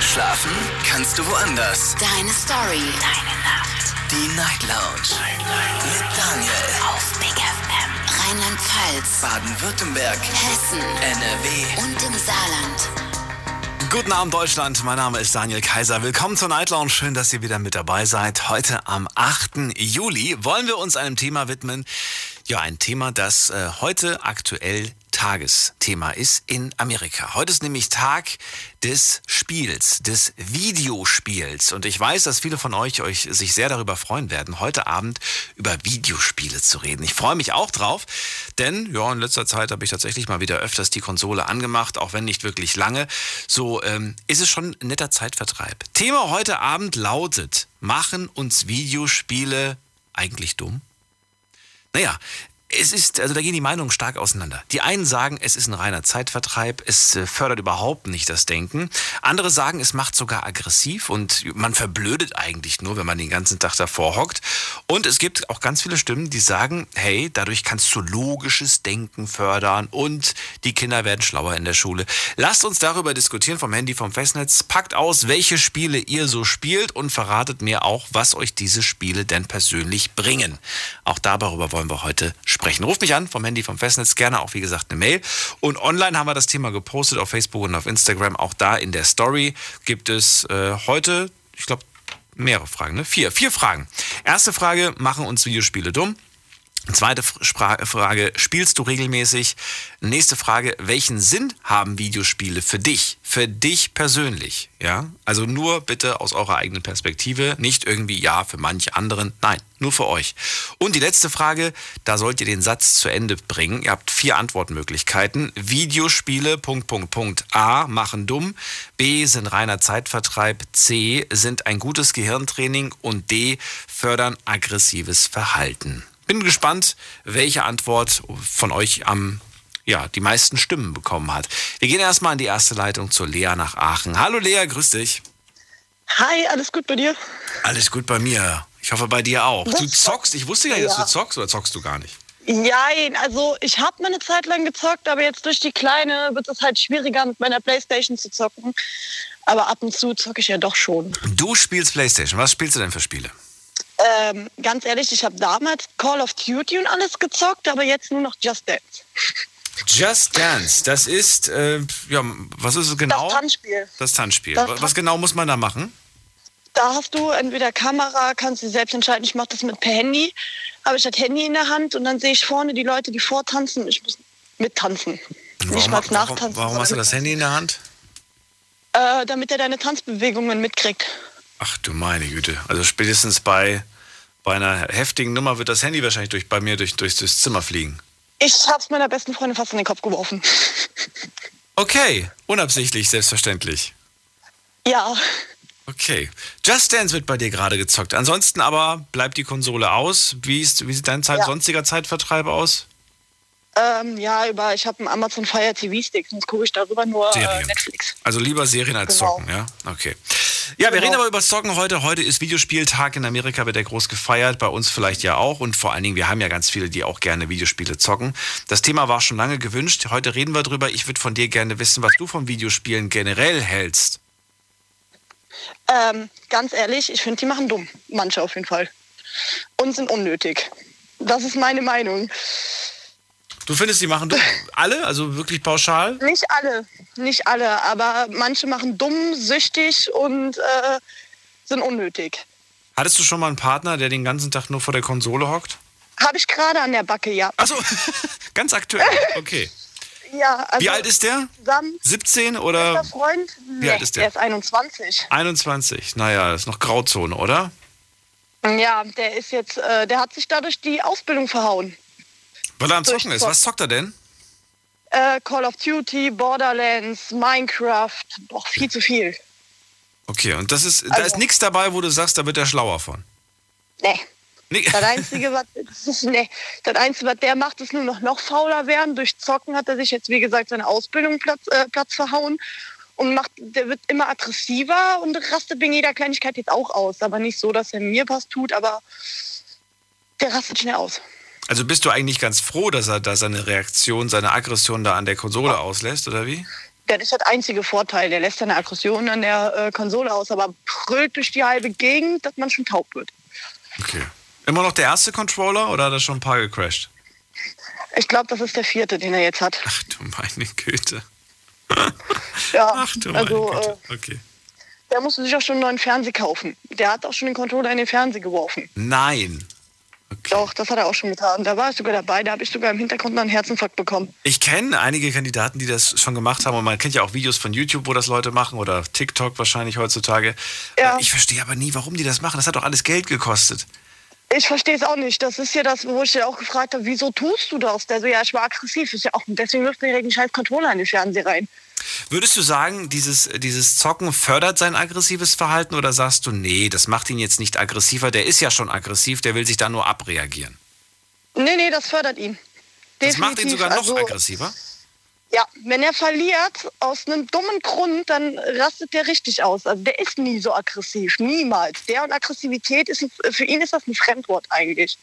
Schlafen kannst du woanders. Deine Story. Deine Nacht. Die Night Lounge. Night, Night. Mit Daniel. Auf Big FM. Rheinland-Pfalz. Baden-Württemberg. Hessen. NRW. Und im Saarland. Guten Abend Deutschland, mein Name ist Daniel Kaiser. Willkommen zur Night Lounge. Schön, dass ihr wieder mit dabei seid. Heute am 8. Juli wollen wir uns einem Thema widmen. Ja, ein Thema, das äh, heute aktuell Tagesthema ist in Amerika. Heute ist nämlich Tag des Spiels, des Videospiels. Und ich weiß, dass viele von euch, euch sich sehr darüber freuen werden, heute Abend über Videospiele zu reden. Ich freue mich auch drauf, denn ja, in letzter Zeit habe ich tatsächlich mal wieder öfters die Konsole angemacht, auch wenn nicht wirklich lange. So ähm, ist es schon ein netter Zeitvertreib. Thema heute Abend lautet, machen uns Videospiele eigentlich dumm? Naja, es ist, also da gehen die Meinungen stark auseinander. Die einen sagen, es ist ein reiner Zeitvertreib, es äh, fördert überhaupt nicht das Denken. Andere sagen, es macht sogar aggressiv und man verblödet eigentlich nur, wenn man den ganzen Tag davor hockt. Und es gibt auch ganz viele Stimmen, die sagen, hey, dadurch kannst du logisches Denken fördern und die Kinder werden schlauer in der Schule. Lasst uns darüber diskutieren vom Handy, vom Festnetz. Packt aus, welche Spiele ihr so spielt und verratet mir auch, was euch diese Spiele denn persönlich bringen. Auch darüber wollen wir heute sprechen sprechen. Ruft mich an vom Handy, vom Festnetz, gerne auch wie gesagt eine Mail. Und online haben wir das Thema gepostet auf Facebook und auf Instagram. Auch da in der Story gibt es äh, heute, ich glaube, mehrere Fragen, ne? Vier, vier Fragen. Erste Frage, machen uns Videospiele dumm? Zweite Frage, spielst du regelmäßig? Nächste Frage, welchen Sinn haben Videospiele für dich? Für dich persönlich, ja? Also nur bitte aus eurer eigenen Perspektive, nicht irgendwie ja für manche anderen, nein, nur für euch. Und die letzte Frage, da sollt ihr den Satz zu Ende bringen. Ihr habt vier Antwortmöglichkeiten. Videospiele, Punkt, Punkt, Punkt. A, machen dumm. B, sind reiner Zeitvertreib. C, sind ein gutes Gehirntraining. Und D, fördern aggressives Verhalten. Bin gespannt, welche Antwort von euch am ja, die meisten Stimmen bekommen hat. Wir gehen erstmal in die erste Leitung zur Lea nach Aachen. Hallo Lea, grüß dich. Hi, alles gut bei dir? Alles gut bei mir. Ich hoffe bei dir auch. Du zockst, ich wusste ja, dass du zockst oder zockst du gar nicht? Nein, also ich habe mal eine Zeit lang gezockt, aber jetzt durch die Kleine wird es halt schwieriger mit meiner Playstation zu zocken. Aber ab und zu zocke ich ja doch schon. Du spielst Playstation. Was spielst du denn für Spiele? Ähm, ganz ehrlich, ich habe damals Call of Duty und alles gezockt, aber jetzt nur noch Just Dance. Just Dance, das ist, äh, ja, was ist es genau? Das Tanzspiel. Das Tanzspiel. Das was genau muss man da machen? Da hast du entweder Kamera, kannst du selbst entscheiden. Ich mache das mit per Handy. Habe ich das Handy in der Hand und dann sehe ich vorne die Leute, die vortanzen. Ich muss mittanzen. Warum, Nicht mal nachtanzen. Warum, warum hast du das Handy in der Hand? Äh, damit er deine Tanzbewegungen mitkriegt. Ach du meine Güte. Also spätestens bei, bei einer heftigen Nummer wird das Handy wahrscheinlich durch, bei mir durch, durch das Zimmer fliegen. Ich hab's meiner besten Freundin fast in den Kopf geworfen. Okay, unabsichtlich, selbstverständlich. Ja. Okay. Just Dance wird bei dir gerade gezockt. Ansonsten aber bleibt die Konsole aus. Wie, ist, wie sieht dein Zeit, ja. sonstiger Zeitvertreib aus? Ähm, ja, über, ich habe einen Amazon Fire TV Stick, sonst gucke ich darüber nur äh, Netflix. Also lieber Serien als genau. Zocken, ja? Okay. Ja, wir genau. reden aber über Zocken heute. Heute ist Videospieltag in Amerika, wird der groß gefeiert, bei uns vielleicht ja auch. Und vor allen Dingen, wir haben ja ganz viele, die auch gerne Videospiele zocken. Das Thema war schon lange gewünscht. Heute reden wir drüber. Ich würde von dir gerne wissen, was du von Videospielen generell hältst. Ähm, ganz ehrlich, ich finde, die machen dumm. Manche auf jeden Fall. Und sind unnötig. Das ist meine Meinung. Du findest, die machen dumm? Alle? Also wirklich pauschal? Nicht alle, nicht alle, aber manche machen dumm, süchtig und äh, sind unnötig. Hattest du schon mal einen Partner, der den ganzen Tag nur vor der Konsole hockt? Habe ich gerade an der Backe, ja. Achso, ganz aktuell, okay. ja, also Wie alt ist der? Zusammen 17 oder? Freund? Wie nee, alt ist der? Der ist 21. 21, naja, ist noch Grauzone, oder? Ja, der ist jetzt, äh, der hat sich dadurch die Ausbildung verhauen. Weil er am Zocken ist. Was zockt er denn? Äh, Call of Duty, Borderlands, Minecraft, doch viel zu viel. Okay, und das ist, also, da ist nichts dabei, wo du sagst, da wird er schlauer von. Nee. nee. Das Einzige, was, nee. das Einzige, was der macht, ist nur noch, noch fauler werden. Durch Zocken hat er sich jetzt, wie gesagt, seine Ausbildung Platz, äh, Platz verhauen. Und macht, der wird immer aggressiver und rastet wegen jeder Kleinigkeit jetzt auch aus. Aber nicht so, dass er mir was tut, aber der rastet schnell aus. Also bist du eigentlich ganz froh, dass er da seine Reaktion, seine Aggression da an der Konsole auslässt, oder wie? Das ist der einzige Vorteil. Der lässt seine Aggression an der äh, Konsole aus, aber brüllt durch die halbe Gegend, dass man schon taub wird. Okay. Immer noch der erste Controller oder hat er schon ein paar gecrashed? Ich glaube, das ist der vierte, den er jetzt hat. Ach du meine Güte. Ja, Ach du meine also Güte. äh, Okay. der musste sich auch schon einen neuen Fernseher kaufen. Der hat auch schon den Controller in den Fernseher geworfen. Nein. Okay. Doch, das hat er auch schon getan. Da war ich sogar dabei, da habe ich sogar im Hintergrund einen Herzinfarkt bekommen. Ich kenne einige Kandidaten, die das schon gemacht haben und man kennt ja auch Videos von YouTube, wo das Leute machen oder TikTok wahrscheinlich heutzutage. Ja. Äh, Ich verstehe aber nie, warum die das machen. Das hat doch alles Geld gekostet. Ich verstehe es auch nicht. Das ist ja das, wo ich ja auch gefragt habe, wieso tust du das? Der so, ja, ich war aggressiv. Ist ja auch, deswegen wirft mir einen scheiß Controller in den Fernseher rein. Würdest du sagen, dieses, dieses Zocken fördert sein aggressives Verhalten oder sagst du, nee, das macht ihn jetzt nicht aggressiver, der ist ja schon aggressiv, der will sich da nur abreagieren? Nee, nee, das fördert ihn. Das macht ihn Definitiv. sogar noch Also, aggressiver? Ja, wenn er verliert aus einem dummen Grund, dann rastet der richtig aus. Also der ist nie so aggressiv, niemals. Der und Aggressivität ist für ihn ist das ein Fremdwort eigentlich.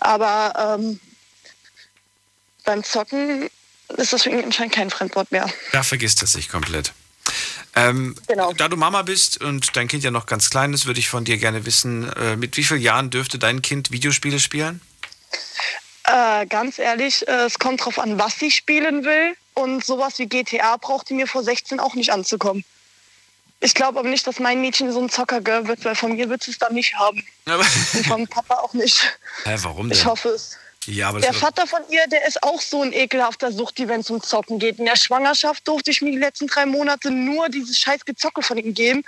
Aber ähm, beim Zocken ist das für ihn anscheinend kein Fremdwort mehr. Da vergisst er sich komplett. Ähm, Genau. Da du Mama bist und dein Kind ja noch ganz klein ist, würde ich von dir gerne wissen, äh, mit wie vielen Jahren dürfte dein Kind Videospiele spielen? Äh, ganz ehrlich, äh, es kommt drauf an, was sie spielen will. Und sowas wie GTA braucht die mir vor 16 auch nicht anzukommen. Ich glaube aber nicht, dass mein Mädchen so ein Zocker-Girl wird, weil von mir wird sie es dann nicht haben. Aber, Und vom Papa auch nicht. Hä, warum denn? Ich hoffe es. Ja, aber Der Vater von ihr, der ist auch so ein ekelhafter Suchti, wenn es um Zocken geht. In der Schwangerschaft durfte ich mir die letzten drei Monate nur dieses scheiß Gezocke von ihm geben,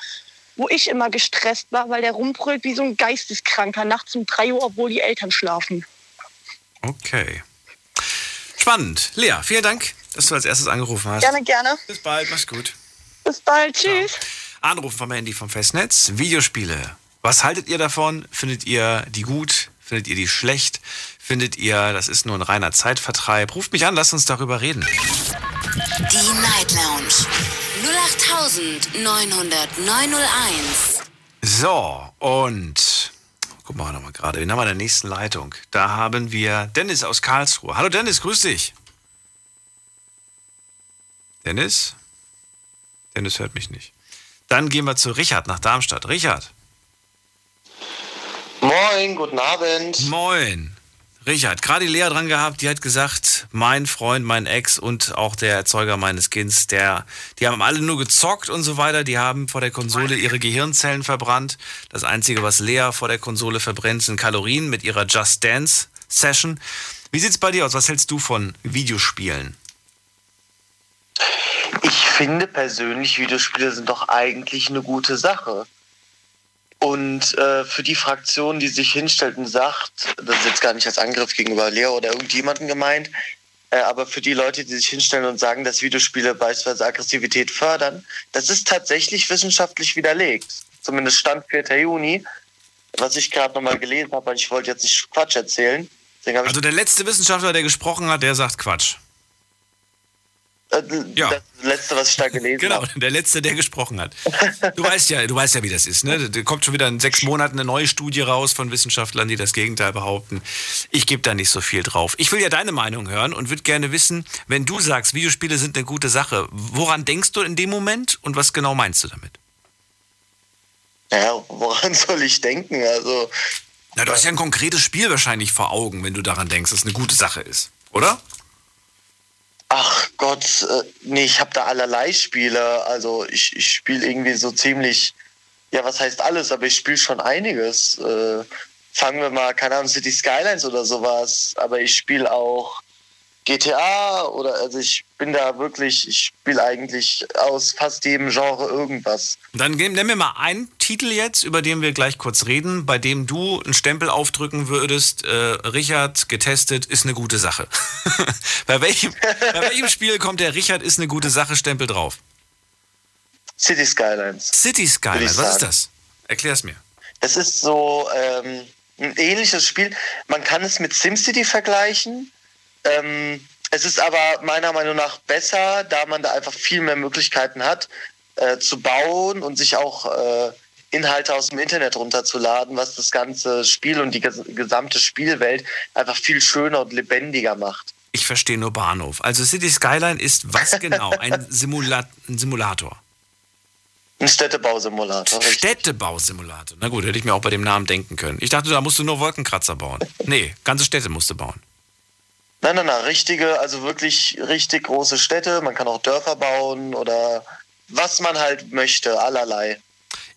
wo ich immer gestresst war, weil der rumbrüllt wie so ein Geisteskranker nachts um drei Uhr, obwohl die Eltern schlafen. okay. Spannend. Lea, vielen Dank, dass du als erstes angerufen hast. Gerne, gerne. Bis bald, mach's gut. Bis bald. Tschüss. Anrufen vom Handy vom Festnetz. Videospiele. Was haltet ihr davon? Findet ihr die gut? Findet ihr die schlecht? Findet ihr, das ist nur ein reiner Zeitvertreib? Ruft mich an, lasst uns darüber reden. Die Night Lounge 0890901. So, und gucken wir nochmal gerade. Wen haben wir in der nächsten Leitung? Da haben wir Dennis aus Karlsruhe. Hallo Dennis, grüß dich. Dennis? Dennis hört mich nicht. Dann gehen wir zu Richard nach Darmstadt. Richard. Moin, guten Abend. Moin. Richard, gerade die Lea dran gehabt, die hat gesagt, mein Freund, mein Ex und auch der Erzeuger meines Kindes, der, die haben alle nur gezockt und so weiter, die haben vor der Konsole ihre Gehirnzellen verbrannt. Das Einzige, was Lea vor der Konsole verbrennt, sind Kalorien mit ihrer Just Dance Session. Wie sieht's bei dir aus? Was hältst du von Videospielen? Ich finde persönlich, Videospiele sind doch eigentlich eine gute Sache. Und äh, für die Fraktion, die sich hinstellt und sagt, das ist jetzt gar nicht als Angriff gegenüber Lea oder irgendjemanden gemeint, äh, aber für die Leute, die sich hinstellen und sagen, dass Videospiele beispielsweise Aggressivität fördern, das ist tatsächlich wissenschaftlich widerlegt. Zumindest Stand 4. Juni, was ich gerade nochmal gelesen habe, weil ich wollte jetzt nicht Quatsch erzählen. Also der letzte Wissenschaftler, der gesprochen hat, der sagt Quatsch. Äh, ja. das letzte, was ich da gelesen Genau, habe. der letzte, der gesprochen hat. Du weißt ja, du weißt ja, wie das ist. Ne? Da kommt schon wieder in sechs Monaten eine neue Studie raus von Wissenschaftlern, die das Gegenteil behaupten. Ich gebe da nicht so viel drauf. Ich will ja deine Meinung hören und würde gerne wissen, wenn du sagst, Videospiele sind eine gute Sache, woran denkst du in dem Moment und was genau meinst du damit? Ja, woran soll ich denken? Also, Na, du hast ja ein konkretes Spiel wahrscheinlich vor Augen, wenn du daran denkst, dass es eine gute Sache ist, oder? Ach Gott, äh, nee, ich habe da allerlei Spiele. Also ich, ich spiele irgendwie so ziemlich, ja, was heißt alles, aber ich spiele schon einiges. Äh, fangen wir mal, keine Ahnung, City Skylines oder sowas. Aber ich spiele auch GTA oder also ich bin da wirklich, ich spiele eigentlich aus fast jedem Genre irgendwas. Dann geben- nenn mir mal einen Titel jetzt, über den wir gleich kurz reden, bei dem du einen Stempel aufdrücken würdest, äh, Richard getestet, ist eine gute Sache. bei, welchem, bei welchem Spiel kommt der Richard ist eine gute Sache Stempel drauf? City Skylines. City Skylines, was ist das? Erklär's mir. Das ist so ähm, ein ähnliches Spiel. Man kann es mit SimCity vergleichen. Ähm, es ist aber meiner Meinung nach besser, da man da einfach viel mehr Möglichkeiten hat, äh, zu bauen und sich auch äh, Inhalte aus dem Internet runterzuladen, was das ganze Spiel und die ges gesamte Spielwelt einfach viel schöner und lebendiger macht. Ich verstehe nur Bahnhof. Also City Skyline ist was genau? Ein, Simula ein Simulator. Ein Städtebausimulator. richtig. Städtebausimulator. Na gut, hätte ich mir auch bei dem Namen denken können. Ich dachte, da musst du nur Wolkenkratzer bauen. Nee, ganze Städte musst du bauen. Nein, nein, nein, richtige, also wirklich richtig große Städte. Man kann auch Dörfer bauen oder was man halt möchte, allerlei.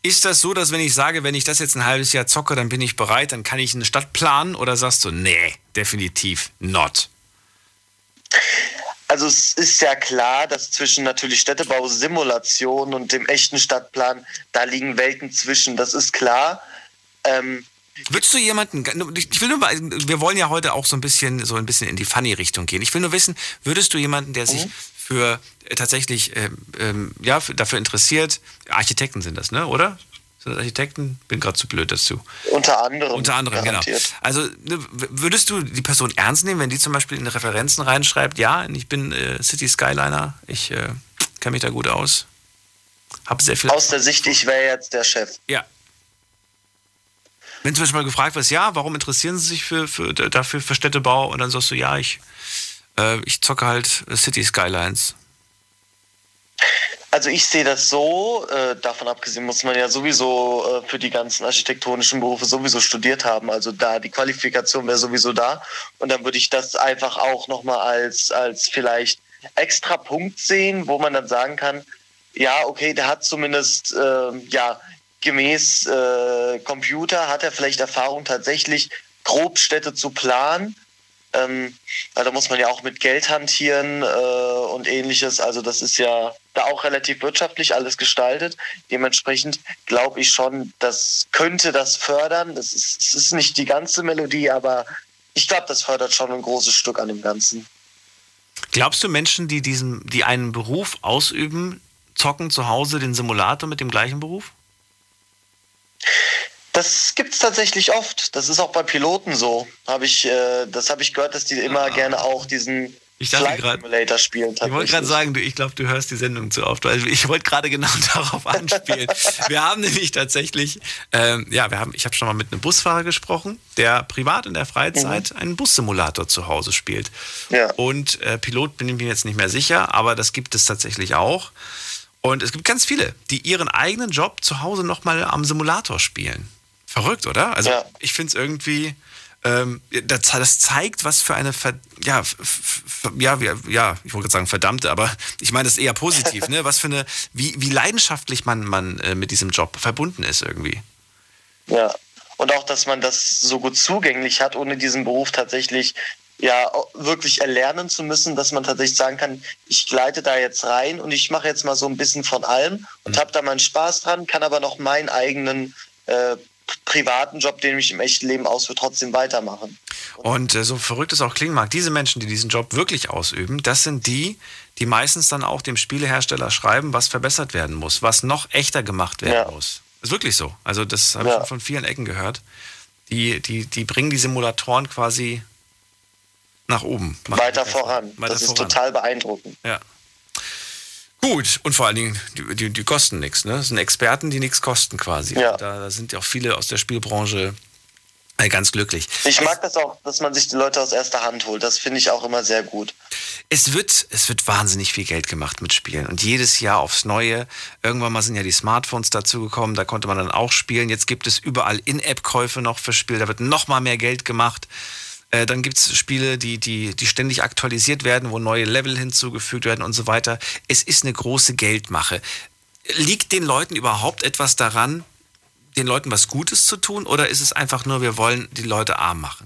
Ist das so, dass wenn ich sage, wenn ich das jetzt ein halbes Jahr zocke, dann bin ich bereit, dann kann ich eine Stadt planen? Oder sagst du, nee, definitiv not? Also es ist ja klar, dass zwischen natürlich Städtebausimulation und dem echten Stadtplan, da liegen Welten zwischen, das ist klar. Ähm, Würdest du jemanden, ich will nur mal, wir wollen ja heute auch so ein bisschen, so ein bisschen in die Funny-Richtung gehen. Ich will nur wissen, würdest du jemanden, der sich Mhm. für äh, tatsächlich, ähm, ähm, ja, für, dafür interessiert, Architekten sind das, ne, oder? Sind das Architekten? Bin gerade zu blöd dazu. unter anderem. Unter anderem, genau. garantiert. Also ne, würdest du die Person ernst nehmen, wenn die zum Beispiel in Referenzen reinschreibt, ja, ich bin äh, City Skyliner, ich äh, kenne mich da gut aus, habe sehr viel. Aus der Sicht, ich wäre jetzt der Chef. Ja. Wenn zum Beispiel mal gefragt wirst, ja, warum interessieren Sie sich für, für, dafür für Städtebau? Und dann sagst du, ja, ich, äh, ich zocke halt City Skylines. Also ich sehe das so, äh, davon abgesehen muss man ja sowieso äh, für die ganzen architektonischen Berufe sowieso studiert haben. Also da die Qualifikation wäre sowieso da. Und dann würde ich das einfach auch nochmal als, als vielleicht extra Punkt sehen, wo man dann sagen kann, ja, okay, der hat zumindest, äh, ja, gemäß äh, Computer hat er vielleicht Erfahrung tatsächlich, Grobstädte zu planen. Ähm, weil da muss man ja auch mit Geld hantieren äh, und ähnliches. Also das ist ja da auch relativ wirtschaftlich alles gestaltet. Dementsprechend glaube ich schon, das könnte das fördern. Das ist, es ist nicht die ganze Melodie, aber ich glaube, das fördert schon ein großes Stück an dem Ganzen. Glaubst du, Menschen, die, diesen, die einen Beruf ausüben, zocken zu Hause den Simulator mit dem gleichen Beruf? Das gibt es tatsächlich oft. Das ist auch bei Piloten so. Hab ich, äh, das habe ich gehört, dass die immer gerne auch diesen Ich dachte Flight grad- Simulator spielen. Ich wollte gerade sagen, du, ich glaube, du hörst die Sendung zu oft. Also ich wollte gerade genau darauf anspielen. wir haben nämlich tatsächlich, ähm, ja, wir haben, ich habe schon mal mit einem Busfahrer gesprochen, der privat in der Freizeit einen Bussimulator zu Hause spielt. Ja. Und äh, Pilot bin ich mir jetzt nicht mehr sicher, aber das gibt es tatsächlich auch. Und es gibt ganz viele, die ihren eigenen Job zu Hause nochmal am Simulator spielen. Verrückt, oder? Also Ja. ich finde es irgendwie, ähm, das, das zeigt, was für eine, Ver, ja, ja, ja, ich wollte gerade sagen verdammte, aber ich meine das eher positiv, ne? Was für eine, wie, wie leidenschaftlich man, man äh, mit diesem Job verbunden ist irgendwie. Ja. Und auch, dass man das so gut zugänglich hat, ohne diesen Beruf tatsächlich ja wirklich erlernen zu müssen, dass man tatsächlich sagen kann, ich gleite da jetzt rein und ich mache jetzt mal so ein bisschen von allem und habe da meinen Spaß dran, kann aber noch meinen eigenen äh, privaten Job, den ich im echten Leben ausführe, trotzdem weitermachen. Und äh, so verrückt es auch klingen mag, diese Menschen, die diesen Job wirklich ausüben, das sind die, die meistens dann auch dem Spielehersteller schreiben, was verbessert werden muss, was noch echter gemacht werden Ja. muss. Ist wirklich so. Also das habe ich Ja. schon von vielen Ecken gehört. Die, die, die bringen die Simulatoren quasi nach oben. Weiter voran. Weiter das ist voran. total beeindruckend. Ja. Gut, und vor allen Dingen, die, die, die kosten nichts. Ne? Das sind Experten, die nichts kosten quasi. Ja. Da, da sind ja auch viele aus der Spielbranche äh, ganz glücklich. Ich mag das auch, dass man sich die Leute aus erster Hand holt. Das finde ich auch immer sehr gut. Es wird, es wird wahnsinnig viel Geld gemacht mit Spielen. Und jedes Jahr aufs Neue. Irgendwann mal sind ja die Smartphones dazugekommen, da konnte man dann auch spielen. Jetzt gibt es überall In-App-Käufe noch für Spiele, da wird noch mal mehr Geld gemacht. Äh, dann gibt es Spiele, die, die, die ständig aktualisiert werden, wo neue Level hinzugefügt werden und so weiter. Es ist eine große Geldmache. Liegt den Leuten überhaupt etwas daran, den Leuten was Gutes zu tun? Oder ist es einfach nur, wir wollen die Leute arm machen?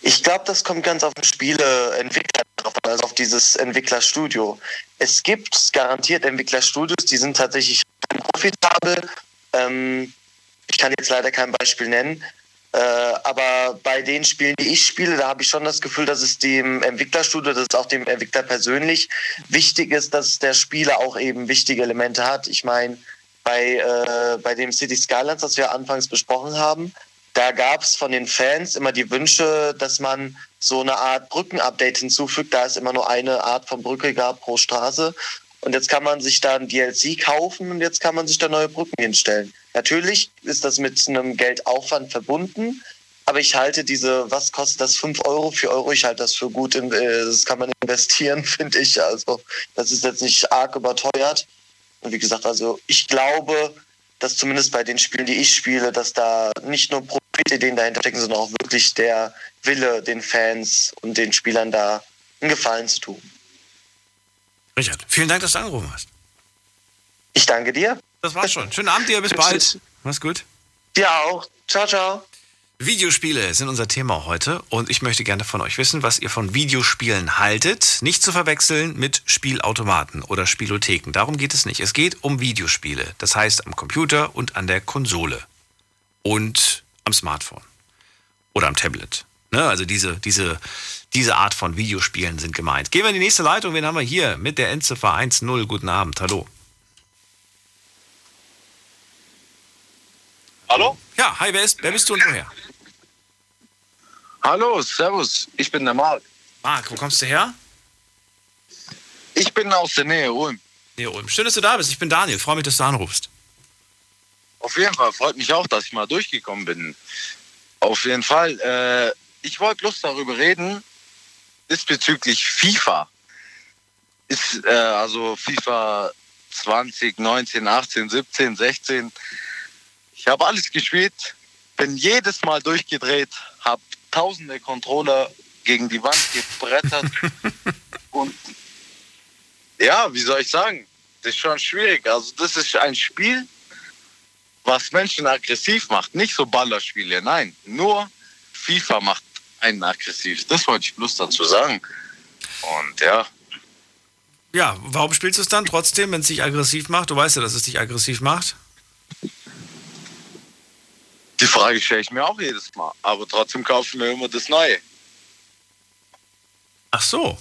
Ich glaube, das kommt ganz auf den Spieleentwickler drauf an, also auf dieses Entwicklerstudio. Es gibt garantiert Entwicklerstudios, die sind tatsächlich profitabel. Ähm, ich kann jetzt leider kein Beispiel nennen. Äh, aber bei den Spielen, die ich spiele, da habe ich schon das Gefühl, dass es dem Entwicklerstudio, dass es auch dem Entwickler persönlich wichtig ist, dass der Spieler auch eben wichtige Elemente hat. Ich meine, bei, äh, bei dem City Skylines, das wir anfangs besprochen haben, da gab es von den Fans immer die Wünsche, dass man so eine Art Brückenupdate hinzufügt, da es immer nur eine Art von Brücke gab pro Straße. Und jetzt kann man sich da ein DLC kaufen und jetzt kann man sich da neue Brücken hinstellen. Natürlich ist das mit einem Geldaufwand verbunden, Aber ich halte diese, was kostet das, 5 Euro, 4 Euro, ich halte das für gut, äh, das kann man investieren, finde ich. Also das ist jetzt nicht arg überteuert. Und wie gesagt, also ich glaube, dass zumindest bei den Spielen, die ich spiele, dass da nicht nur Profitideen dahinter stecken, sondern auch wirklich der Wille, den Fans und den Spielern da einen Gefallen zu tun. Richard, vielen Dank, dass du angerufen hast. Ich danke dir. Das war's schon. Schönen Abend dir, bis bald. Mach's gut. Dir auch. Ciao, ciao. Videospiele sind unser Thema heute und ich möchte gerne von euch wissen, was ihr von Videospielen haltet. Nicht zu verwechseln mit Spielautomaten oder Spielotheken. Darum geht es nicht. Es geht um Videospiele. Das heißt am Computer und an der Konsole. Und am Smartphone. Oder am Tablet. Ne? Also diese, diese, diese Art von Videospielen sind gemeint. Gehen wir in die nächste Leitung. Wen haben wir hier mit der Endziffer 1.0? Guten Abend. Hallo. Hallo? Ja, hi, wer, ist, wer bist du und woher? Hallo, servus, ich bin der Marc. Marc, wo kommst du her? Ich bin aus der Nähe Ulm. Nee, Ulm. Schön, dass du da bist. Ich bin Daniel. Freue mich, dass du anrufst. Auf jeden Fall, freut mich auch, dass ich mal durchgekommen bin. Auf jeden Fall. Äh, ich wollte bloß darüber reden, bezüglich FIFA. Ist äh, also FIFA 20, 19, 18, 17, 16. Ich habe alles gespielt, bin jedes Mal durchgedreht, habe tausende Controller gegen die Wand gebrettert. und ja, wie soll ich sagen? Das ist schon schwierig. Also das ist ein Spiel, was Menschen aggressiv macht. Nicht so Ballerspiele, nein. Nur FIFA macht einen aggressiv. Das wollte ich bloß dazu sagen. Und ja. Ja, warum spielst du es dann trotzdem, wenn es dich aggressiv macht? Du weißt ja, dass es dich aggressiv macht. Die Frage stelle ich mir auch jedes Mal. Aber trotzdem kaufen wir immer das Neue. Ach so.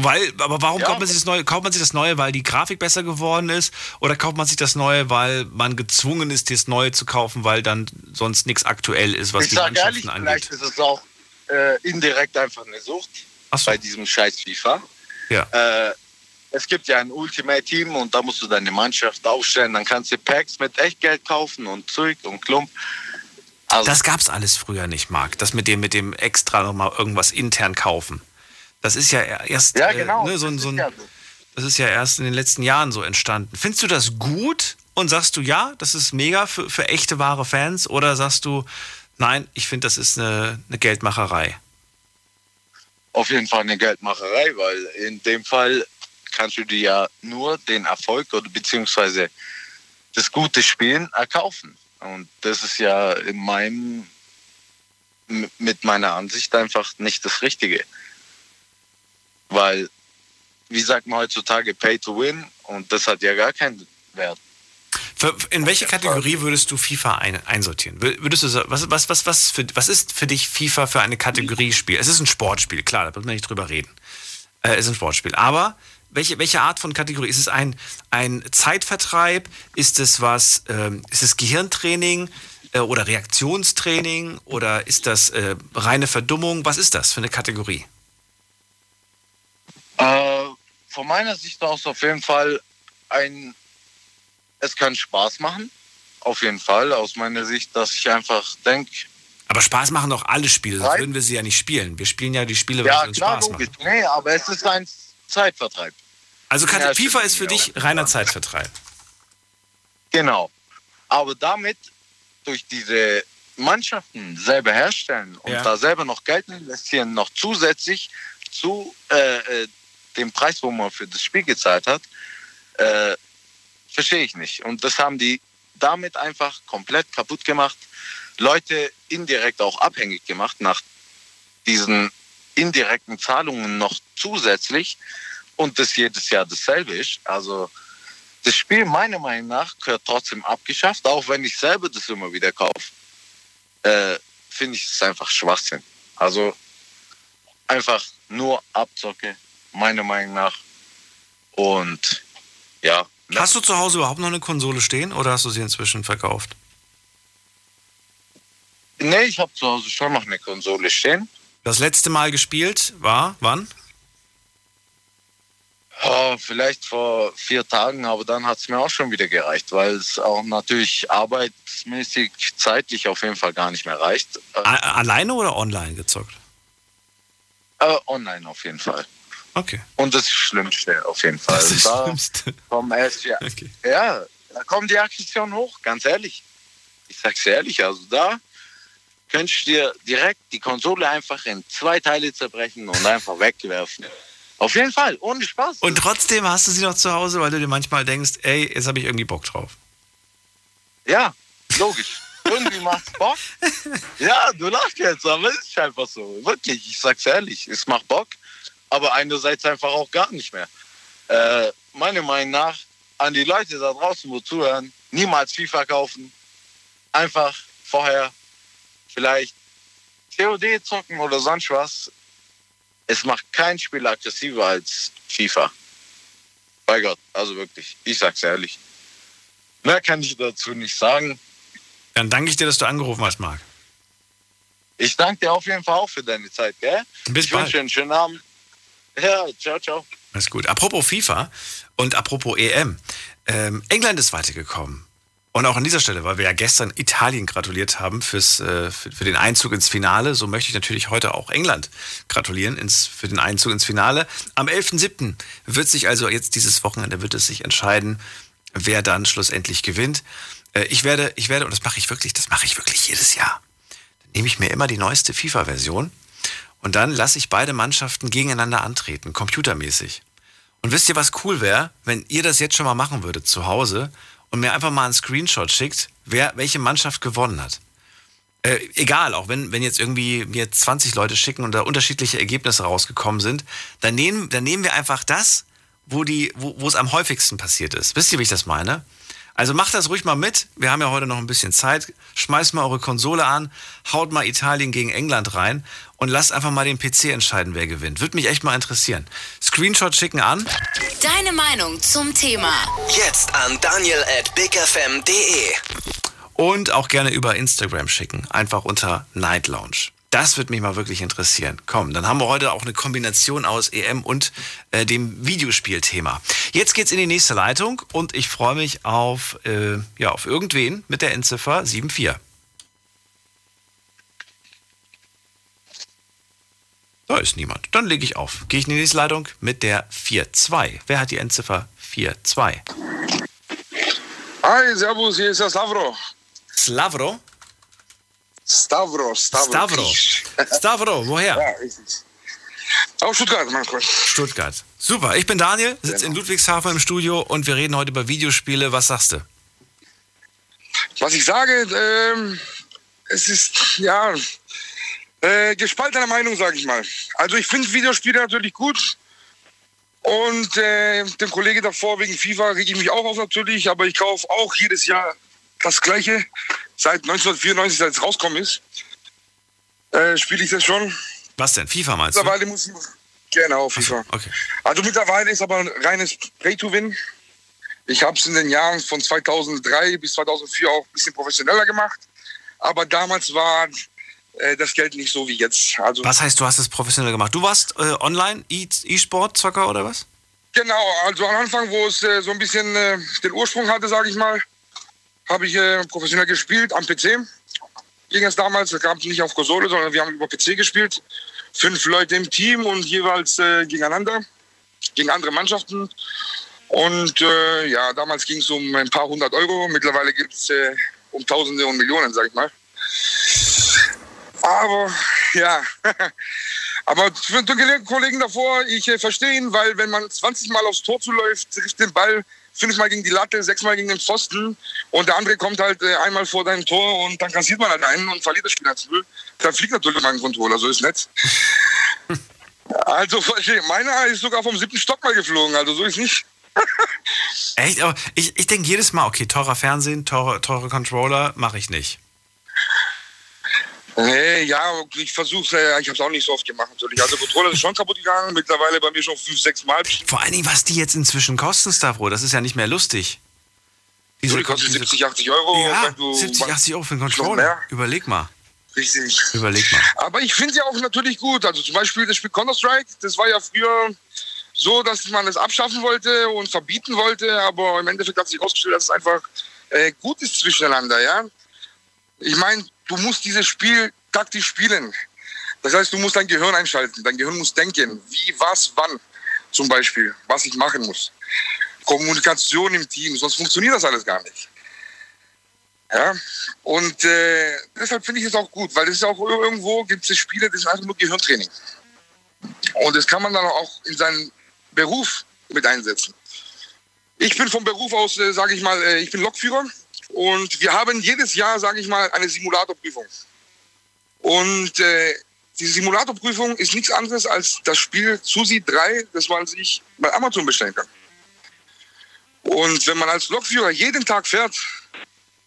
Weil, aber warum Ja. kauft man sich das Neue? Kauft man sich das Neue, weil die Grafik besser geworden ist? Oder kauft man sich das Neue, weil man gezwungen ist, das Neue zu kaufen, weil dann sonst nichts aktuell ist, was ich die Mannschaften ehrlich, angeht? vielleicht ist es auch äh, indirekt einfach eine Sucht so. bei diesem scheiß FIFA. Ja. Äh, es gibt ja ein Ultimate-Team und da musst du deine Mannschaft aufstellen. Dann kannst du Packs mit Echtgeld kaufen und Zeug und Klump. Also, Das gab's alles früher nicht, Marc. Das mit dem, mit dem extra nochmal irgendwas intern kaufen. Das ist ja erst ja, genau. äh, ne, so, ein- so ein. Das ist ja erst in den letzten Jahren so entstanden. Findest du das gut und sagst du, ja, das ist mega für, für echte, wahre Fans? Oder sagst du, nein, ich finde, das ist eine, eine Geldmacherei? auf jeden Fall eine Geldmacherei, weil in dem Fall kannst du dir ja nur den Erfolg oder beziehungsweise das gute Spielen erkaufen. Und das ist ja in meinem, mit meiner Ansicht einfach nicht das Richtige. Weil, wie sagt man heutzutage, Pay to Win und das hat ja gar keinen Wert. Für, in welche Kategorie würdest du FIFA ein, einsortieren? Wür- Würdest du, was, was, was, was, für, was ist für dich FIFA für eine Kategorie Spiel? Es ist ein Sportspiel, klar, da wird man nicht drüber reden. Äh, es ist ein Sportspiel. Aber welche, welche Art von Kategorie? Ist es ein, ein Zeitvertreib? Ist es was, ähm, ist es Gehirntraining äh, oder Reaktionstraining? Oder ist das äh, reine Verdummung? Was ist das für eine Kategorie? Äh, von meiner Sicht aus auf jeden Fall ein, es kann Spaß machen. Auf jeden Fall, aus meiner Sicht, dass ich einfach denke, Aber Spaß machen doch alle Spiele, sonst würden wir sie ja nicht spielen. Wir spielen ja die Spiele, weil ja sie uns klar, Spaß logisch. machen. Nee, aber es ist ein Zeitvertreib. Also Kate- Ja, FIFA ist für dich reiner Zeitvertreib. Genau. Aber damit, durch diese Mannschaften selber herstellen und Ja. da selber noch Geld investieren, noch zusätzlich zu äh, äh, dem Preis, wo man für das Spiel gezahlt hat, äh, verstehe ich nicht. Und das haben die damit einfach komplett kaputt gemacht. Leute indirekt auch abhängig gemacht nach diesen indirekten Zahlungen noch zusätzlich und das jedes Jahr dasselbe ist. Also das Spiel meiner Meinung nach gehört trotzdem abgeschafft, auch wenn ich selber das immer wieder kaufe. Äh, Finde ich es einfach Schwachsinn. Also einfach nur Abzocke, meiner Meinung nach. Und ja, ne? Hast du zu Hause überhaupt noch eine Konsole stehen oder hast du sie inzwischen verkauft? nee, ich habe zu Hause schon noch eine Konsole stehen. Das letzte Mal gespielt war wann? Oh, vielleicht vor vier Tagen, aber dann hat es mir auch schon wieder gereicht, weil es auch natürlich arbeitsmäßig, zeitlich auf jeden Fall gar nicht mehr reicht. Alleine oder online gezockt? Äh, online auf jeden Fall. Okay. Und das Schlimmste auf jeden Fall. Das ist das da Schlimmste. kommen erst, ja, Okay. ja, da kommen die Aggressionen hoch, ganz ehrlich. Ich sag's ehrlich, also da könntest du dir direkt die Konsole einfach in zwei Teile zerbrechen und einfach wegwerfen. Auf jeden Fall, ohne Spaß. Und trotzdem hast du sie noch zu Hause, weil du dir manchmal denkst, ey, jetzt habe ich irgendwie Bock drauf. Ja, logisch. Irgendwie macht's Bock. Ja, du lachst jetzt, aber es ist einfach so. Wirklich, ich sag's ehrlich, es macht Bock, aber einerseits einfach auch gar nicht mehr. Äh, meiner Meinung nach, an die Leute da draußen, wo zuhören, niemals FIFA kaufen. Einfach vorher vielleicht COD zocken oder sonst was. Es macht kein Spiel aggressiver als FIFA. Bei Gott, also wirklich, ich sag's ehrlich. Mehr kann ich dazu nicht sagen. Dann danke ich dir, dass du angerufen hast, Marc. Ich danke dir auf jeden Fall auch für deine Zeit, gell? Bis ich bald. wünsche dir einen schönen Abend. Ja, ciao, ciao. Alles gut. Apropos FIFA und apropos EM. Ähm, England ist weitergekommen. Und auch an dieser Stelle, weil wir ja gestern Italien gratuliert haben fürs, äh, für, für den Einzug ins Finale, so möchte ich natürlich heute auch England gratulieren ins, für den Einzug ins Finale. Am 11.07. wird sich also jetzt dieses Wochenende wird es sich entscheiden, wer dann schlussendlich gewinnt. Äh, ich werde, ich werde, und das mache ich wirklich, das mache ich wirklich jedes Jahr. Dann nehme ich mir immer die neueste FIFA-Version und dann lasse ich beide Mannschaften gegeneinander antreten, computermäßig. Und wisst ihr, was cool wäre, wenn ihr das jetzt schon mal machen würdet zu Hause und mir einfach mal einen Screenshot schickt, wer welche Mannschaft gewonnen hat. Äh, egal, auch wenn, wenn jetzt irgendwie mir 20 Leute schicken und da unterschiedliche Ergebnisse rausgekommen sind, dann nehmen, dann nehmen wir einfach das, wo, die, wo, wo es am häufigsten passiert ist. Wisst ihr, wie ich das meine? Also macht das ruhig mal mit. Wir haben ja heute noch ein bisschen Zeit. Schmeißt mal eure Konsole an, haut mal Italien gegen England rein und lasst einfach mal den PC entscheiden, wer gewinnt. Würde mich echt mal interessieren. Screenshot schicken an. Deine Meinung zum Thema. Jetzt an daniel at bigfm.de. Und auch gerne über Instagram schicken. Einfach unter Night Lounge. Das würde mich mal wirklich interessieren. Komm, dann haben wir heute auch eine Kombination aus EM und äh, dem Videospielthema. Jetzt geht's in die nächste Leitung und ich freue mich auf, äh, ja, auf irgendwen mit der Endziffer 74. Da ist niemand. Dann lege ich auf. Gehe ich in die nächste Leitung mit der 42. Wer hat die Endziffer 42? Hi, servus, hier ist der Stavro. Slavro? Stavro, Stavro. Stavro. Stavro, woher? Ja, richtig. Aus Stuttgart, mein Freund. Stuttgart. Super, ich bin Daniel, sitze in Ludwigshafen im Studio und wir reden heute über Videospiele. Was sagst du? Was ich sage, ähm, es ist, ja, äh, gespaltener Meinung, sage ich mal. Also ich finde Videospiele natürlich gut. Und äh, dem Kollege davor wegen FIFA reg ich mich auch auf natürlich, aber ich kaufe auch jedes Jahr das Gleiche. Seit 1994, seit es rauskommen ist, äh, spiele ich das schon. Was denn? FIFA meinst du? Mittlerweile muss ich. Genau, FIFA. Okay. Also mittlerweile ist aber ein reines Pay-to-Win. Ich habe es in den Jahren von 2003 bis 2004 auch ein bisschen professioneller gemacht. Aber damals war äh, das Geld nicht so wie jetzt. Also Was heißt, du hast es professionell gemacht? Du warst äh, online E- E-Sport-Zocker oder was? genau, also am Anfang, wo es äh, so ein bisschen äh, den Ursprung hatte, sage ich mal, habe ich äh, professionell gespielt am PC. Ging es damals, es gab nicht auf Konsole, sondern wir haben über PC gespielt. Fünf Leute im Team und jeweils äh, gegeneinander, gegen andere Mannschaften. Und äh, ja, damals ging es um ein paar hundert Euro. Mittlerweile gibt es äh, um Tausende und Millionen, sag ich mal. Aber ja, aber für den Kollegen davor, ich äh, verstehe ihn, weil wenn man 20 Mal aufs Tor zuläuft, trifft den Ball fünfmal gegen die Latte, sechsmal gegen den Pfosten und der andere kommt halt äh, einmal vor deinem Tor und dann kassiert man halt einen und verliert das Spiel 1-0. Dann fliegt natürlich mein Controller, so ist nett. Also meiner ist sogar vom siebten Stock mal geflogen, also so ist nicht. Echt? Aber ich, ich denke jedes Mal, okay, teurer Fernsehen, teure, teure Controller, mache ich nicht. Nee, ja, ich versuche äh, ich habe es auch nicht so oft gemacht natürlich. Also Controller ist schon kaputt gegangen, mittlerweile bei mir schon fünf, sechs Mal. Vor allen Dingen, was die jetzt inzwischen kosten, Stavro, das ist ja nicht mehr lustig. So, die kostet 70, 80 Euro. Ja, du 70, 80 Euro für einen Controller. Überleg mal. Richtig. Überleg mal. Aber ich finde ja auch natürlich gut. Also zum Beispiel das Spiel Counter-Strike, das war ja früher so, dass man es abschaffen wollte und verbieten wollte, aber im Endeffekt hat sich herausgestellt, dass es einfach äh, gut ist zwischeneinander, ja. Ich meine, du musst dieses Spiel taktisch spielen. Das heißt, du musst dein Gehirn einschalten. Dein Gehirn muss denken, wie, was, wann zum Beispiel, was ich machen muss. Kommunikation im Team, sonst funktioniert das alles gar nicht. Ja, und äh, deshalb finde ich es auch gut, weil es ist auch irgendwo gibt es Spiele, das ist einfach nur Gehirntraining. Und das kann man dann auch in seinen Beruf mit einsetzen. Ich bin vom Beruf aus, äh, sage ich mal, äh, ich bin Lokführer und wir haben jedes Jahr, sage ich mal, eine Simulatorprüfung. Und äh, die Simulatorprüfung ist nichts anderes als das Spiel Susi 3, das man sich bei Amazon bestellen kann. Und wenn man als Lokführer jeden Tag fährt,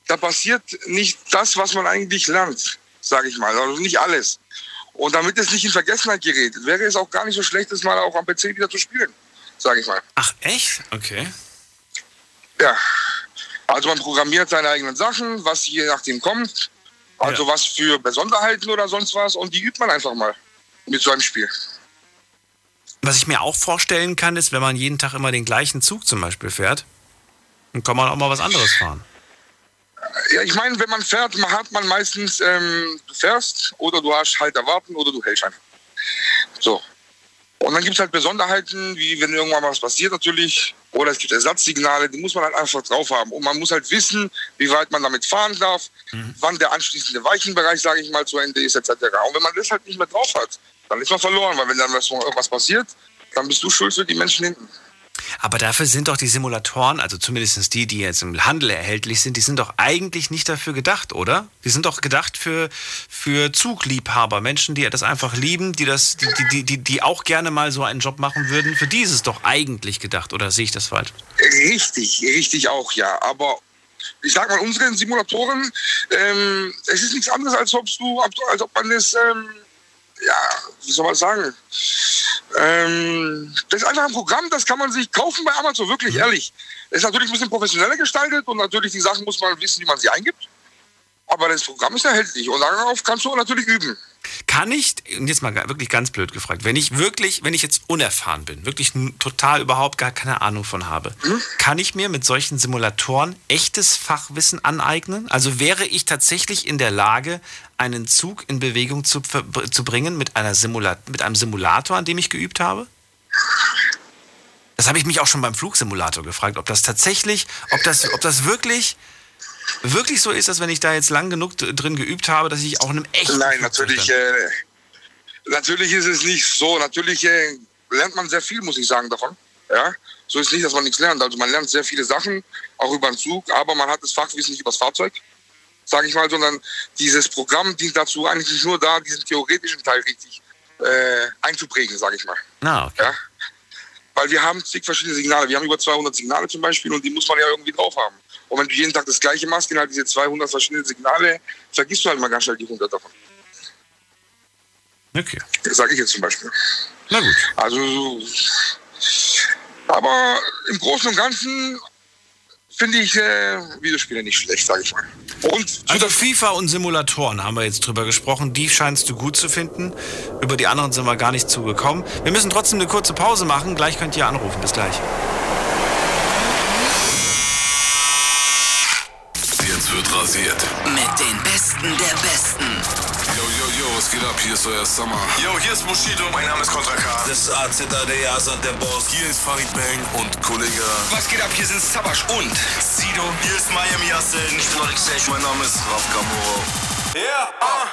da passiert nicht das, was man eigentlich lernt, sage ich mal. Also nicht alles. Und damit es nicht in Vergessenheit gerät, wäre es auch gar nicht so schlecht, das mal auch am PC wieder zu spielen, sage ich mal. Ach, echt? Okay. Ja. Also man programmiert seine eigenen Sachen, was je nachdem kommt. Also ja. was für Besonderheiten oder sonst was. Und die übt man einfach mal mit so einem Spiel. Was ich mir auch vorstellen kann, ist, wenn man jeden Tag immer den gleichen Zug zum Beispiel fährt, dann kann man auch mal was anderes fahren. Ja, ich meine, wenn man fährt, hat man meistens, ähm, du fährst oder du hast halt erwarten oder du hältst einfach. So. Und dann gibt es halt Besonderheiten, wie wenn irgendwann was passiert natürlich. Oder es gibt Ersatzsignale, die muss man halt einfach drauf haben. Und man muss halt wissen, wie weit man damit fahren darf, mhm. wann der anschließende Weichenbereich, sage ich mal, zu Ende ist, etc. Und wenn man das halt nicht mehr drauf hat, dann ist man verloren. Weil wenn dann was, was passiert, dann bist du schuld für die Menschen hinten. Aber dafür sind doch die Simulatoren, also zumindest die, die jetzt im Handel erhältlich sind, die sind doch eigentlich nicht dafür gedacht, oder? Die sind doch gedacht für, für Zugliebhaber, Menschen, die das einfach lieben, die, das, die, die, die, die auch gerne mal so einen Job machen würden. Für die ist es doch eigentlich gedacht, oder sehe ich das falsch? Richtig, richtig auch, ja. Aber ich sag mal, unsere Simulatoren, ähm, es ist nichts anderes, als du, als ob man es, ähm, ja, wie soll man sagen? Ähm, das ist einfach ein Programm, das kann man sich kaufen bei Amazon, wirklich ehrlich. Es ist natürlich ein bisschen professioneller gestaltet und natürlich die Sachen muss man wissen, wie man sie eingibt. Aber das Programm ist erhältlich und darauf kannst du natürlich üben. Kann ich, und jetzt mal wirklich ganz blöd gefragt, wenn ich wirklich, wenn ich jetzt unerfahren bin, wirklich total überhaupt gar keine Ahnung von habe, hm? kann ich mir mit solchen Simulatoren echtes Fachwissen aneignen? Also wäre ich tatsächlich in der Lage, einen Zug in Bewegung zu, zu bringen mit, einer mit einem Simulator, an dem ich geübt habe? Das habe ich mich auch schon beim Flugsimulator gefragt, ob das tatsächlich, ob das, ob das wirklich wirklich so ist, dass wenn ich da jetzt lang genug drin geübt habe, dass ich auch in einem echten. Nein, natürlich, äh, natürlich ist es nicht so. Natürlich äh, lernt man sehr viel, muss ich sagen, davon. Ja? So ist nicht, dass man nichts lernt. Also man lernt sehr viele Sachen, auch über den Zug, aber man hat das Fachwissen nicht über das Fahrzeug, sage ich mal, sondern dieses Programm dient dazu eigentlich nur da, diesen theoretischen Teil richtig äh, einzuprägen, sage ich mal. Ah, okay. ja? Weil wir haben zig verschiedene Signale. Wir haben über 200 Signale zum Beispiel und die muss man ja irgendwie drauf haben. Und wenn du jeden Tag das gleiche machst, genau diese 200 verschiedene Signale, vergisst du halt mal ganz schnell die 100 davon. Okay. Das sage ich jetzt zum Beispiel. Na gut. Also, aber im Großen und Ganzen finde ich äh, Videospiele nicht schlecht, sage ich mal. Und also FIFA und Simulatoren haben wir jetzt drüber gesprochen. Die scheinst du gut zu finden. Über die anderen sind wir gar nicht zugekommen. Wir müssen trotzdem eine kurze Pause machen. Gleich könnt ihr anrufen. Bis gleich. Besten der Besten. Yo, yo, yo, was geht ab? Hier ist euer Summer. Yo, hier ist Bushido. Mein Name ist Kontra K. Das ist AZA, der Asad, der Boss. Hier ist Farid Bang und Kollege. Was geht ab? Hier sind Sabash und Sido. Hier ist Miami Yassin. Ich bin Oryx Mein Name ist Raf Kamoro. Ja. Yeah. Uh.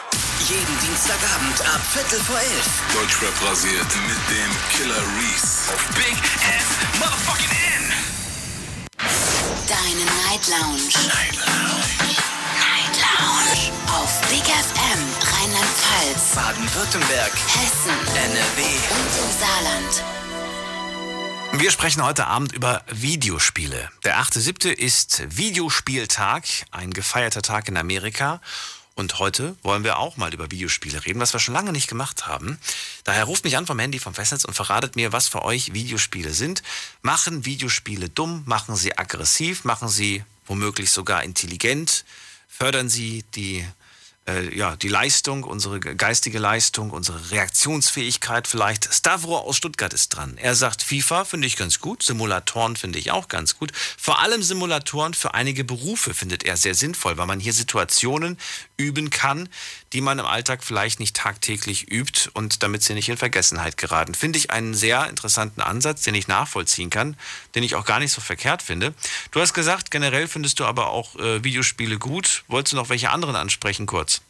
Jeden Dienstagabend ab Viertel vor elf. Deutschrap rasiert mit dem Killer Reese. Auf Big F Motherfucking N. Deine Night Lounge. Night Lounge. Lounge. Auf Big FM Rheinland-Pfalz, Baden-Württemberg, Hessen, NRW und im Saarland. Wir sprechen heute Abend über Videospiele. Der 8.7. ist Videospieltag, ein gefeierter Tag in Amerika. Und heute wollen wir auch mal über Videospiele reden, was wir schon lange nicht gemacht haben. Daher ruft mich an vom Handy vom Festnetz und verratet mir, was für euch Videospiele sind. Machen Videospiele dumm? Machen sie aggressiv? Machen sie womöglich sogar intelligent? Fördern sie die äh, ja, die Leistung, unsere geistige Leistung, unsere Reaktionsfähigkeit vielleicht. Stavro aus Stuttgart ist dran. Er sagt, FIFA finde ich ganz gut, Simulatoren finde ich auch ganz gut. Vor allem Simulatoren für einige Berufe findet er sehr sinnvoll, weil man hier Situationen üben kann, die man im Alltag vielleicht nicht tagtäglich übt und damit sie nicht in Vergessenheit geraten. Finde ich einen sehr interessanten Ansatz, den ich nachvollziehen kann, den ich auch gar nicht so verkehrt finde. Du hast gesagt, generell findest du aber auch äh, Videospiele gut. Wolltest du noch welche anderen ansprechen kurz?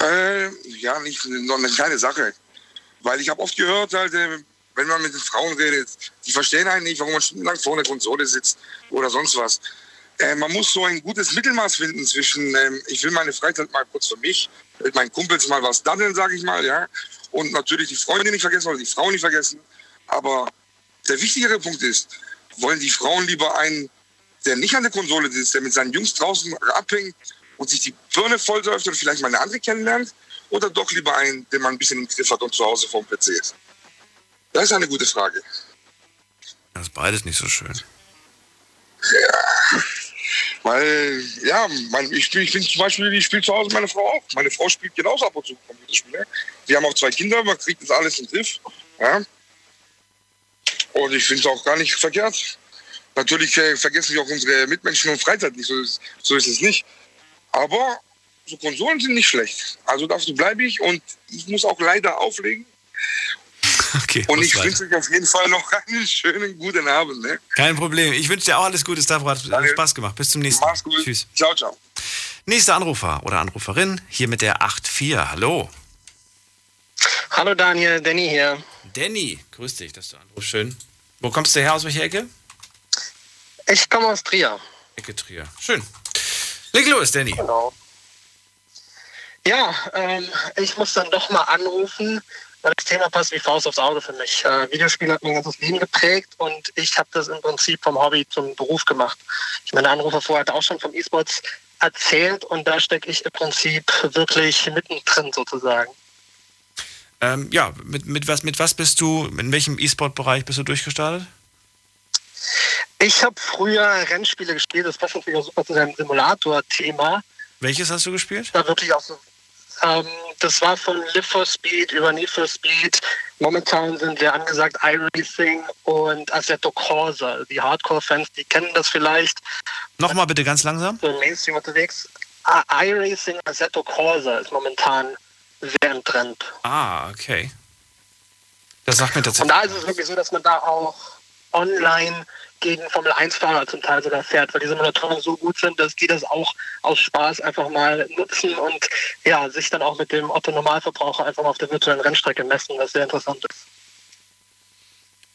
Äh, ja, nicht noch eine kleine Sache. Weil ich habe oft gehört, halt, äh, wenn man mit den Frauen redet, die verstehen einen nicht, warum man stundenlang vor einer Konsole sitzt oder sonst was. Äh, man muss so ein gutes Mittelmaß finden zwischen, ähm, ich will meine Freizeit mal kurz für mich, mit meinen Kumpels mal was daddeln, sage ich mal, ja. Und natürlich die Freunde nicht vergessen oder die Frauen nicht vergessen. Aber der wichtigere Punkt ist, wollen die Frauen lieber einen, der nicht an der Konsole sitzt, der mit seinen Jungs draußen abhängt und sich die Birne vollsäuft oder vielleicht mal eine andere kennenlernt? Oder doch lieber einen, den man ein bisschen im Griff hat und zu Hause vorm PC ist? Das ist eine gute Frage. Das ist beides nicht so schön. Ja, weil, ja, mein, ich, ich bin zum Beispiel, ich spiele zu Hause meine Frau auch. Meine Frau spielt genauso ab und zu Computerspiele. Wir haben auch zwei Kinder, man kriegt das alles im Griff. Ja. Und ich finde es auch gar nicht verkehrt. Natürlich äh, vergessen wir auch unsere Mitmenschen und Freizeit nicht, so ist, so ist es nicht. Aber so Konsolen sind nicht schlecht. Also dazu bleibe ich und ich muss auch leider auflegen. Okay, und ich wünsche euch auf jeden Fall noch einen schönen guten Abend. Ne? Kein Problem. Ich wünsche dir auch alles Gute, Stavro. Hat Danke. Spaß gemacht. Bis zum nächsten Mal. Mach's gut. Tschüss. Ciao, ciao. Nächster Anrufer oder Anruferin hier mit der 8.4. Hallo. Hallo Daniel, Danny hier. Danny, grüß dich, dass du anrufst. Schön. Wo kommst du her? Aus welcher Ecke? Ich komme aus Trier. Ecke Trier. Schön. Leg los, Danny. Genau. Ja, ähm, ich muss dann doch mal anrufen, weil das Thema passt wie Faust aufs Auge für mich. Äh, Videospiele hat mein ganzes Leben geprägt und ich habe das im Prinzip vom Hobby zum Beruf gemacht. Ich meine, Anrufer vorher hat auch schon vom E-Sports erzählt und da stecke ich im Prinzip wirklich mittendrin sozusagen. Ähm, ja, mit, mit, was, mit was bist du, in welchem E-Sport-Bereich bist du durchgestartet? Ich habe früher Rennspiele gespielt, das passt natürlich auch super zu deinem Simulator-Thema. Welches hast du gespielt? Da wirklich auch so. Ähm, das war von Live for Speed über Need for Speed. Momentan sind sehr angesagt iRacing und Assetto Corsa. Die Hardcore-Fans, die kennen das vielleicht. Nochmal bitte ganz langsam. So im Mainstream unterwegs. Ah, iRacing Assetto Corsa ist momentan sehr im Trend. Ah, okay. Das sagt mir Und tatsächlich. da ist es wirklich so, dass man da auch online gegen Formel 1-Fahrer zum Teil sogar fährt, weil die Simulatoren so gut sind, dass die das auch aus Spaß einfach mal nutzen und ja, sich dann auch mit dem Otto-Normalverbraucher einfach mal auf der virtuellen Rennstrecke messen, was sehr interessant ist.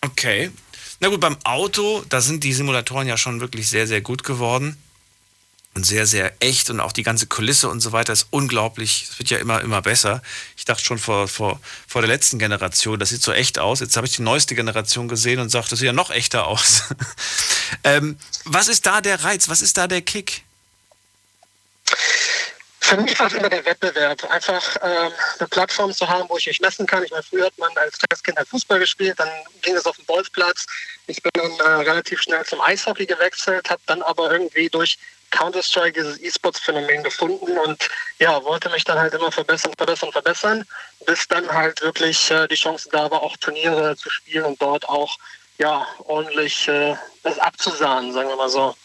Okay. Na gut, beim Auto, da sind die Simulatoren ja schon wirklich sehr, sehr gut geworden. Und sehr, sehr echt und auch die ganze Kulisse und so weiter ist unglaublich. Es wird ja immer, immer besser. Ich dachte schon vor, vor, vor der letzten Generation, das sieht so echt aus. Jetzt habe ich die neueste Generation gesehen und sage, das sieht ja noch echter aus. ähm, was ist da der Reiz? Was ist da der Kick? Für mich war es immer der Wettbewerb. Einfach ähm, eine Plattform zu haben, wo ich mich messen kann. Ich meine, früher hat man als kleines Kind Fußball gespielt, dann ging es auf den Bolzplatz. Ich bin dann äh, relativ schnell zum Eishockey gewechselt, habe dann aber irgendwie durch Counter-Strike dieses E-Sports-Phänomen gefunden und ja, wollte mich dann halt immer verbessern, verbessern, verbessern, bis dann halt wirklich äh, die Chance da war, auch Turniere zu spielen und dort auch ja ordentlich äh, das abzusahnen, sagen wir mal so.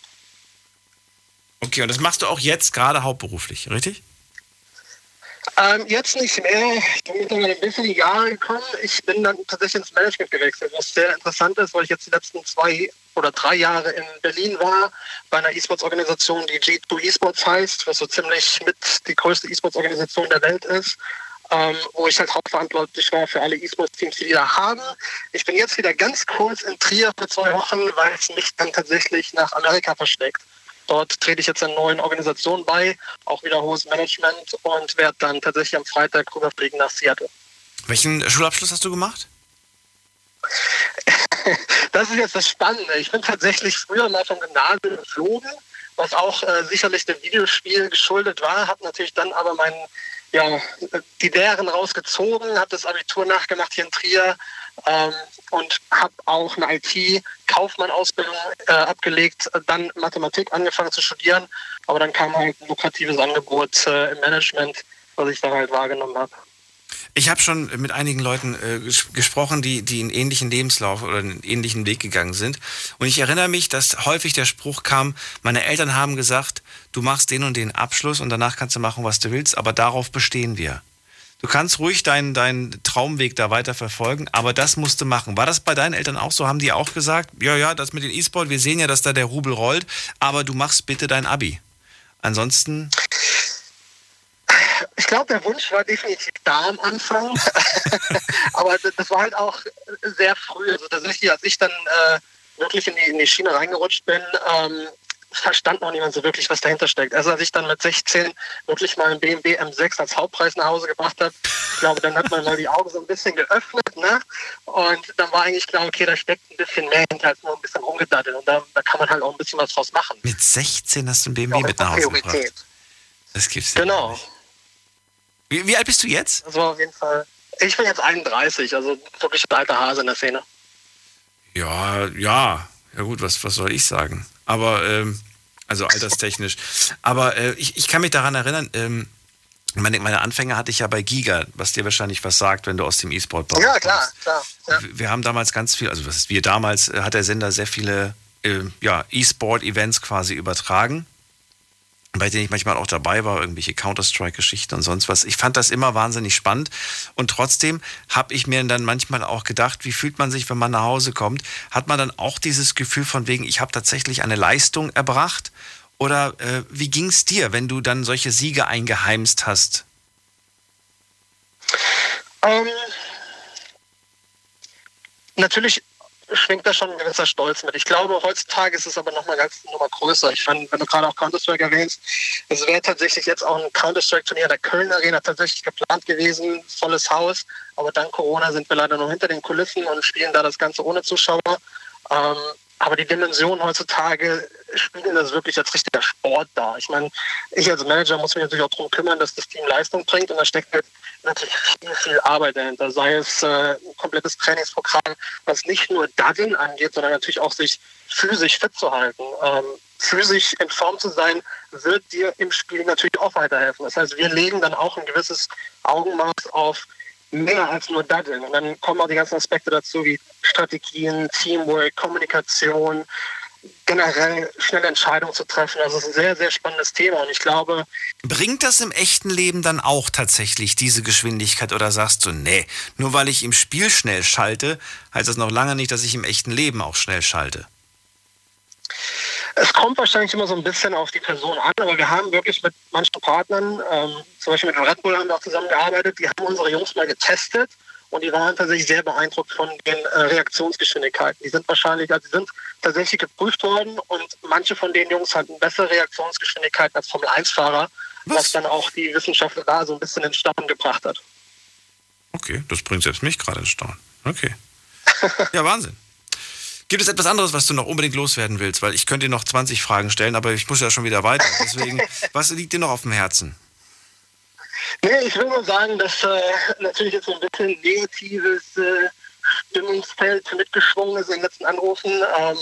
Okay, und das machst du auch jetzt gerade hauptberuflich, richtig? Ähm, jetzt nicht mehr. Ich bin mittlerweile ein bisschen in die Jahre gekommen. Ich bin dann tatsächlich ins Management gewechselt, was sehr interessant ist, weil ich jetzt die letzten zwei oder drei Jahre in Berlin war, bei einer E-Sports-Organisation, die G2 E-Sports heißt, was so ziemlich mit die größte E-Sports-Organisation der Welt ist. Ähm, wo ich halt hauptverantwortlich war für alle E-Sports-Teams, die die da haben. Ich bin jetzt wieder ganz kurz in Trier für zwei Wochen, weil es mich dann tatsächlich nach Amerika verschlägt. Dort trete ich jetzt einer neuen Organisation bei, auch wieder hohes Management und werde dann tatsächlich am Freitag rüberfliegen nach Seattle. Welchen Schulabschluss hast du gemacht? Das ist jetzt das Spannende. Ich bin tatsächlich früher mal vom Gymnasium geflogen, was auch äh, sicherlich dem Videospiel geschuldet war, habe natürlich dann aber meinen ja, die Lehren rausgezogen, habe das Abitur nachgemacht hier in Trier ähm, und habe auch eine IT-Kaufmann-Ausbildung äh, abgelegt, dann Mathematik angefangen zu studieren, aber dann kam halt ein lukratives Angebot äh, im Management, was ich dann halt wahrgenommen habe. Ich habe schon mit einigen Leuten äh, ges gesprochen, die, die einen ähnlichen Lebenslauf oder einen ähnlichen Weg gegangen sind. Und ich erinnere mich, dass häufig der Spruch kam, meine Eltern haben gesagt, du machst den und den Abschluss und danach kannst du machen, was du willst, aber darauf bestehen wir. Du kannst ruhig deinen, deinen Traumweg da weiter verfolgen, aber das musst du machen. War das bei deinen Eltern auch so? Haben die auch gesagt, ja, ja, das mit dem E-Sport, wir sehen ja, dass da der Rubel rollt, aber du machst bitte dein Abi. Ansonsten. Ich glaube, der Wunsch war definitiv da am Anfang. aber das war halt auch sehr früh. Also tatsächlich, als ich dann äh, wirklich in die, in die Schiene reingerutscht bin, ähm, verstand noch niemand so wirklich, was dahinter steckt. Also als ich dann mit 16 wirklich mal einen BMW M6 als Hauptpreis nach Hause gebracht habe, ich glaube, dann hat man mal die Augen so ein bisschen geöffnet, ne? Und dann war eigentlich klar, okay, da steckt ein bisschen mehr hinter als nur ein bisschen rumgedattelt. Und da, da kann man halt auch ein bisschen was draus machen. Mit 16 hast du einen BMW ja, mit nach Hause Priorität. gebracht. Das gibt's ja Genau. Wie, wie alt bist du jetzt? War auf jeden Fall. Ich bin jetzt 31, also wirklich ein alter Hase in der Szene. Ja, ja. Ja gut, was, was soll ich sagen? Aber, ähm, also alterstechnisch. Aber äh, ich, ich kann mich daran erinnern, ähm, meine, meine Anfänge hatte ich ja bei Giga, was dir wahrscheinlich was sagt, wenn du aus dem E-Sport kommst. Ja, klar, klar. Ja. Wir haben damals ganz viel, also was ist wir damals, hat der Sender sehr viele äh, ja, E-Sport-Events quasi übertragen bei denen ich manchmal auch dabei war, irgendwelche Counter-Strike-Geschichten und sonst was. Ich fand das immer wahnsinnig spannend und trotzdem habe ich mir dann manchmal auch gedacht, wie fühlt man sich, wenn man nach Hause kommt? Hat man dann auch dieses Gefühl von wegen, ich habe tatsächlich eine Leistung erbracht? Oder äh, wie ging es dir, wenn du dann solche Siege eingeheimst hast? Ähm, natürlich schwingt da schon ein gewisser Stolz mit. Ich glaube, heutzutage ist es aber noch mal ganz nochmal größer. Ich fand, wenn du gerade auch Counter-Strike erwähnst, es wäre tatsächlich jetzt auch ein Counter-Strike-Turnier der Köln Arena tatsächlich geplant gewesen, volles Haus. Aber dank Corona sind wir leider noch hinter den Kulissen und spielen da das Ganze ohne Zuschauer. Ähm, aber die Dimensionen heutzutage spielen das wirklich als richtiger Sport da. Ich meine, ich als Manager muss mich natürlich auch darum kümmern, dass das Team Leistung bringt und da steckt halt natürlich viel, viel Arbeit dahinter. Sei es äh, ein komplettes Trainingsprogramm, was nicht nur Daddeln angeht, sondern natürlich auch sich physisch fit zu halten. Ähm, physisch in Form zu sein, wird dir im Spiel natürlich auch weiterhelfen. Das heißt, wir legen dann auch ein gewisses Augenmaß auf mehr als nur Daddeln. Und dann kommen auch die ganzen Aspekte dazu, wie Strategien, Teamwork, Kommunikation, generell schnelle Entscheidungen zu treffen. Also es ist ein sehr, sehr spannendes Thema und ich glaube. Bringt das im echten Leben dann auch tatsächlich diese Geschwindigkeit oder sagst du, nee, nur weil ich im Spiel schnell schalte, heißt das noch lange nicht, dass ich im echten Leben auch schnell schalte? Es kommt wahrscheinlich immer so ein bisschen auf die Person an, aber wir haben wirklich mit manchen Partnern, ähm, zum Beispiel mit dem Red Bull haben wir auch zusammengearbeitet, die haben unsere Jungs mal getestet und die waren tatsächlich sehr beeindruckt von den äh, Reaktionsgeschwindigkeiten. Die sind wahrscheinlich, also die sind tatsächlich geprüft worden und manche von den Jungs hatten bessere Reaktionsgeschwindigkeiten als Formel-1-Fahrer, was? was dann auch die Wissenschaftler da so ein bisschen in Staunen gebracht hat. Okay, das bringt selbst mich gerade in Staunen. Okay. Ja, Wahnsinn. Gibt es etwas anderes, was du noch unbedingt loswerden willst? Weil ich könnte dir noch 20 Fragen stellen, aber ich muss ja schon wieder weiter. Deswegen, was liegt dir noch auf dem Herzen? Nee, ich will nur sagen, dass äh, natürlich jetzt so ein bisschen negatives äh, Stimmungsfeld mitgeschwungen ist in den letzten Anrufen. Ähm,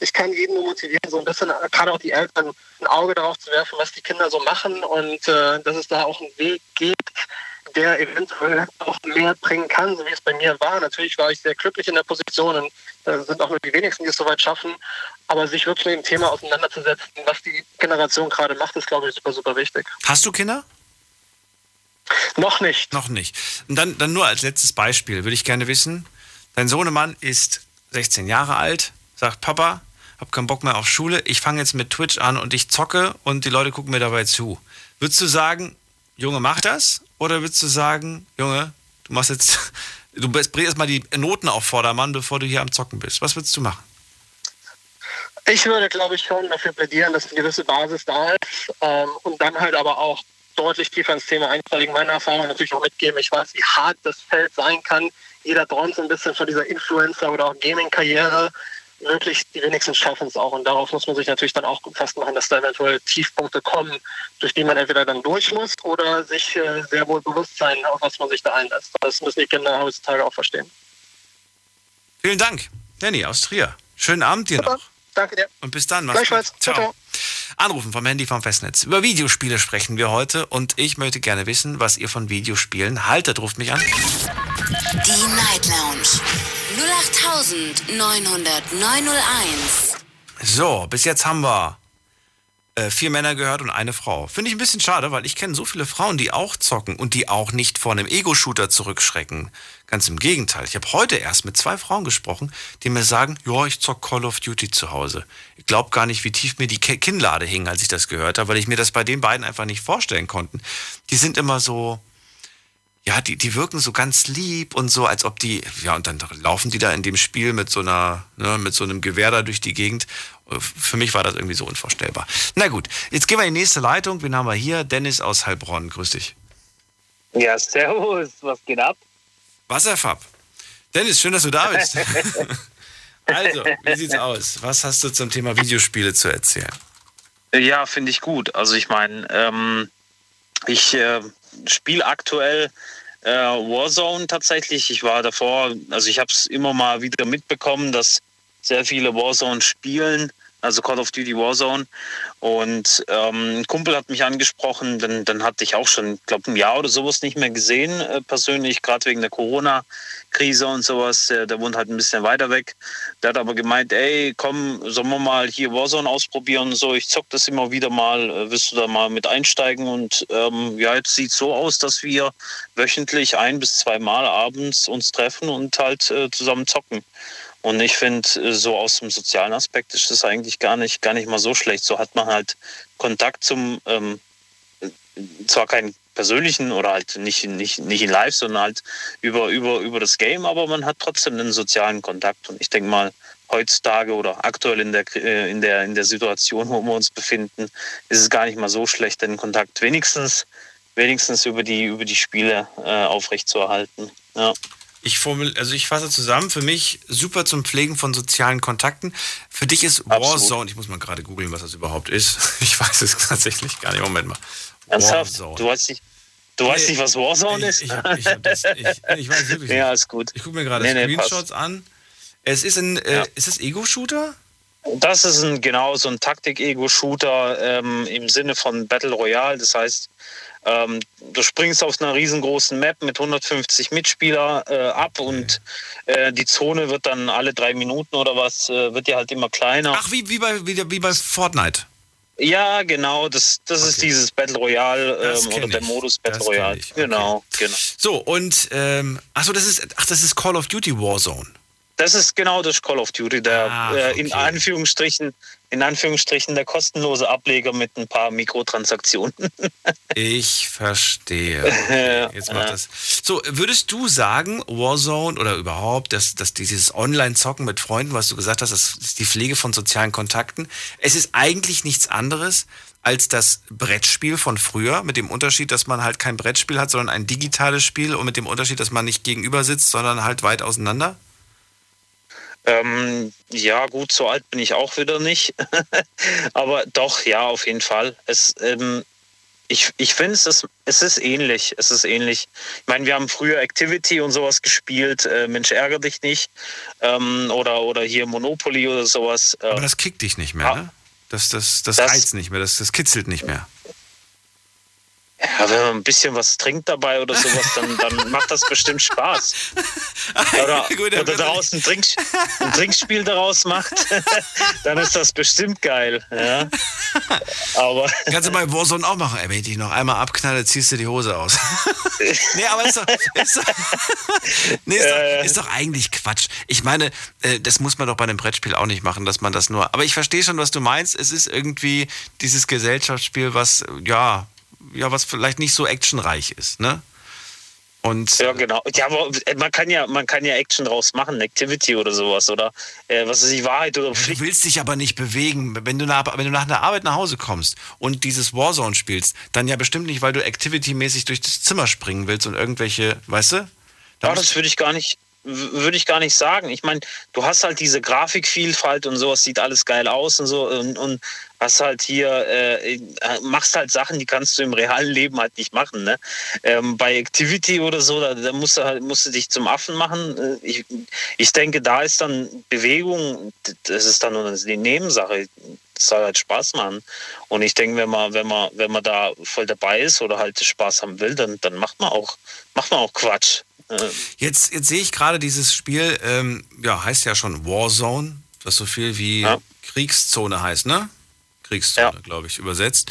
ich kann jeden nur motivieren, so ein bisschen, gerade auch die Eltern, ein Auge darauf zu werfen, was die Kinder so machen und äh, dass es da auch einen Weg gibt, der eventuell auch mehr bringen kann, so wie es bei mir war. Natürlich war ich sehr glücklich in der Position und da sind auch nur die wenigsten, die es soweit schaffen. Aber sich wirklich mit dem Thema auseinanderzusetzen, was die Generation gerade macht, ist, glaube ich, super, super wichtig. Hast du Kinder? Noch nicht. Noch nicht. Und dann, dann nur als letztes Beispiel würde ich gerne wissen, dein Sohnemann ist 16 Jahre alt, sagt Papa, hab keinen Bock mehr auf Schule, ich fange jetzt mit Twitch an und ich zocke und die Leute gucken mir dabei zu. Würdest du sagen, Junge, mach das? Oder würdest du sagen, Junge, du machst jetzt, du bringst erstmal die Noten auf Vordermann, bevor du hier am Zocken bist. Was würdest du machen? Ich würde, glaube ich, schon dafür plädieren, dass eine gewisse Basis da ist ähm, und dann halt aber auch deutlich tiefer ins Thema einsteigen, meine Erfahrung natürlich auch mitgeben. Ich weiß, wie hart das Feld sein kann. Jeder träumt so ein bisschen von dieser Influencer- oder auch Gaming-Karriere. wirklich die wenigsten schaffen es auch. Und darauf muss man sich natürlich dann auch festmachen, dass da eventuell Tiefpunkte kommen, durch die man entweder dann durch muss oder sich äh, sehr wohl bewusst sein, auf was man sich da einlässt. Das müssen die Kinder heutzutage auch verstehen. Vielen Dank, Danny aus Trier. Schönen Abend dir noch. Danke dir. Und bis dann. Gut. Ciao. ciao. Anrufen vom Handy vom Festnetz. Über Videospiele sprechen wir heute und ich möchte gerne wissen, was ihr von Videospielen haltet. Ruft mich an. Die Night Lounge 0890901. So, bis jetzt haben wir äh, vier Männer gehört und eine Frau. Finde ich ein bisschen schade, weil ich kenne so viele Frauen, die auch zocken und die auch nicht vor einem Ego-Shooter zurückschrecken. Ganz im Gegenteil. Ich habe heute erst mit zwei Frauen gesprochen, die mir sagen, ja, ich zock Call of Duty zu Hause. Ich glaube gar nicht, wie tief mir die Kinnlade hing, als ich das gehört habe, weil ich mir das bei den beiden einfach nicht vorstellen konnte. Die sind immer so, ja, die, die wirken so ganz lieb und so, als ob die, ja, und dann laufen die da in dem Spiel mit so einer, ne, mit so einem Gewehr da durch die Gegend. Für mich war das irgendwie so unvorstellbar. Na gut, jetzt gehen wir in die nächste Leitung. Wen haben wir hier? Dennis aus Heilbronn. Grüß dich. Ja, servus. Was geht ab? Wasserfab. Dennis, schön, dass du da bist. also, wie sieht's aus? Was hast du zum Thema Videospiele zu erzählen? Ja, finde ich gut. Also ich meine, ähm, ich äh, spiele aktuell äh, Warzone tatsächlich. Ich war davor, also ich habe es immer mal wieder mitbekommen, dass sehr viele Warzone spielen also Call of Duty Warzone. Und ähm, ein Kumpel hat mich angesprochen, dann, dann hatte ich auch schon, glaube ein Jahr oder sowas nicht mehr gesehen, äh, persönlich, gerade wegen der Corona-Krise und sowas. Der, der wohnt halt ein bisschen weiter weg. Der hat aber gemeint, ey, komm, sollen wir mal hier Warzone ausprobieren und so. Ich zock das immer wieder mal, äh, willst du da mal mit einsteigen? Und ähm, ja, jetzt sieht so aus, dass wir wöchentlich ein bis zwei Mal abends uns treffen und halt äh, zusammen zocken. Und ich finde, äh, so aus dem sozialen Aspekt ist das eigentlich gar nicht, gar nicht mal so schlecht. So hat man halt Kontakt zum, ähm, zwar keinen persönlichen oder halt nicht, nicht, nicht in live, sondern halt über, über, über das Game, aber man hat trotzdem einen sozialen Kontakt. Und ich denke mal, heutzutage oder aktuell in der, äh, in, der, in der Situation, wo wir uns befinden, ist es gar nicht mal so schlecht, den Kontakt wenigstens, wenigstens über die, über die Spiele äh, aufrechtzuerhalten. Ja. Ich formul, also ich fasse zusammen, für mich super zum Pflegen von sozialen Kontakten. Für dich ist Warzone, ich muss mal gerade googeln, was das überhaupt ist. Ich weiß es tatsächlich gar nicht. Moment mal. Ernsthaft? Du weißt nicht, du weißt nicht was Warzone ist? Ich, ich, ich, das, ich, weiß wirklich nicht. Ja, ist gut. Ich gucke mir gerade nee, Screenshots nee, an. Es ist ein, äh, ist es Ego-Shooter? Das ist ein genau so ein Taktik-Ego-Shooter ähm, im Sinne von Battle Royale. Das heißt, ähm, du springst auf einer riesengroßen Map mit 150 Mitspieler äh, ab und äh, die Zone wird dann alle drei Minuten oder was, äh, wird ja halt immer kleiner. Ach, wie, wie, bei, wie, wie bei Fortnite. Ja, genau, das, das okay. ist dieses Battle Royale ähm, oder der Modus Battle das Royale. Okay. Genau, genau. So, und ähm, achso, das ist ach, das ist Call of Duty Warzone. Das ist genau das Call of Duty, der ah, okay. in Anführungsstrichen in Anführungsstrichen der kostenlose Ableger mit ein paar Mikrotransaktionen. ich verstehe. Jetzt macht das. So, würdest du sagen, Warzone oder überhaupt, dass, dass dieses Online-Zocken mit Freunden, was du gesagt hast, das ist die Pflege von sozialen Kontakten, es ist eigentlich nichts anderes als das Brettspiel von früher, mit dem Unterschied, dass man halt kein Brettspiel hat, sondern ein digitales Spiel und mit dem Unterschied, dass man nicht gegenüber sitzt, sondern halt weit auseinander? Ähm, ja, gut, so alt bin ich auch wieder nicht. Aber doch, ja, auf jeden Fall. Es, ähm, ich, ich finde, es ist, es ist ähnlich. Es ist ähnlich. Ich meine, wir haben früher Activity und sowas gespielt. Äh, Mensch, ärgere dich nicht. Ähm, oder, oder hier Monopoly oder sowas. Aber das kickt dich nicht mehr, ah, ne? Das, das, das, das reizt nicht mehr, das, das kitzelt nicht mehr. Ja, wenn man ein bisschen was trinkt dabei oder sowas, dann, dann macht das bestimmt Spaß. Oder, Gut, oder daraus ein, Trink, ein Trinkspiel daraus macht, dann ist das bestimmt geil. Ja. Aber Kannst du bei Warzone auch machen. Ey, wenn ich dich noch einmal abknalle, ziehst du die Hose aus. nee, aber ist doch, ist, doch, nee, ist, doch, ist doch eigentlich Quatsch. Ich meine, äh, das muss man doch bei einem Brettspiel auch nicht machen, dass man das nur. Aber ich verstehe schon, was du meinst. Es ist irgendwie dieses Gesellschaftsspiel, was, ja, ja, was vielleicht nicht so actionreich ist, ne? Und, ja, genau. Ja, aber man kann ja, man kann ja Action draus machen, Activity oder sowas, oder äh, was ist die Wahrheit oder Pflicht. Du willst dich aber nicht bewegen. Wenn du, nach, wenn du nach der Arbeit nach Hause kommst und dieses Warzone spielst, dann ja bestimmt nicht, weil du Activity-mäßig durch das Zimmer springen willst und irgendwelche, weißt du? Da ja, das würde ich gar nicht, würde ich gar nicht sagen. Ich meine, du hast halt diese Grafikvielfalt und sowas, sieht alles geil aus und so und, und hast halt hier, äh, machst halt Sachen, die kannst du im realen Leben halt nicht machen. Ne? Ähm, bei Activity oder so, da, da, musst, du halt, musst du dich zum Affen machen. Äh, ich, ich denke, da ist dann Bewegung, das ist dann nur eine Nebensache. Das soll halt Spaß machen. Und ich denke, wenn man, wenn man, wenn man da voll dabei ist oder halt Spaß haben will, dann, dann macht man auch, macht man auch Quatsch. Jetzt, jetzt sehe ich gerade dieses Spiel, ähm, ja, heißt ja schon Warzone, was so viel wie ja. Kriegszone heißt, ne? Kriegszone, ja. glaube ich, übersetzt.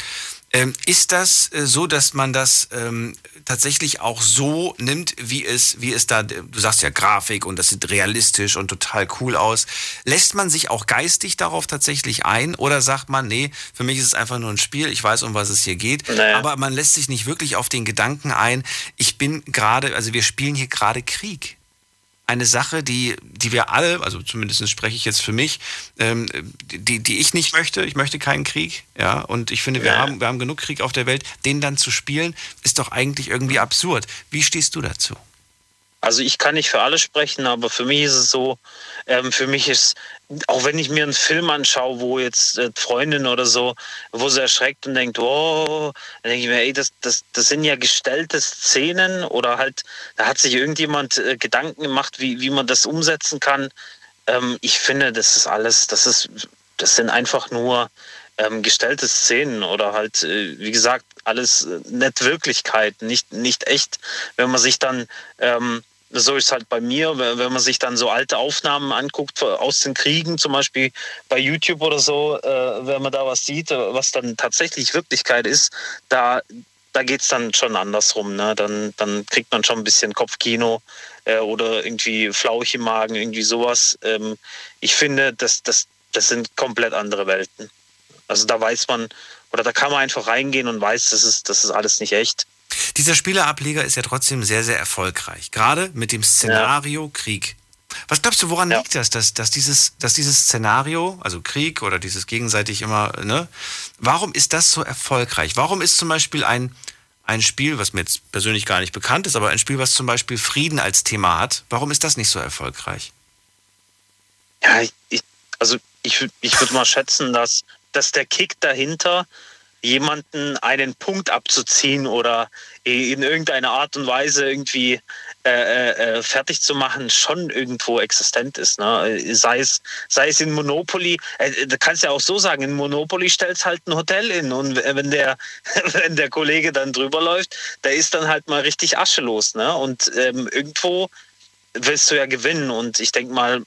Ähm, ist das äh, so, dass man das ähm, tatsächlich auch so nimmt, wie es, wie es da, du sagst ja Grafik und das sieht realistisch und total cool aus. Lässt man sich auch geistig darauf tatsächlich ein oder sagt man, nee, für mich ist es einfach nur ein Spiel, ich weiß, um was es hier geht, naja. aber man lässt sich nicht wirklich auf den Gedanken ein, ich bin gerade, also wir spielen hier gerade Krieg eine Sache, die, die wir alle, also zumindest spreche ich jetzt für mich, ähm, die, die ich nicht möchte. Ich möchte keinen Krieg, ja. Und ich finde, wir, ja. haben, wir haben genug Krieg auf der Welt. Den dann zu spielen, ist doch eigentlich irgendwie absurd. Wie stehst du dazu? Also ich kann nicht für alle sprechen, aber für mich ist es so, ähm, für mich ist, auch wenn ich mir einen Film anschaue, wo jetzt äh, Freundin oder so, wo sie erschreckt und denkt, oh, dann denke ich mir, ey, das, das, das sind ja gestellte Szenen oder halt, da hat sich irgendjemand äh, Gedanken gemacht, wie, wie man das umsetzen kann. Ähm, ich finde, das ist alles, das ist, das sind einfach nur ähm, gestellte Szenen oder halt, äh, wie gesagt, alles äh, nicht Wirklichkeit, nicht, nicht echt. Wenn man sich dann ähm, so ist halt bei mir, wenn man sich dann so alte Aufnahmen anguckt aus den Kriegen, zum Beispiel bei YouTube oder so, äh, wenn man da was sieht, äh, was dann tatsächlich Wirklichkeit ist, da, da geht es dann schon andersrum. Ne? Dann, dann kriegt man schon ein bisschen Kopfkino äh, oder irgendwie Flauch im Magen, irgendwie sowas. Ähm, ich finde, das, das, das sind komplett andere Welten. Also da weiß man, oder da kann man einfach reingehen und weiß, das ist, das ist alles nicht echt. Dieser Spielerableger ist ja trotzdem sehr, sehr erfolgreich. Gerade mit dem Szenario ja. Krieg. Was glaubst du, woran ja. liegt das, dass, dass, dieses, dass dieses Szenario, also Krieg oder dieses gegenseitig immer, ne, warum ist das so erfolgreich? Warum ist zum Beispiel ein, ein Spiel, was mir jetzt persönlich gar nicht bekannt ist, aber ein Spiel, was zum Beispiel Frieden als Thema hat, warum ist das nicht so erfolgreich? Ja, ich, also ich, ich würde mal schätzen, dass, dass der Kick dahinter jemanden einen Punkt abzuziehen oder in irgendeiner Art und Weise irgendwie äh, äh, äh, fertig zu machen, schon irgendwo existent ist. Ne? Sei, es, sei es in Monopoly, äh, da kannst ja auch so sagen, in Monopoly stellst halt ein Hotel in und wenn der, wenn der Kollege dann drüber läuft, da ist dann halt mal richtig Asche los. Ne? Und ähm, irgendwo willst du ja gewinnen und ich denke mal,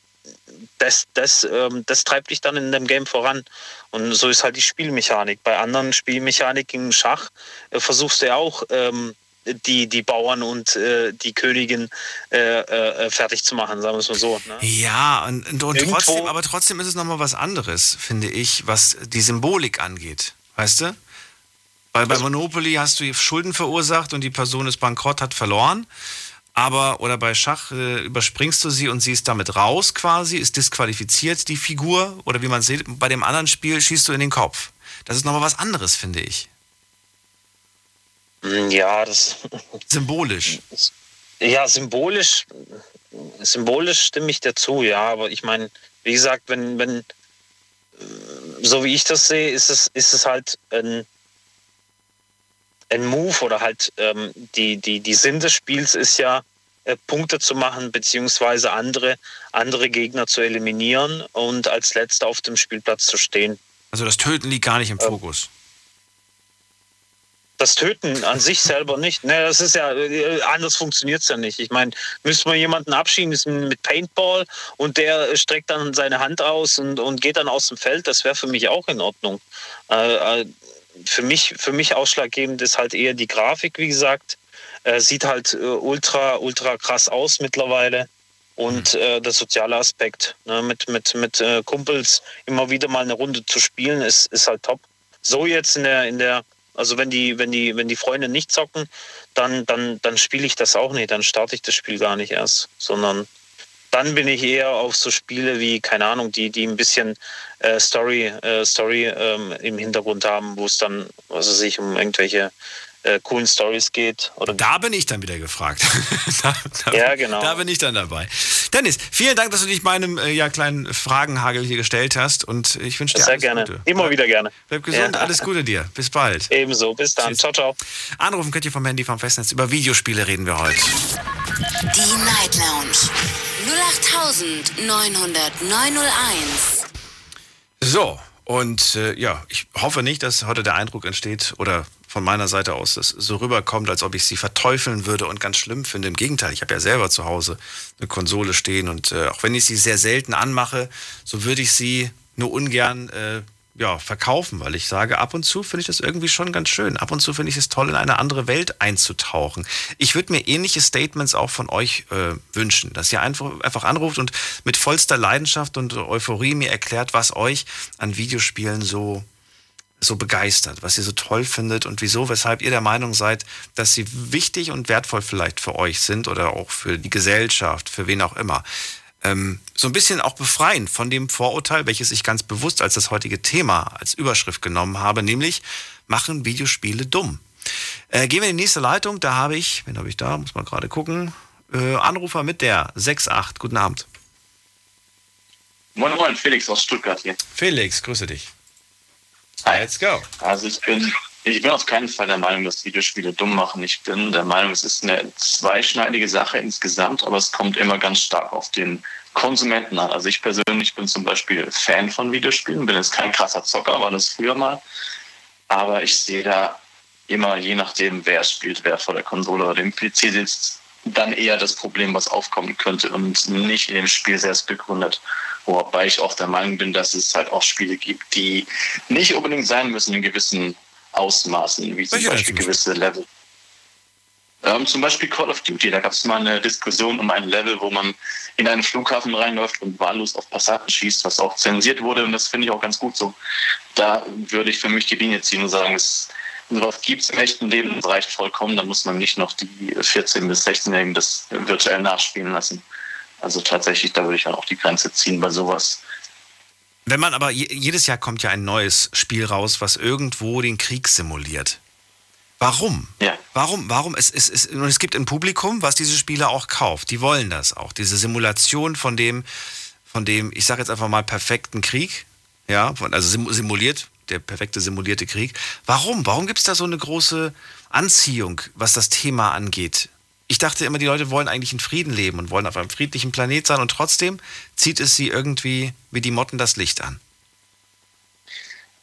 das, das, ähm, das treibt dich dann in dem Game voran. Und so ist halt die Spielmechanik. Bei anderen Spielmechaniken im Schach äh, versuchst du ja auch ähm, die, die Bauern und äh, die Königin äh, äh, fertig zu machen, sagen wir es mal so. Ne? Ja, und, und, und trotzdem, aber trotzdem ist es nochmal was anderes, finde ich, was die Symbolik angeht. Weißt du? Weil bei also Monopoly hast du Schulden verursacht und die Person ist bankrott, hat verloren aber oder bei Schach äh, überspringst du sie und sie ist damit raus quasi, ist disqualifiziert die Figur oder wie man sieht, bei dem anderen Spiel schießt du in den Kopf. Das ist nochmal was anderes, finde ich. Hm, ja, das. Symbolisch. Ja, symbolisch, symbolisch stimme ich dazu, ja, aber ich meine, wie gesagt, wenn, wenn, so wie ich das sehe, ist es, ist es halt ein, ein Move oder halt ähm, die, die, die Sinn des Spiels ist ja, äh, Punkte zu machen, beziehungsweise andere, andere Gegner zu eliminieren und als letzter auf dem Spielplatz zu stehen. Also das Töten liegt gar nicht im Fokus. Das Töten an sich selber nicht. Ne, das ist ja, äh, anders funktioniert es ja nicht. Ich meine, müsste man jemanden abschieben mit Paintball und der streckt dann seine Hand aus und, und geht dann aus dem Feld, das wäre für mich auch in Ordnung. Äh, äh für mich, für mich ausschlaggebend ist halt eher die Grafik, wie gesagt. Äh, sieht halt äh, ultra, ultra krass aus mittlerweile. Und mhm. äh, der soziale Aspekt, ne, mit, mit, mit äh, Kumpels immer wieder mal eine Runde zu spielen, ist, ist halt top. So jetzt in der, in der, also wenn die, wenn die, wenn die Freunde nicht zocken, dann, dann, dann spiele ich das auch nicht, dann starte ich das Spiel gar nicht erst, sondern dann bin ich eher auf so Spiele wie, keine Ahnung, die, die ein bisschen äh, Story, äh, Story ähm, im Hintergrund haben, wo es dann, was weiß ich, um irgendwelche äh, coolen Stories geht. Oder da bin ich dann wieder gefragt. da, da, ja, genau. Da bin ich dann dabei. Dennis, vielen Dank, dass du dich meinem äh, ja, kleinen Fragenhagel hier gestellt hast und ich wünsche dir Sehr alles gerne. Gute. Immer wieder gerne. Bleib gesund, Ja. alles Gute dir. Bis bald. Ebenso, bis dann. Tschüss. Ciao, ciao. Anrufen könnt ihr vom Handy vom Festnetz. Über Videospiele reden wir heute. Die Night Lounge 08901. So, und äh, ja, ich hoffe nicht, dass heute der Eindruck entsteht oder von meiner Seite aus das so rüberkommt, als ob ich sie verteufeln würde und ganz schlimm finde. Im Gegenteil, ich habe ja selber zu Hause eine Konsole stehen und äh, auch wenn ich sie sehr selten anmache, so würde ich sie nur ungern äh, ja, verkaufen, weil ich sage, ab und zu finde ich das irgendwie schon ganz schön. Ab und zu finde ich es toll, in eine andere Welt einzutauchen. Ich würde mir ähnliche Statements auch von euch äh, wünschen, dass ihr einfach, einfach anruft und mit vollster Leidenschaft und Euphorie mir erklärt, was euch an Videospielen so, so begeistert, was ihr so toll findet und wieso, weshalb ihr der Meinung seid, dass sie wichtig und wertvoll vielleicht für euch sind oder auch für die Gesellschaft, für wen auch immer ähm, so ein bisschen auch befreien von dem Vorurteil, welches ich ganz bewusst als das heutige Thema, als Überschrift genommen habe, nämlich machen Videospiele dumm. Äh, gehen wir in die nächste Leitung, da habe ich, wen habe ich da, muss man gerade gucken, äh, Anrufer mit der 6.8, guten Abend. Moin Moin, Felix aus Stuttgart hier. Felix, grüße dich. Hi. Let's go. Also ich bin, ich bin auf keinen Fall der Meinung, dass Videospiele dumm machen. Ich bin der Meinung, es ist eine zweischneidige Sache insgesamt, aber es kommt immer ganz stark auf den Konsumenten an. Also ich persönlich bin zum Beispiel Fan von Videospielen, bin jetzt kein krasser Zocker, war das früher mal. Aber ich sehe da immer, je nachdem, wer spielt, wer vor der Konsole oder dem PC sitzt, dann eher das Problem, was aufkommen könnte und nicht in dem Spiel selbst begründet. Wobei ich auch der Meinung bin, dass es halt auch Spiele gibt, die nicht unbedingt sein müssen in gewissen Ausmaßen, wie zum Welche Beispiel gewisse Level. Ähm, zum Beispiel Call of Duty, da gab es mal eine Diskussion um ein Level, wo man in einen Flughafen reinläuft und wahllos auf Passanten schießt, was auch zensiert wurde und das finde ich auch ganz gut so. Da würde ich für mich die Linie ziehen und sagen, es, sowas gibt es im echten Leben, das reicht vollkommen, da muss man nicht noch die 14- bis 16-Jährigen das virtuell nachspielen lassen. Also tatsächlich, da würde ich dann auch die Grenze ziehen bei sowas. Wenn man aber, je- jedes Jahr kommt ja ein neues Spiel raus, was irgendwo den Krieg simuliert. Warum? Ja. Warum? Warum? Es, es, es, und es gibt ein Publikum, was diese Spiele auch kauft. Die wollen das auch. Diese Simulation von dem, von dem, ich sage jetzt einfach mal, perfekten Krieg. Ja, also sim- simuliert, der perfekte simulierte Krieg. Warum? Warum gibt es da so eine große Anziehung, was das Thema angeht? Ich dachte immer, die Leute wollen eigentlich in Frieden leben und wollen auf einem friedlichen Planet sein und trotzdem zieht es sie irgendwie wie die Motten das Licht an.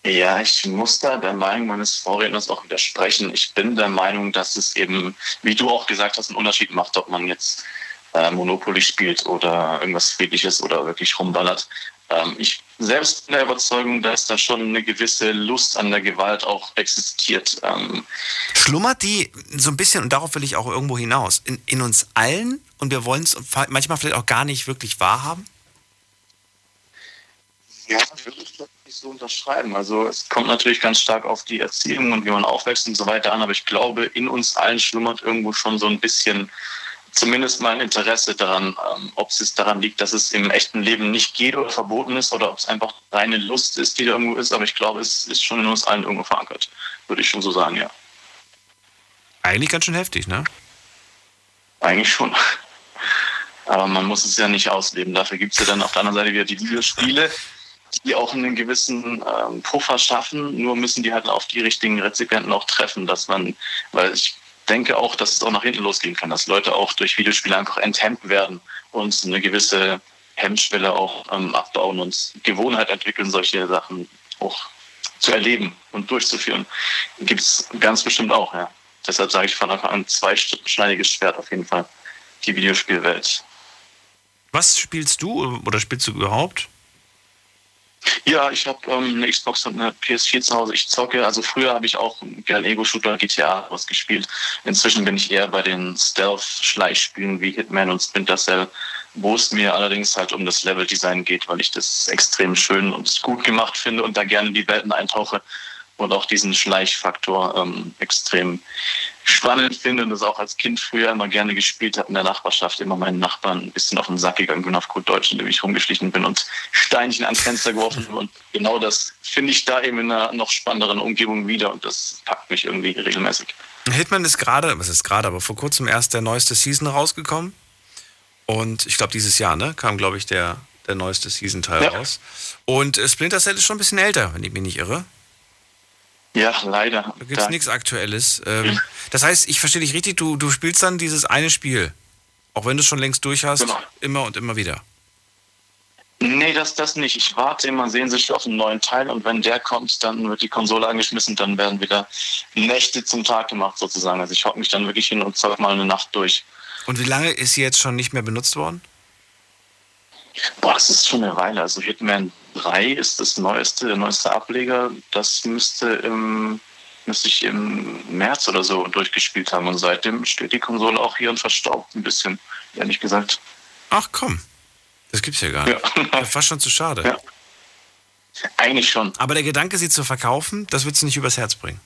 Ja, ich muss da der Meinung meines Vorredners auch widersprechen. Ich bin der Meinung, dass es eben, wie du auch gesagt hast, einen Unterschied macht, ob man jetzt äh, Monopoly spielt oder irgendwas Friedliches oder wirklich rumballert. Ähm, ich selbst bin der Überzeugung, dass da schon eine gewisse Lust an der Gewalt auch existiert. Ähm, Schlummert die so ein bisschen, und darauf will ich auch irgendwo hinaus, in, in uns allen und wir wollen es manchmal vielleicht auch gar nicht wirklich wahrhaben? Ja, würde ich nicht so unterschreiben. Also es kommt natürlich ganz stark auf die Erziehung und wie man aufwächst und so weiter an, aber ich glaube, in uns allen schlummert irgendwo schon so ein bisschen zumindest mal ein Interesse daran, ähm, ob es daran liegt, dass es im echten Leben nicht geht oder verboten ist oder ob es einfach reine Lust ist, die da irgendwo ist. Aber ich glaube, es ist schon in uns allen irgendwo verankert. Würde ich schon so sagen, ja. Eigentlich ganz schön heftig, ne? Eigentlich schon. Aber man muss es ja nicht ausleben. Dafür gibt es ja dann auf der anderen Seite wieder die Videospiele, die auch einen gewissen ähm, Puffer schaffen. Nur müssen die halt auf die richtigen Rezipienten auch treffen, dass man, weil ich denke auch, dass es auch nach hinten losgehen kann, dass Leute auch durch Videospiele einfach enthemmt werden und eine gewisse Hemmschwelle auch ähm, abbauen und Gewohnheit entwickeln, solche Sachen auch zu erleben und durchzuführen. Gibt es ganz bestimmt auch, ja. Deshalb sage ich von Anfang an zweischneidiges Schwert auf jeden Fall, die Videospielwelt. Was spielst du oder spielst du überhaupt? Ja, ich habe ähm, eine Xbox und eine PS4 zu Hause. Ich zocke, also früher habe ich auch gerne Ego-Shooter, GTA was gespielt. Inzwischen bin ich eher bei den Stealth-Schleichspielen wie Hitman und Splinter Cell, wo es mir allerdings halt um das Level-Design geht, weil ich das extrem schön und gut gemacht finde und da gerne in die Welten eintauche. Und auch diesen Schleichfaktor ähm, extrem spannend finde und das auch als Kind früher immer gerne gespielt habe in der Nachbarschaft, immer meinen Nachbarn ein bisschen auf den Sack gegangen bin, auf gut Deutsch, indem ich rumgeschlichen bin und Steinchen ans Fenster geworfen. Und genau das finde ich da eben in einer noch spannenderen Umgebung wieder und das packt mich irgendwie regelmäßig. Hitman ist gerade, was ist gerade, aber vor kurzem erst der neueste Season rausgekommen. Und ich glaube, dieses Jahr, ne, kam, glaube ich, der, der neueste Season-Teil Ja. raus. Und äh, Splinter Cell ist schon ein bisschen älter, wenn ich mich nicht irre. Ja, leider. Da gibt es nichts Aktuelles. Ähm, das heißt, ich verstehe dich richtig, du, du spielst dann dieses eine Spiel. Auch wenn du es schon längst durch hast, Genau. immer und immer wieder. Nee, das, das nicht. Ich warte immer sehnsüchtig auf einen neuen Teil und wenn der kommt, dann wird die Konsole angeschmissen, dann werden wieder Nächte zum Tag gemacht sozusagen. Also ich hocke mich dann wirklich hin und zock mal eine Nacht durch. Und wie lange ist sie jetzt schon nicht mehr benutzt worden? Boah, das ist schon eine Weile. Also Hitman 3 ist das neueste, der neueste Ableger. Das müsste im müsste ich im März oder so durchgespielt haben. Und seitdem steht die Konsole auch hier und verstaubt ein bisschen, ehrlich gesagt. Ach komm, das gibt's ja gar nicht. Das ist fast schon zu schade. Eigentlich schon. Aber der Gedanke, sie zu verkaufen, das würdest du nicht übers Herz bringen.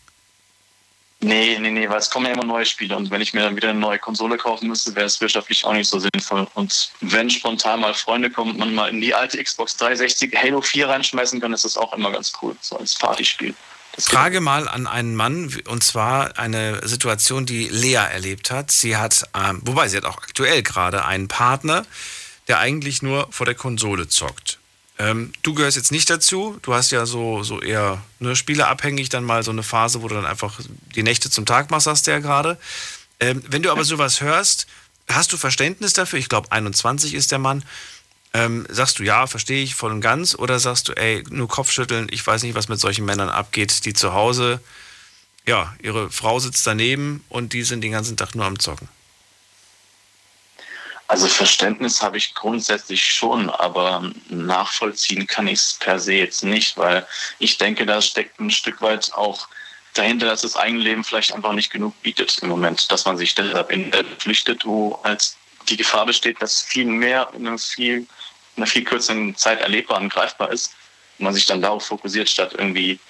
Nee, nee, nee, weil es kommen ja immer neue Spiele und wenn ich mir dann wieder eine neue Konsole kaufen müsste, wäre es wirtschaftlich auch nicht so sinnvoll. Und wenn spontan mal Freunde kommen und man mal in die alte Xbox 360 Halo 4 reinschmeißen kann, ist das auch immer ganz cool, so als Partyspiel. Frage mal an einen Mann, und zwar eine Situation, die Lea erlebt hat. Sie hat, ähm, wobei sie hat auch aktuell gerade einen Partner, der eigentlich nur vor der Konsole zockt. Ähm, du gehörst jetzt nicht dazu. Du hast ja so, so eher ne, spieleabhängig dann mal so eine Phase, wo du dann einfach die Nächte zum Tag machst, hast du ja gerade. Ähm, wenn du aber sowas hörst, hast du Verständnis dafür? Ich glaube, 21 ist der Mann. Ähm, sagst du ja, verstehe ich voll und ganz, oder sagst du, ey, nur Kopfschütteln, ich weiß nicht, was mit solchen Männern abgeht, die zu Hause, ja, ihre Frau sitzt daneben und die sind den ganzen Tag nur am Zocken. Also Verständnis habe ich grundsätzlich schon, aber nachvollziehen kann ich es per se jetzt nicht, weil ich denke, da steckt ein Stück weit auch dahinter, dass das eigene Leben vielleicht einfach nicht genug bietet im Moment, dass man sich deshalb in der flüchtet, wo halt die Gefahr besteht, dass viel mehr in, einem viel, in einer viel kürzeren Zeit erlebbar und greifbar ist und man sich dann darauf fokussiert, statt irgendwie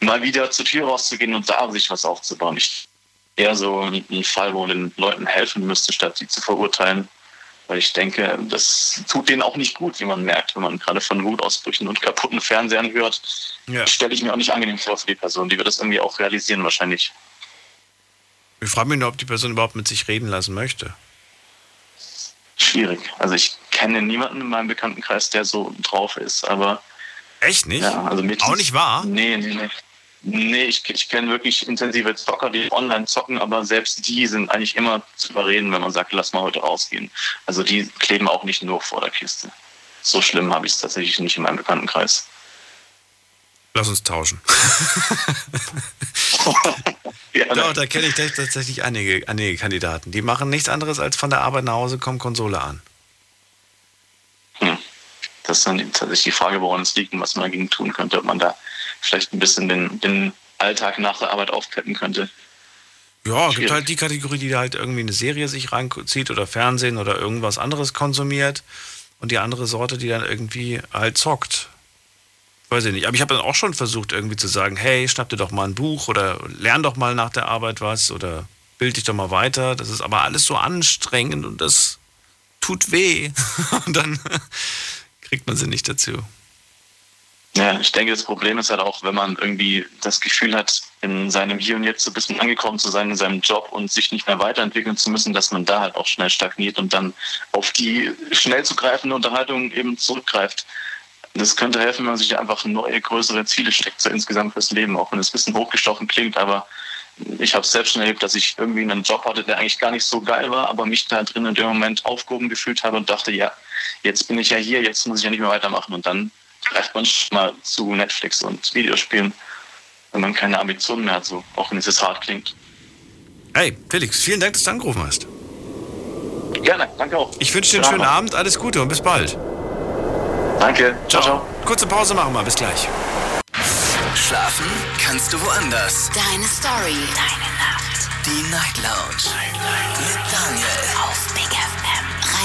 mal wieder zur Tür rauszugehen und da sich was aufzubauen. Ich eher so ein Fall, wo man den Leuten helfen müsste, statt sie zu verurteilen. Weil ich denke, das tut denen auch nicht gut, wie man merkt, wenn man gerade von Wutausbrüchen und kaputten Fernsehern hört. Ja. Stelle ich mir auch nicht angenehm vor für die Person. Die wird das irgendwie auch realisieren wahrscheinlich. Ich frage mich nur, ob die Person überhaupt mit sich reden lassen möchte. Schwierig. Also ich kenne niemanden in meinem Bekanntenkreis, der so drauf ist, aber. Echt nicht? Ja, also Auch nicht wahr? Nee, nee, nee. Nee, ich, ich kenne wirklich intensive Zocker, die online zocken, aber selbst die sind eigentlich immer zu überreden, wenn man sagt, lass mal heute rausgehen. Also die kleben auch nicht nur vor der Kiste. So schlimm habe ich es tatsächlich nicht in meinem Bekanntenkreis. Lass uns tauschen. Doch, da kenne ich tatsächlich einige, einige Kandidaten. Die machen nichts anderes als von der Arbeit nach Hause kommen, Konsole an. Das ist dann tatsächlich die Frage, woran es liegt und was man dagegen tun könnte, ob man da vielleicht ein bisschen den, den Alltag nach der Arbeit aufpeppen könnte. Ja, gibt Schwierig. halt die Kategorie, die halt irgendwie eine Serie sich reinzieht oder Fernsehen oder irgendwas anderes konsumiert und die andere Sorte, die dann irgendwie halt zockt. Weiß ich nicht. Aber ich habe dann auch schon versucht, irgendwie zu sagen, hey, schnapp dir doch mal ein Buch oder lern doch mal nach der Arbeit was oder bild dich doch mal weiter. Das ist aber alles so anstrengend und das tut weh. Und dann kriegt man sie nicht dazu. Ja, ich denke, das Problem ist halt auch, wenn man irgendwie das Gefühl hat, in seinem Hier und Jetzt so ein bisschen angekommen zu sein in seinem Job und sich nicht mehr weiterentwickeln zu müssen, dass man da halt auch schnell stagniert und dann auf die schnell zu greifende Unterhaltung eben zurückgreift. Das könnte helfen, wenn man sich einfach neue, größere Ziele steckt, so insgesamt fürs Leben, auch wenn es ein bisschen hochgestochen klingt, aber ich habe selbst schon erlebt, dass ich irgendwie einen Job hatte, der eigentlich gar nicht so geil war, aber mich da drin in dem Moment aufgehoben gefühlt habe und dachte, ja, jetzt bin ich ja hier, jetzt muss ich ja nicht mehr weitermachen. Und dann greift man schon mal zu Netflix und Videospielen, wenn man keine Ambitionen mehr hat, so, auch wenn es jetzt hart klingt. Hey, Felix, vielen Dank, dass du angerufen hast. Gerne, danke auch. Ich wünsche dir einen schönen Abend, alles Gute und bis bald. Danke. Ciao, ciao. Kurze Pause machen wir, bis gleich. Schlafen kannst du woanders. Deine Story. Deine Nacht. Die Night Lounge. Mit Daniel. Auf.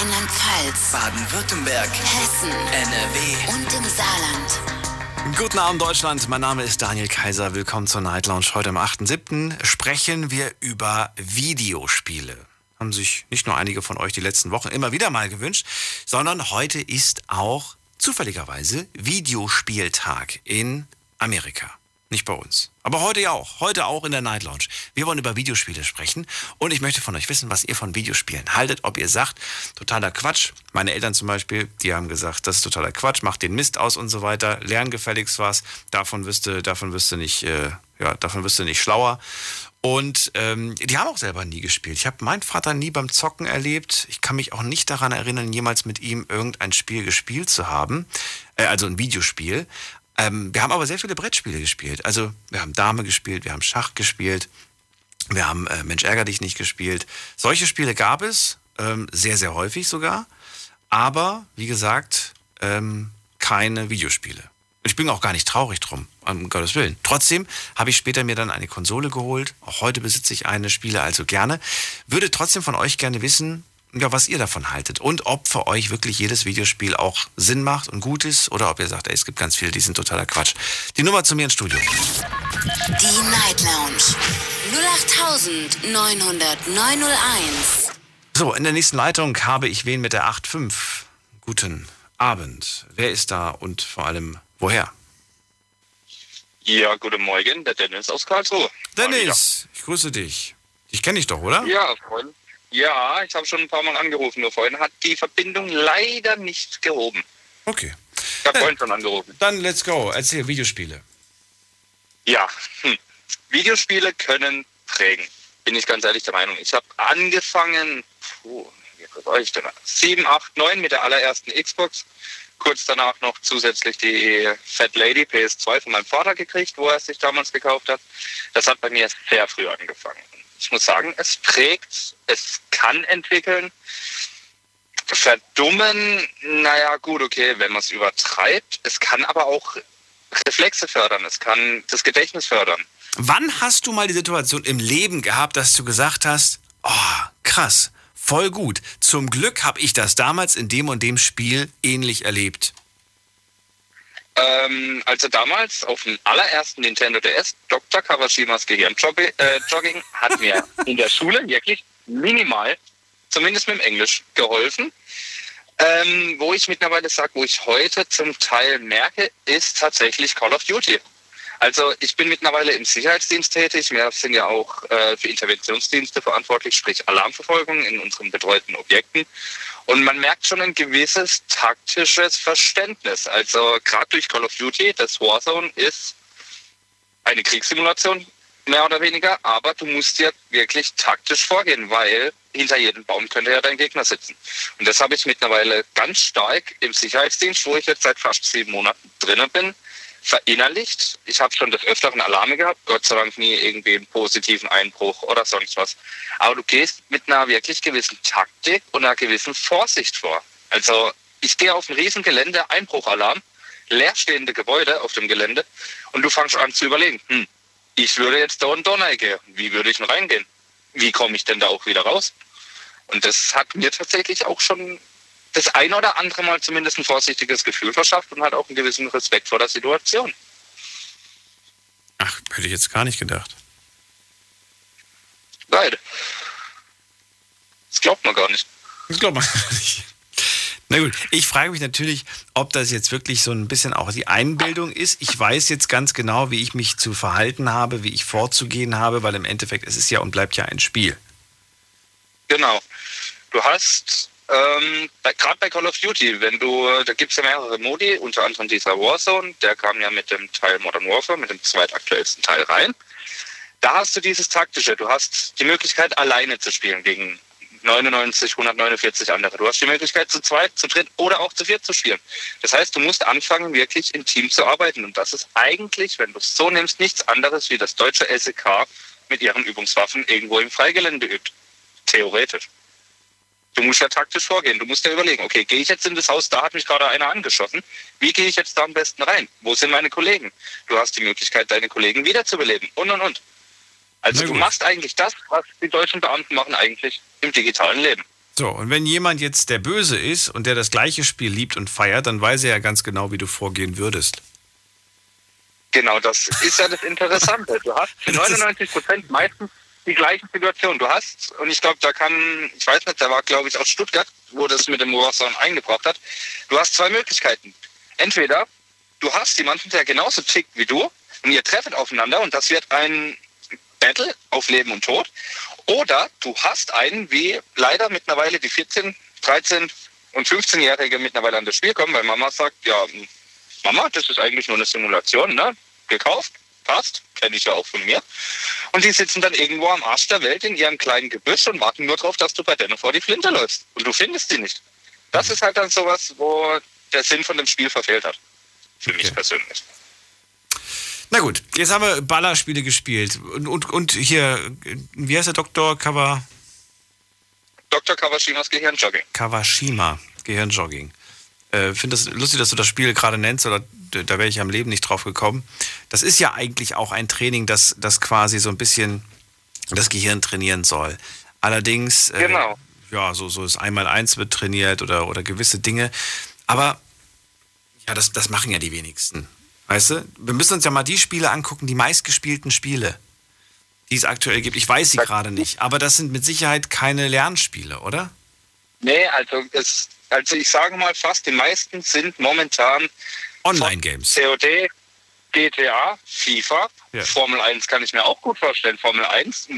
Rheinland-Pfalz. Baden-Württemberg. Hessen. NRW. Und im Saarland. Guten Abend Deutschland, mein Name ist Daniel Kaiser. Willkommen zur Night Lounge. Heute am 8.7. sprechen wir über Videospiele. Haben sich nicht nur einige von euch die letzten Wochen immer wieder mal gewünscht, sondern heute ist auch zufälligerweise Videospieltag in Amerika. Nicht bei uns. Aber heute ja auch. Heute auch in der Night Lounge. Wir wollen über Videospiele sprechen und ich möchte von euch wissen, was ihr von Videospielen haltet. Ob ihr sagt, totaler Quatsch. Meine Eltern zum Beispiel, die haben gesagt, das ist totaler Quatsch, macht den Mist aus und so weiter. Lern gefälligst was. Davon du, davon du nicht, äh, ja, davon du nicht schlauer. Und ähm, die haben auch selber nie gespielt. Ich habe meinen Vater nie beim Zocken erlebt. Ich kann mich auch nicht daran erinnern, jemals mit ihm irgendein Spiel gespielt zu haben. Äh, also ein Videospiel. Ähm, wir haben aber sehr viele Brettspiele gespielt. Also wir haben Dame gespielt, wir haben Schach gespielt, wir haben äh, Mensch ärger dich nicht gespielt. Solche Spiele gab es, ähm, sehr, sehr häufig sogar. Aber, wie gesagt, ähm, keine Videospiele. Ich bin auch gar nicht traurig drum, um Gottes Willen. Trotzdem habe ich später mir dann eine Konsole geholt. Auch heute besitze ich eine, spiele also gerne. Würde trotzdem von euch gerne wissen, ja, was ihr davon haltet und ob für euch wirklich jedes Videospiel auch Sinn macht und gut ist oder ob ihr sagt, ey, es gibt ganz viele, die sind totaler Quatsch. Die Nummer zu mir ins Studio. Die Night Lounge 0890901. So, in der nächsten Leitung habe ich wen mit der 8.5. Guten Abend. Wer ist da und vor allem woher? Ja, guten Morgen, der Dennis aus Karlsruhe. Dennis, ich grüße dich. Ich kenne dich doch, oder? Ja, Freund. Ja, ich habe schon ein paar Mal angerufen, nur vorhin hat die Verbindung leider nicht gehoben. Okay. Ich habe vorhin schon angerufen. Dann let's go. Erzähl Videospiele. Ja, hm. Videospiele können prägen. Bin ich ganz ehrlich der Meinung. Ich habe angefangen, puh, wie war ich denn? 7, 8, 9 mit der allerersten Xbox. Kurz danach noch zusätzlich die Fat Lady PS2 von meinem Vater gekriegt, wo er es sich damals gekauft hat. Das hat bei mir sehr früh angefangen ich muss sagen, es prägt, es kann entwickeln. Verdummen, naja, gut, okay, wenn man es übertreibt. Es kann aber auch Reflexe fördern, es kann das Gedächtnis fördern. Wann hast du mal die Situation im Leben gehabt, dass du gesagt hast, oh, krass, voll gut. Zum Glück habe ich das damals in dem und dem Spiel ähnlich erlebt. Ähm, also damals auf dem allerersten Nintendo DS, Dr. Kawashimas Gehirnjogging, äh, hat mir in der Schule wirklich minimal, zumindest mit dem Englisch, geholfen. Ähm, wo ich mittlerweile sage, wo ich heute zum Teil merke, ist tatsächlich Call of Duty. Also ich bin mittlerweile im Sicherheitsdienst tätig. Wir sind ja auch äh, für Interventionsdienste verantwortlich, sprich Alarmverfolgung in unseren betreuten Objekten. Und man merkt schon ein gewisses taktisches Verständnis. Also gerade durch Call of Duty, das Warzone ist eine Kriegssimulation, mehr oder weniger, aber du musst ja wirklich taktisch vorgehen, weil hinter jedem Baum könnte ja dein Gegner sitzen. Und das habe ich mittlerweile ganz stark im Sicherheitsdienst, wo ich jetzt seit fast sieben Monaten drinnen bin, verinnerlicht. Ich habe schon des Öfteren Alarme gehabt, Gott sei Dank nie irgendwie einen positiven Einbruch oder sonst was. Aber du gehst mit einer wirklich gewissen Taktik und einer gewissen Vorsicht vor. Also ich gehe auf ein Riesengelände, Einbruchalarm, leerstehende Gebäude auf dem Gelände und du fängst an zu überlegen, hm, ich würde jetzt da und da gehen. Wie würde ich denn reingehen? Wie komme ich denn da auch wieder raus? Und das hat mir tatsächlich auch schon das ein oder andere Mal zumindest ein vorsichtiges Gefühl verschafft und hat auch einen gewissen Respekt vor der Situation. Ach, hätte ich jetzt gar nicht gedacht. Leid. Das glaubt man gar nicht. Das glaubt man gar nicht. Na gut, ich frage mich natürlich, ob das jetzt wirklich so ein bisschen auch die Einbildung ist. Ich weiß jetzt ganz genau, wie ich mich zu verhalten habe, wie ich vorzugehen habe, weil im Endeffekt es ist ja und bleibt ja ein Spiel. Genau. Du hast ähm, Gerade bei Call of Duty, wenn du, da gibt es ja mehrere Modi, unter anderem dieser Warzone, der kam ja mit dem Teil Modern Warfare, mit dem zweitaktuellsten Teil rein. Da hast du dieses taktische, du hast die Möglichkeit, alleine zu spielen gegen 99, 149 andere. Du hast die Möglichkeit, zu zweit, zu dritt oder auch zu viert zu spielen. Das heißt, du musst anfangen, wirklich im Team zu arbeiten. Und das ist eigentlich, wenn du es so nimmst, nichts anderes wie das deutsche SEK mit ihren Übungswaffen irgendwo im Freigelände übt. Theoretisch. Du musst ja taktisch vorgehen. Du musst ja überlegen, okay, gehe ich jetzt in das Haus, da hat mich gerade einer angeschossen. Wie gehe ich jetzt da am besten rein? Wo sind meine Kollegen? Du hast die Möglichkeit, deine Kollegen wiederzubeleben und und und. Also du machst eigentlich das, was die deutschen Beamten machen eigentlich im digitalen Leben. So, und wenn jemand jetzt der Böse ist und der das gleiche Spiel liebt und feiert, dann weiß er ja ganz genau, wie du vorgehen würdest. Genau, das ist ja das Interessante. Du hast zu 99 Prozent meistens die gleichen Situationen. Du hast, und ich glaube, da kann, ich weiß nicht, da war, glaube ich, aus Stuttgart, wo das mit dem Warzone eingebracht hat. Du hast zwei Möglichkeiten. Entweder du hast jemanden, der genauso tickt wie du, und ihr treffet aufeinander und das wird ein Battle auf Leben und Tod. Oder du hast einen, wie leider mittlerweile die 14, 13 und 15-Jährige mittlerweile an das Spiel kommen, weil Mama sagt, ja, Mama, das ist eigentlich nur eine Simulation, ne? Gekauft, passt, kenne ich ja auch von mir. Und die sitzen dann irgendwo am Arsch der Welt in ihrem kleinen Gebüsch und warten nur darauf, dass du bei denen vor die Flinte läufst. Und du findest die nicht. Das ist halt dann sowas, wo der Sinn von dem Spiel verfehlt hat. Für okay. mich persönlich. Na gut, jetzt haben wir Ballerspiele gespielt. Und, und, und hier, wie heißt der Doktor Kawa? Dr. Kawashimas Gehirnjogging. Kawashima, Gehirnjogging. Äh, finde es das lustig, dass du das Spiel gerade nennst, oder da wäre ich am Leben nicht drauf gekommen. Das ist ja eigentlich auch ein Training, das, das quasi so ein bisschen das Gehirn trainieren soll. Allerdings, äh, genau. ja, so, so ist einmal eins wird trainiert oder, oder gewisse Dinge. Aber ja, das, das machen ja die wenigsten. Weißt du? Wir müssen uns ja mal die Spiele angucken, die meistgespielten Spiele, die es aktuell gibt. Ich weiß sie gerade nicht, aber das sind mit Sicherheit keine Lernspiele, oder? Nee, also, es, also ich sage mal fast, die meisten sind momentan Online-Games. COD, GTA, FIFA, ja. Formel 1 kann ich mir auch gut vorstellen. Formel 1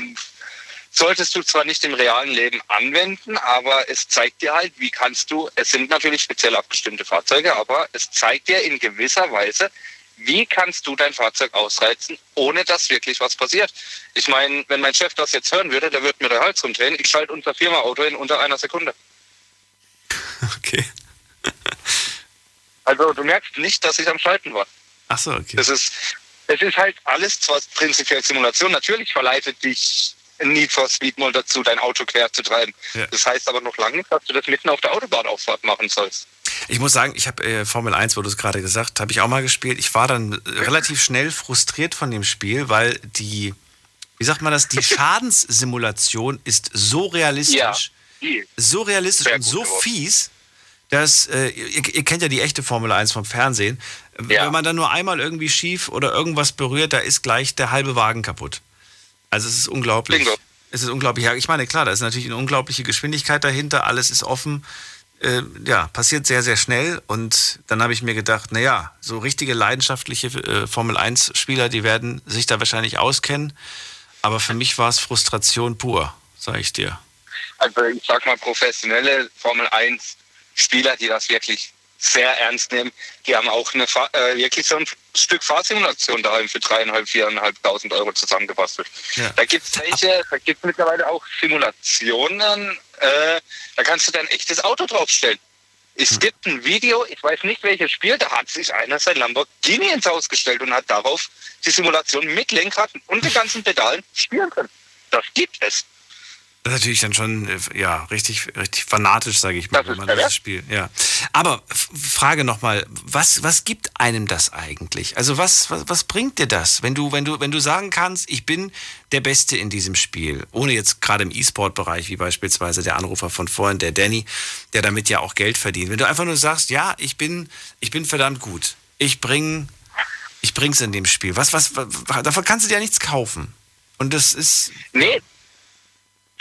solltest du zwar nicht im realen Leben anwenden, aber es zeigt dir halt, wie kannst du, es sind natürlich speziell abgestimmte Fahrzeuge, aber es zeigt dir in gewisser Weise, wie kannst du dein Fahrzeug ausreizen, ohne dass wirklich was passiert? Ich meine, wenn mein Chef das jetzt hören würde, der würde mir den Hals rumdrehen. Ich schalte unser Firma-Auto in unter einer Sekunde. Okay. also du merkst nicht, dass ich am Schalten war. Ach so, okay. Das ist, es ist halt alles zwar prinzipiell Simulation. Natürlich verleitet dich Need for Speed mal dazu, dein Auto quer zu treiben. Ja. Das heißt aber noch lange nicht, dass du das mitten auf der Autobahnauffahrt machen sollst. Ich muss sagen, ich habe äh, Formel 1, wo du es gerade gesagt habe ich auch mal gespielt. Ich war dann relativ schnell frustriert von dem Spiel, weil die, wie sagt man das, die Schadenssimulation ist so realistisch, ja. so realistisch Sehr und so geworden. fies, dass, äh, ihr, ihr, kennt ja die echte Formel 1 vom Fernsehen, ja. wenn man dann nur einmal irgendwie schief oder irgendwas berührt, da ist gleich der halbe Wagen kaputt. Also es ist unglaublich. Bingo. Es ist unglaublich. Ja, ich meine, klar, da ist natürlich eine unglaubliche Geschwindigkeit dahinter, alles ist offen. Äh, ja, passiert sehr, sehr schnell. Und dann habe ich mir gedacht, naja, so richtige leidenschaftliche äh, Formel-1-Spieler, die werden sich da wahrscheinlich auskennen. Aber für mich war es Frustration pur, sage ich dir. Also ich sag mal, professionelle Formel 1-Spieler, die das wirklich sehr ernst nehmen. Die haben auch eine, äh, wirklich so ein Stück Fahrsimulation daheim für dreieinhalb, viereinhalbtausend Euro zusammengebastelt. Ja. Da gibt es welche, da gibt es mittlerweile auch Simulationen, äh, da kannst du dein echtes Auto draufstellen. Es hm. gibt ein Video, ich weiß nicht welches Spiel, da hat sich einer sein Lamborghini ins Haus gestellt und hat darauf die Simulation mit Lenkrad und den ganzen Pedalen spielen können. Das gibt es. Das ist natürlich dann schon, äh, ja, richtig, richtig fanatisch, sage ich mal, das wenn man das spielt. Ja. Aber Frage nochmal, was, was gibt einem das eigentlich? Also was, was, was bringt dir das, wenn du, wenn du, wenn du sagen kannst, ich bin der Beste in diesem Spiel, ohne jetzt gerade im E-Sport-Bereich, wie beispielsweise der Anrufer von vorhin, der Danny, der damit ja auch Geld verdient. Wenn du einfach nur sagst, ja, ich bin, ich bin verdammt gut. Ich bring, ich bring's in dem Spiel. Was, was, was davon kannst du dir ja nichts kaufen. Und das ist. Nee,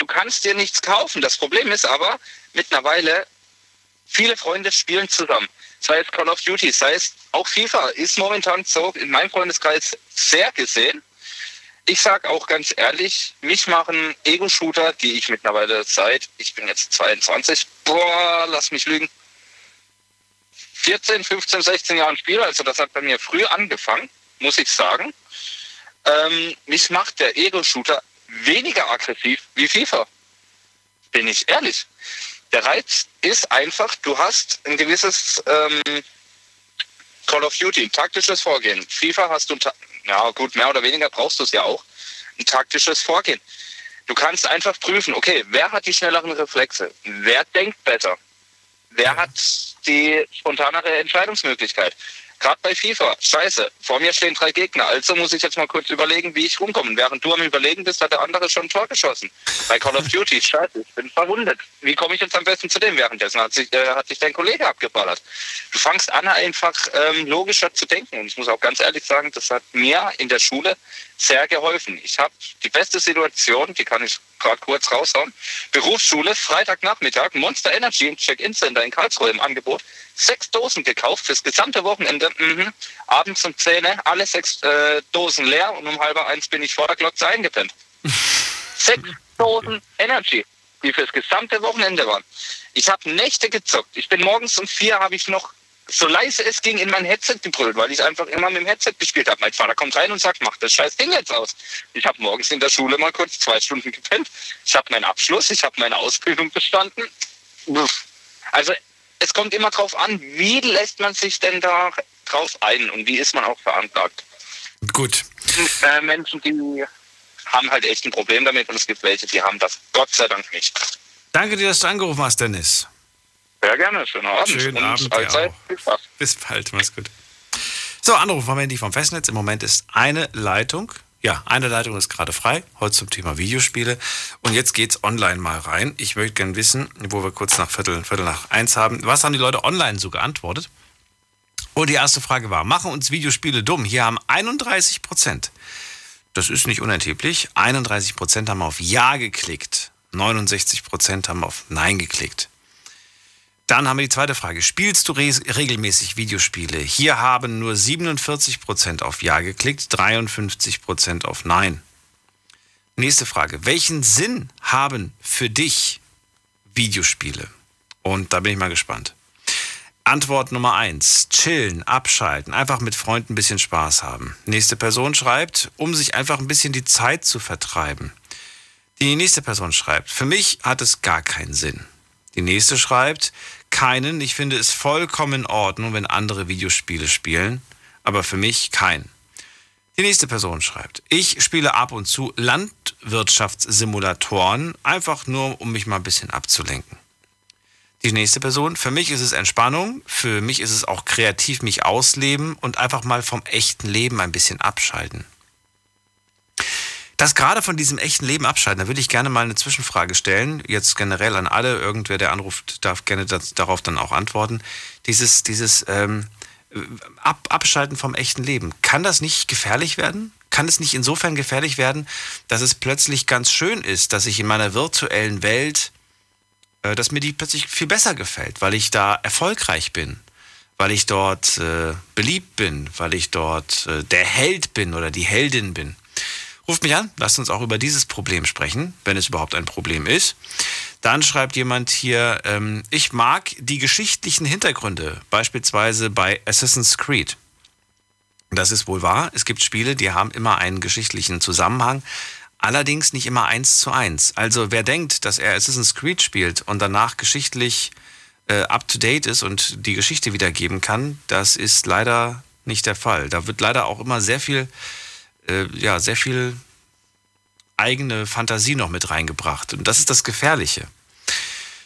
du kannst dir nichts kaufen. Das Problem ist aber, mittlerweile, viele Freunde spielen zusammen. Sei es Call of Duty, sei es auch FIFA, ist momentan so in meinem Freundeskreis sehr gesehen. Ich sage auch ganz ehrlich, mich machen Ego-Shooter, die ich mittlerweile seit, ich bin jetzt 22, boah, lass mich lügen, 14, 15, 16 Jahren spiele. Also das hat bei mir früh angefangen, muss ich sagen. Ähm, mich macht der Ego-Shooter weniger aggressiv wie FIFA. Bin ich ehrlich. Der Reiz ist einfach, du hast ein gewisses ähm, Call of Duty, ein taktisches Vorgehen. FIFA hast du, ja gut, mehr oder weniger brauchst du es ja auch, ein taktisches Vorgehen. Du kannst einfach prüfen, okay, wer hat die schnelleren Reflexe? Wer denkt besser? Wer hat die spontanere Entscheidungsmöglichkeit? Gerade bei FIFA. Scheiße. Vor mir stehen drei Gegner. Also muss ich jetzt mal kurz überlegen, wie ich rumkomme. Während du am Überlegen bist, hat der andere schon ein Tor geschossen. Bei Call of Duty. Scheiße, ich bin verwundet. Wie komme ich jetzt am besten zu dem? Währenddessen hat sich, äh, hat sich dein Kollege abgeballert. Du fangst an, einfach ähm, logischer zu denken. Und ich muss auch ganz ehrlich sagen, das hat mir in der Schule sehr geholfen. Ich habe die beste Situation, die kann ich gerade kurz raushauen. Berufsschule, Freitagnachmittag, Monster Energy im Check-In-Center in Karlsruhe im Angebot. Sechs Dosen gekauft fürs gesamte Wochenende. Mhm. Abends um 10 alle sechs äh, Dosen leer und um halber eins bin ich vor der Glotze eingepennt. sechs Dosen Energy, die fürs gesamte Wochenende waren. Ich habe Nächte gezockt. Ich bin morgens um vier, habe ich noch so leise es ging in mein Headset gebrüllt, weil ich einfach immer mit dem Headset gespielt habe. Mein Vater kommt rein und sagt, mach das scheiß Ding jetzt aus. Ich habe morgens in der Schule mal kurz zwei Stunden gepennt. Ich habe meinen Abschluss, ich habe meine Ausbildung bestanden. Also es kommt immer drauf an, wie lässt man sich denn da drauf ein und wie ist man auch veranlagt. Gut. Äh, Menschen, die haben halt echt ein Problem damit und es gibt welche, die haben das Gott sei Dank nicht. Danke dir, dass du angerufen hast, Dennis. Sehr gerne, schönen Abend. Schönen und Abend allzeit viel Spaß. Bis bald, mach's gut. So, Anruf vom Handy vom Festnetz. Im Moment ist eine Leitung. Ja, eine Leitung ist gerade frei, heute zum Thema Videospiele. Und jetzt geht's online mal rein. Ich möchte gerne wissen, wo wir kurz nach Viertel, Viertel nach eins haben, was haben die Leute online so geantwortet? Und die erste Frage war, machen uns Videospiele dumm? Hier haben 31 Prozent, das ist nicht unerheblich, 31 Prozent haben auf Ja geklickt, 69 Prozent haben auf Nein geklickt. Dann haben wir die zweite Frage. Spielst du re regelmäßig Videospiele? Hier haben nur 47% auf Ja geklickt, 53% auf Nein. Nächste Frage. Welchen Sinn haben für dich Videospiele? Und da bin ich mal gespannt. Antwort Nummer eins: Chillen, abschalten, einfach mit Freunden ein bisschen Spaß haben. Nächste Person schreibt, um sich einfach ein bisschen die Zeit zu vertreiben. Die nächste Person schreibt, für mich hat es gar keinen Sinn. Die nächste schreibt, keinen. Ich finde es vollkommen in Ordnung, wenn andere Videospiele spielen, aber für mich kein. Die nächste Person schreibt, ich spiele ab und zu Landwirtschaftssimulatoren, einfach nur, um mich mal ein bisschen abzulenken. Die nächste Person, für mich ist es Entspannung, für mich ist es auch kreativ mich ausleben und einfach mal vom echten Leben ein bisschen abschalten. Das gerade von diesem echten Leben abschalten, da würde ich gerne mal eine Zwischenfrage stellen, jetzt generell an alle, irgendwer, der anruft, darf gerne das, darauf dann auch antworten. Dieses, dieses ähm, Ab, Abschalten vom echten Leben, kann das nicht gefährlich werden? Kann es nicht insofern gefährlich werden, dass es plötzlich ganz schön ist, dass ich in meiner virtuellen Welt, äh, dass mir die plötzlich viel besser gefällt, weil ich da erfolgreich bin, weil ich dort äh, beliebt bin, weil ich dort äh, der Held bin oder die Heldin bin. Ruft mich an, lasst uns auch über dieses Problem sprechen, wenn es überhaupt ein Problem ist. Dann schreibt jemand hier, ähm, ich mag die geschichtlichen Hintergründe, beispielsweise bei Assassin's Creed. Das ist wohl wahr. Es gibt Spiele, die haben immer einen geschichtlichen Zusammenhang, allerdings nicht immer eins zu eins. Also wer denkt, dass er Assassin's Creed spielt und danach geschichtlich äh, up-to-date ist und die Geschichte wiedergeben kann, das ist leider nicht der Fall. Da wird leider auch immer sehr viel äh, ja, sehr viel eigene Fantasie noch mit reingebracht. Und das ist das Gefährliche.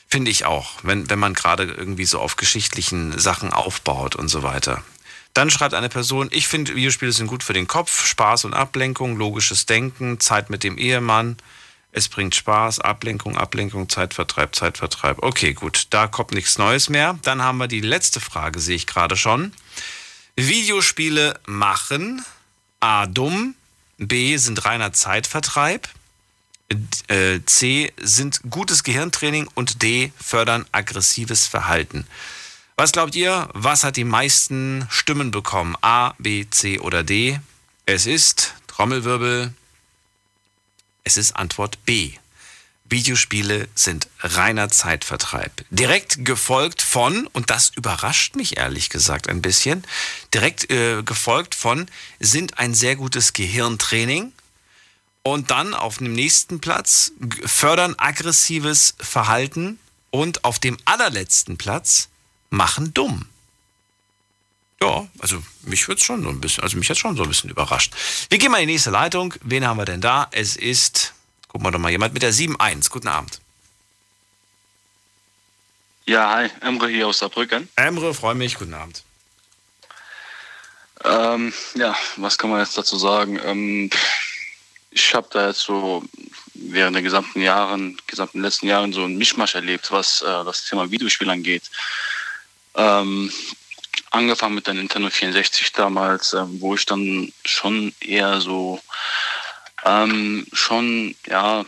Finde ich auch, wenn, wenn man gerade irgendwie so auf geschichtlichen Sachen aufbaut und so weiter. Dann schreibt eine Person, ich finde, Videospiele sind gut für den Kopf, Spaß und Ablenkung, logisches Denken, Zeit mit dem Ehemann. Es bringt Spaß, Ablenkung, Ablenkung, Zeitvertreib, Zeitvertreib. Okay, gut, da kommt nichts Neues mehr. Dann haben wir die letzte Frage, sehe ich gerade schon. Videospiele machen A dumm, B sind reiner Zeitvertreib, äh, C sind gutes Gehirntraining und D fördern aggressives Verhalten. Was glaubt ihr, was hat die meisten Stimmen bekommen? A, B, C oder D? Es ist, Trommelwirbel, es ist Antwort B. Videospiele sind reiner Zeitvertreib. Direkt gefolgt von, und das überrascht mich ehrlich gesagt ein bisschen, direkt äh, gefolgt von, sind ein sehr gutes Gehirntraining. Und dann auf dem nächsten Platz fördern aggressives Verhalten. Und auf dem allerletzten Platz machen dumm. Ja, also mich wird schon so ein bisschen, also mich hat schon so ein bisschen überrascht. Wir gehen mal in die nächste Leitung. Wen haben wir denn da? Es ist Gucken wir doch mal, jemand mit der 7.1. Guten Abend. Ja, hi, Emre hier aus Saarbrücken. Emre, freue mich, guten Abend. Ähm, ja, was kann man jetzt dazu sagen? Ähm, ich habe da jetzt so während der gesamten Jahren, gesamten letzten Jahren so ein Mischmasch erlebt, was äh, das Thema Videospiel angeht. Ähm, angefangen mit der Nintendo 64 damals, ähm, wo ich dann schon eher so ähm, schon ja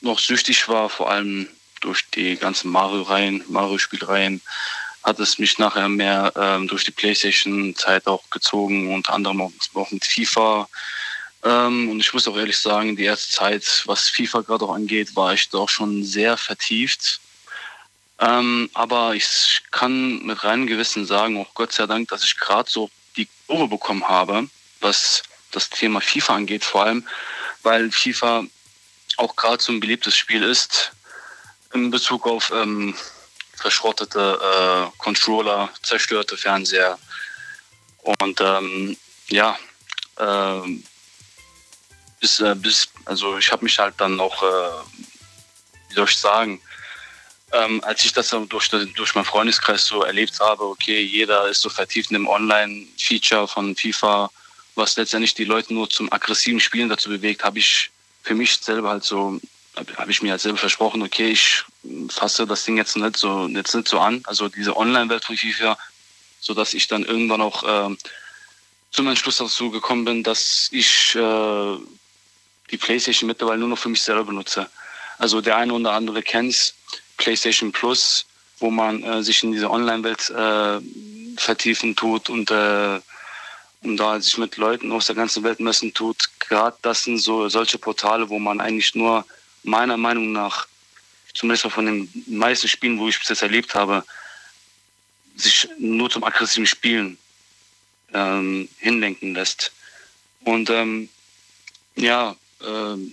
noch süchtig war, vor allem durch die ganzen Mario-Reihen, Mario-Spielreihen, hat es mich nachher mehr ähm, durch die PlayStation-Zeit auch gezogen, unter anderem auch, auch mit FIFA. Ähm, und ich muss auch ehrlich sagen, die erste Zeit, was FIFA gerade auch angeht, war ich doch schon sehr vertieft. Ähm, aber ich kann mit reinem Gewissen sagen, auch Gott sei Dank, dass ich gerade so die Kurve bekommen habe, was das Thema FIFA angeht, vor allem, weil FIFA auch gerade so ein beliebtes Spiel ist in Bezug auf ähm, verschrottete äh, Controller, zerstörte Fernseher. Und ähm, ja, äh, bis, äh, bis, also ich habe mich halt dann auch, äh, wie soll ich sagen, ähm, als ich das durch, durch meinen Freundeskreis so erlebt habe, okay, jeder ist so vertieft in dem Online-Feature von FIFA, was letztendlich die Leute nur zum aggressiven Spielen dazu bewegt, habe ich für mich selber halt so, habe ich mir halt selber versprochen, okay, ich fasse das Ding jetzt nicht so, jetzt nicht so an, also diese Online-Welt von FIFA, so dass ich dann irgendwann auch äh, zum Entschluss dazu gekommen bin, dass ich äh, die PlayStation mittlerweile nur noch für mich selber benutze. Also der eine oder andere kennt PlayStation Plus, wo man äh, sich in diese Online-Welt äh, vertiefen tut und, äh, und da sich mit Leuten aus der ganzen Welt messen tut. Gerade das sind so solche Portale, wo man eigentlich nur meiner Meinung nach, zumindest von den meisten Spielen, wo ich bis jetzt erlebt habe, sich nur zum aggressiven Spielen ähm, hinlenken lässt. Und ähm, ja, ähm,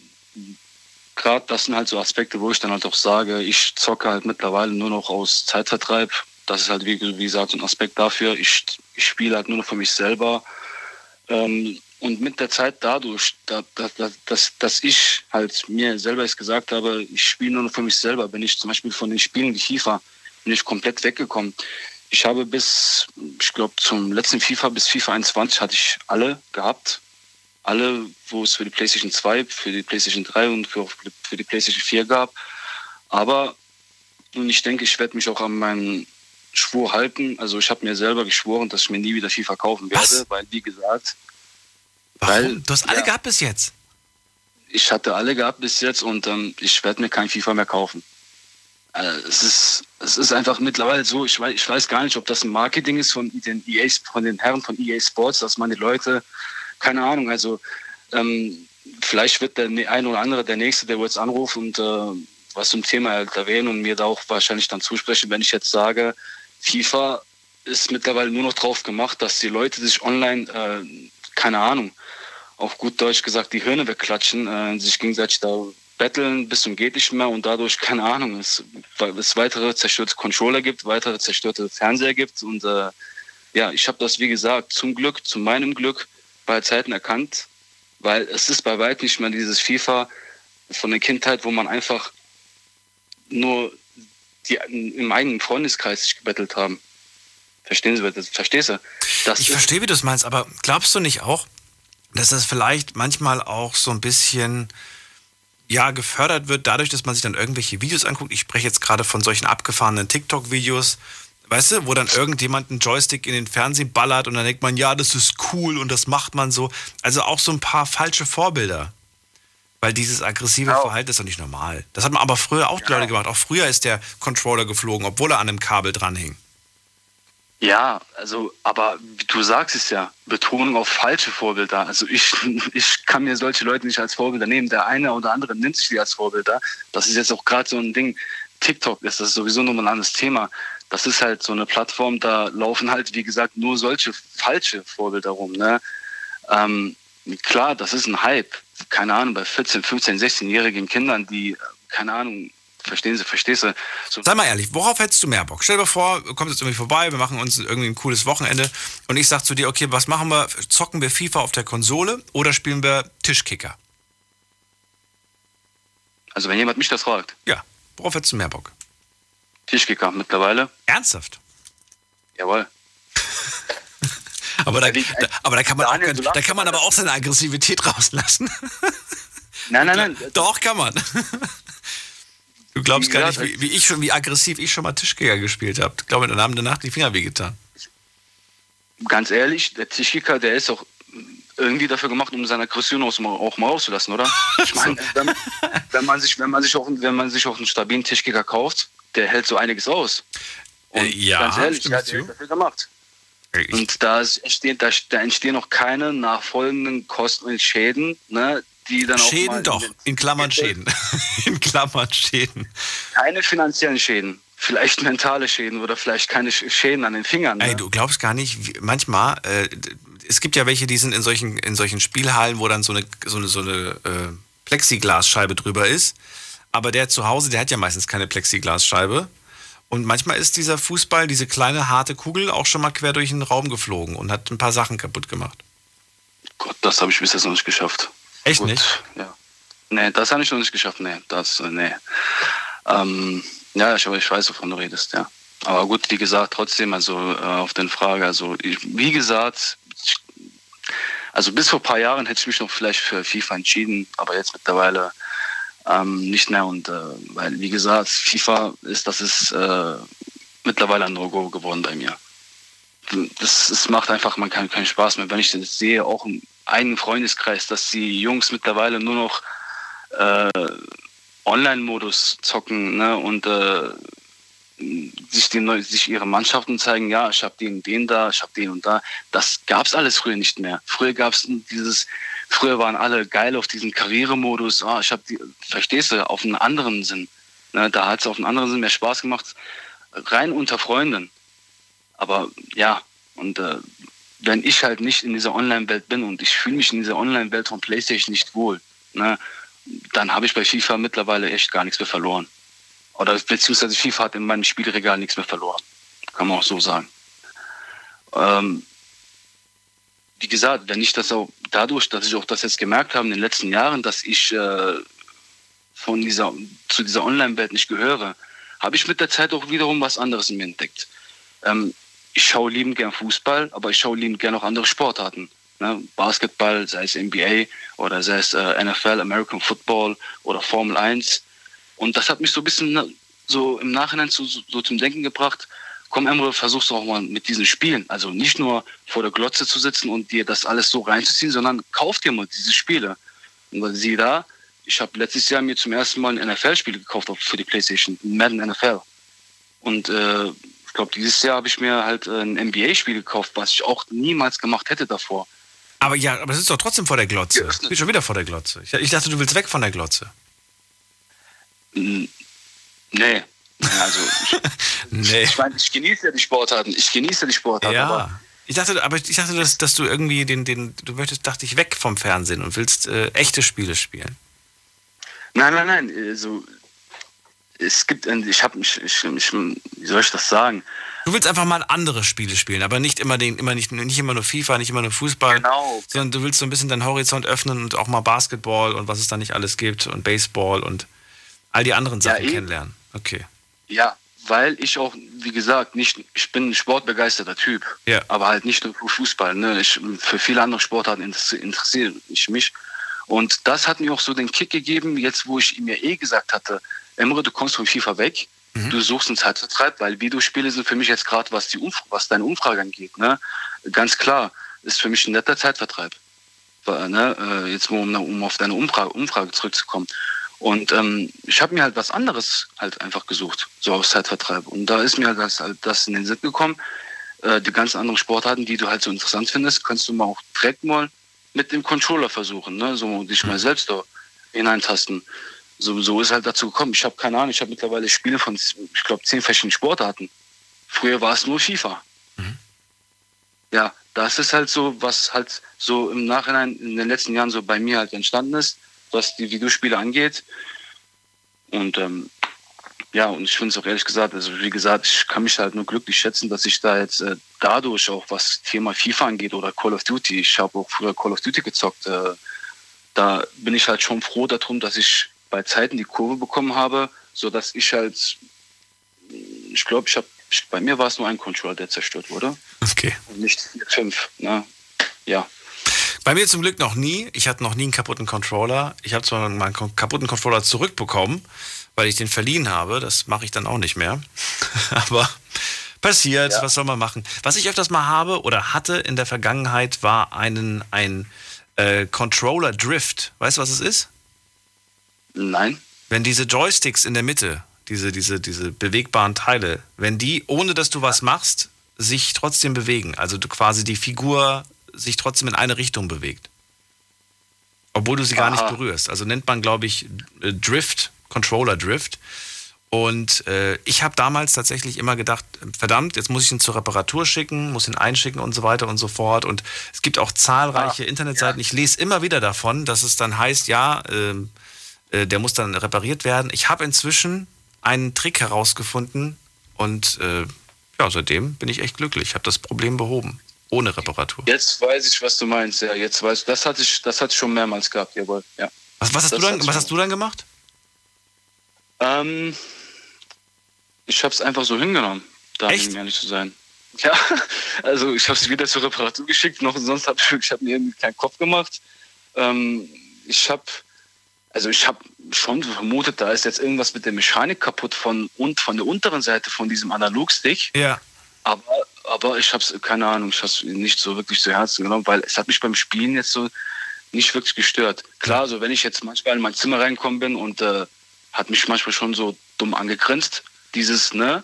gerade das sind halt so Aspekte, wo ich dann halt auch sage, ich zocke halt mittlerweile nur noch aus Zeitvertreib. Das ist halt, wie, wie gesagt, ein Aspekt dafür. Ich, ich spiele halt nur noch für mich selber. Ähm, und mit der Zeit dadurch, da, da, dass, dass ich halt mir selber jetzt gesagt habe, ich spiele nur für mich selber, bin ich zum Beispiel von den Spielen wie FIFA, bin komplett weggekommen. Ich habe bis, ich glaube, zum letzten FIFA, bis FIFA 21 hatte ich alle gehabt alle, wo es für die PlayStation 2, für die PlayStation 3 und für, für die PlayStation 4 gab. Aber und ich denke, ich werde mich auch an meinen Schwur halten. Also ich habe mir selber geschworen, dass ich mir nie wieder FIFA kaufen werde, Was? weil wie gesagt. Warum? Weil, du hast alle ja, gehabt bis jetzt. Ich hatte alle gehabt bis jetzt und ähm, ich werde mir kein FIFA mehr kaufen. Äh, es, ist, es ist einfach mittlerweile so, ich weiß, ich weiß gar nicht, ob das ein Marketing ist von den, EA, von den Herren von EA Sports, dass man die Leute keine Ahnung. Also ähm, vielleicht wird der ne-, ein oder andere der Nächste, der jetzt anruft und äh, was zum Thema halt erwähnen und mir da auch wahrscheinlich dann zusprechen, wenn ich jetzt sage, FIFA ist mittlerweile nur noch drauf gemacht, dass die Leute sich online, äh, keine Ahnung, auf gut Deutsch gesagt, die Hirne wegklatschen, äh, sich gegenseitig da betteln bis zum geht nicht mehr und dadurch, keine Ahnung, es, es weitere zerstörte Controller gibt, weitere zerstörte Fernseher gibt und äh, ja, ich habe das, wie gesagt, zum Glück, zu meinem Glück, bei Zeiten erkannt, weil es ist bei weitem nicht mehr dieses FIFA von der Kindheit, wo man einfach nur die im eigenen Freundeskreis sich gebettelt haben. Verstehen Sie, das, verstehst du? Das ich verstehe, wie du es meinst, aber glaubst du nicht auch, dass das vielleicht manchmal auch so ein bisschen ja, gefördert wird, dadurch, dass man sich dann irgendwelche Videos anguckt. Ich spreche jetzt gerade von solchen abgefahrenen TikTok-Videos, weißt du, wo dann irgendjemand einen Joystick in den Fernsehen ballert und dann denkt man, ja, das ist cool und das macht man so. Also auch so ein paar falsche Vorbilder. Weil dieses aggressive genau. Verhalten ist doch nicht normal. Das hat man aber früher auch genau. Leute gemacht. Auch früher ist der Controller geflogen, obwohl er an einem Kabel dranhing. Ja, also, aber wie du sagst es ja, Betonung auf falsche Vorbilder. Also ich, ich kann mir solche Leute nicht als Vorbilder nehmen. Der eine oder andere nimmt sich die als Vorbilder. Das ist jetzt auch gerade so ein Ding. TikTok ist das sowieso nochmal ein anderes Thema das ist halt so eine Plattform, da laufen halt, wie gesagt, nur solche falsche Vorbilder rum. Ne? Ähm, klar, das ist ein Hype. Keine Ahnung, bei 14, 15, 16-jährigen Kindern, die, keine Ahnung, verstehen Sie, verstehst du? So Sei mal ehrlich, worauf hättest du mehr Bock? Stell dir vor, du kommst jetzt irgendwie vorbei, wir machen uns irgendwie ein cooles Wochenende und ich sag zu dir, okay, was machen wir? Zocken wir FIFA auf der Konsole oder spielen wir Tischkicker? Also wenn jemand mich das fragt? Ja, worauf hättest du mehr Bock? Tischkicker mittlerweile. Ernsthaft? Jawohl. Aber da, da, aber da kann man, auch, da kann man aber auch seine Aggressivität rauslassen. Nein, nein, nein. Doch, kann man. Du glaubst gar nicht, wie, wie, ich schon, wie aggressiv ich schon mal Tischkicker gespielt habe. Ich glaube, dann haben danach die Finger wehgetan. Ganz ehrlich, der Tischkicker, der ist auch irgendwie dafür gemacht, um seine Aggression auch mal rauszulassen, oder? Ich meine, wenn, wenn, man sich, wenn man sich auch, wenn man sich auch einen stabilen Tischkicker kauft, der hält so einiges aus. Und äh, ja, ganz ehrlich, der hat dafür gemacht. Ich und da entstehen, da, da entstehen noch keine nachfolgenden Kosten und Schäden, ne, die dann auch Schäden doch, in, in Klammern Schäden. in Klammern Schäden. Keine finanziellen Schäden. Vielleicht mentale Schäden oder vielleicht keine Schäden an den Fingern. Ne? Ey, du glaubst gar nicht, manchmal, äh, es gibt ja welche, die sind in solchen, in solchen Spielhallen, wo dann so eine, so eine, so eine äh, Plexiglasscheibe drüber ist. Aber der zu Hause, der hat ja meistens keine Plexiglasscheibe. Und manchmal ist dieser Fußball, diese kleine harte Kugel, auch schon mal quer durch den Raum geflogen und hat ein paar Sachen kaputt gemacht. Gott, das habe ich bis jetzt noch nicht geschafft. Echt Gut, nicht? Ja. Nee, das habe ich noch nicht geschafft. Nee, das, nee. Ähm, ja, ich, ich weiß, wovon du redest, ja. Aber gut, wie gesagt, trotzdem, also äh, auf den Frage, also ich, wie gesagt, ich, also bis vor ein paar Jahren hätte ich mich noch vielleicht für FIFA entschieden, aber jetzt mittlerweile ähm, nicht mehr. Und äh, weil, wie gesagt, FIFA ist, das ist äh, mittlerweile ein No-Go geworden bei mir. Das, das macht einfach man keinen, keinen Spaß mehr. Wenn ich das sehe, auch im einen Freundeskreis, dass die Jungs mittlerweile nur noch äh, Online-Modus zocken ne, und äh, sich, den, sich ihre Mannschaften zeigen, ja, ich habe den, den da, ich habe den und da. Das gab es alles früher nicht mehr. Früher gab es dieses, früher waren alle geil auf diesen Karrieremodus, ah, ich habe die, verstehst du, auf einen anderen Sinn. Ne, da hat es auf einen anderen Sinn mehr Spaß gemacht, rein unter Freunden. Aber ja, und äh, wenn ich halt nicht in dieser Online-Welt bin und ich fühle mich in dieser Online-Welt von PlayStation nicht wohl, ne, dann habe ich bei FIFA mittlerweile echt gar nichts mehr verloren. Oder beziehungsweise FIFA hat in meinem Spielregal nichts mehr verloren. Kann man auch so sagen. Ähm, wie gesagt, wenn ich das auch dadurch, dass ich auch das jetzt gemerkt habe in den letzten Jahren, dass ich äh, von dieser, zu dieser Online-Welt nicht gehöre, habe ich mit der Zeit auch wiederum was anderes in mir entdeckt. Ähm, ich schaue liebend gern Fußball, aber ich schaue liebend gern auch andere Sportarten. Ne? Basketball, sei es NBA oder sei es äh, NFL, American Football oder Formel 1. Und das hat mich so ein bisschen so im Nachhinein zu, so zum Denken gebracht, komm Emre, versuch's doch mal mit diesen Spielen. Also nicht nur vor der Glotze zu sitzen und dir das alles so reinzuziehen, sondern kauf dir mal diese Spiele. Und sieh da, ich habe letztes Jahr mir zum ersten Mal ein NFL-Spiel gekauft für die Playstation, Madden NFL. Und äh, ich glaube, dieses Jahr habe ich mir halt ein NBA-Spiel gekauft, was ich auch niemals gemacht hätte davor. Aber ja, aber es ist doch trotzdem vor der Glotze. Ich bin schon wieder vor der Glotze. Ich, ich dachte, du willst weg von der Glotze. Nee. Also, ich, nee. ich meine, ich genieße ja die Sportarten. Ich genieße die Sportarten. Ja. Aber Ich dachte, aber ich dachte, dass, dass du irgendwie den, den, du möchtest, dachte ich, weg vom Fernsehen und willst äh, echte Spiele spielen. nein, nein, nein. Also, es gibt, ich habe mich, ich, ich, wie soll ich das sagen? Du willst einfach mal andere Spiele spielen, aber nicht immer den, immer nicht, nicht immer nur FIFA, nicht immer nur Fußball. Genau. Sondern du willst so ein bisschen deinen Horizont öffnen und auch mal Basketball und was es da nicht alles gibt und Baseball und all die anderen Ja, Sachen eben. kennenlernen. Okay. Ja, weil ich auch, wie gesagt, nicht, ich bin ein sportbegeisterter Typ. Ja. Aber halt nicht nur für Fußball. Ne? Ich, für viele andere Sportarten interess- interessiere ich mich. Und das hat mir auch so den Kick gegeben, jetzt wo ich mir eh gesagt hatte, Emre, du kommst von FIFA weg, du suchst einen Zeitvertreib, weil Videospiele sind für mich jetzt gerade, was, die Umf was deine Umfrage angeht, ne? ganz klar, ist für mich ein netter Zeitvertreib. Ne? äh, Jetzt um, um auf deine Umfrage, Umfrage zurückzukommen. Und ähm, ich habe mir halt was anderes halt einfach gesucht, so aus Zeitvertreib. Und da ist mir halt das, halt das in den Sinn gekommen, äh, die ganzen anderen Sportarten, die du halt so interessant findest, kannst du mal auch direkt mal mit dem Controller versuchen, ne? so dich mal selbst da hineintasten. So, so ist halt dazu gekommen. Ich habe keine Ahnung, ich habe mittlerweile Spiele von, ich glaube, zehn verschiedenen Sportarten. Früher war es nur FIFA. Ja, das ist halt so, was halt so im Nachhinein in den letzten Jahren so bei mir halt entstanden ist, was die Videospiele angeht. Und ähm, ja, und ich finde es auch ehrlich gesagt, also wie gesagt, ich kann mich halt nur glücklich schätzen, dass ich da jetzt äh, dadurch auch, was Thema FIFA angeht oder Call of Duty, ich habe auch früher Call of Duty gezockt, äh, da bin ich halt schon froh darum, dass ich bei Zeiten die Kurve bekommen habe, so dass ich halt, ich glaube, ich habe bei mir war es nur ein Controller, der zerstört wurde. Okay. Und nicht vier, fünf. Ne? Ja. Bei mir zum Glück noch nie. Ich hatte noch nie einen kaputten Controller. Ich habe zwar meinen kaputten Controller zurückbekommen, weil ich den verliehen habe. Das mache ich dann auch nicht mehr. Aber passiert, ja. was soll man machen? Was ich öfters mal habe oder hatte in der Vergangenheit, war einen, ein äh, Controller Drift. Weißt du, was es ist? Nein. Wenn diese Joysticks in der Mitte, diese, diese, diese bewegbaren Teile, wenn die, ohne dass du was machst, sich trotzdem bewegen. Also du quasi die Figur sich trotzdem in eine Richtung bewegt. Obwohl du sie Aha. gar nicht berührst. Also nennt man, glaube ich, äh, Drift, Controller Drift. Und äh, ich habe damals tatsächlich immer gedacht, verdammt, jetzt muss ich ihn zur Reparatur schicken, muss ihn einschicken und so weiter und so fort. Und es gibt auch zahlreiche ah, Internetseiten. Ja. Ich lese immer wieder davon, dass es dann heißt, ja, ähm, äh, der muss dann repariert werden. Ich habe inzwischen einen Trick herausgefunden und äh, ja, seitdem bin ich echt glücklich. Ich habe das Problem behoben. Ohne Reparatur. Jetzt weiß ich, was du meinst. Ja, jetzt weiß das hatte ich, das hatte ich schon mehrmals gehabt, jawohl. Ja. Was, was hast, du dann, was hast du dann gemacht? Ähm, ich habe es einfach so hingenommen, da um ehrlich zu sein. Ja, also ich habe es wieder zur Reparatur geschickt, noch sonst habe ich, ich hab mir keinen Kopf gemacht. Ähm, ich habe also ich habe schon vermutet, da ist jetzt irgendwas mit der Mechanik kaputt von und von der unteren Seite von diesem Analogstick. Ja. Aber, aber ich habe es, keine Ahnung, ich habe es nicht so wirklich zu Herzen genommen, weil es hat mich beim Spielen jetzt so nicht wirklich gestört. Klar, so wenn ich jetzt manchmal in mein Zimmer reinkommen bin und äh, hat mich manchmal schon so dumm angegrinst, dieses, ne,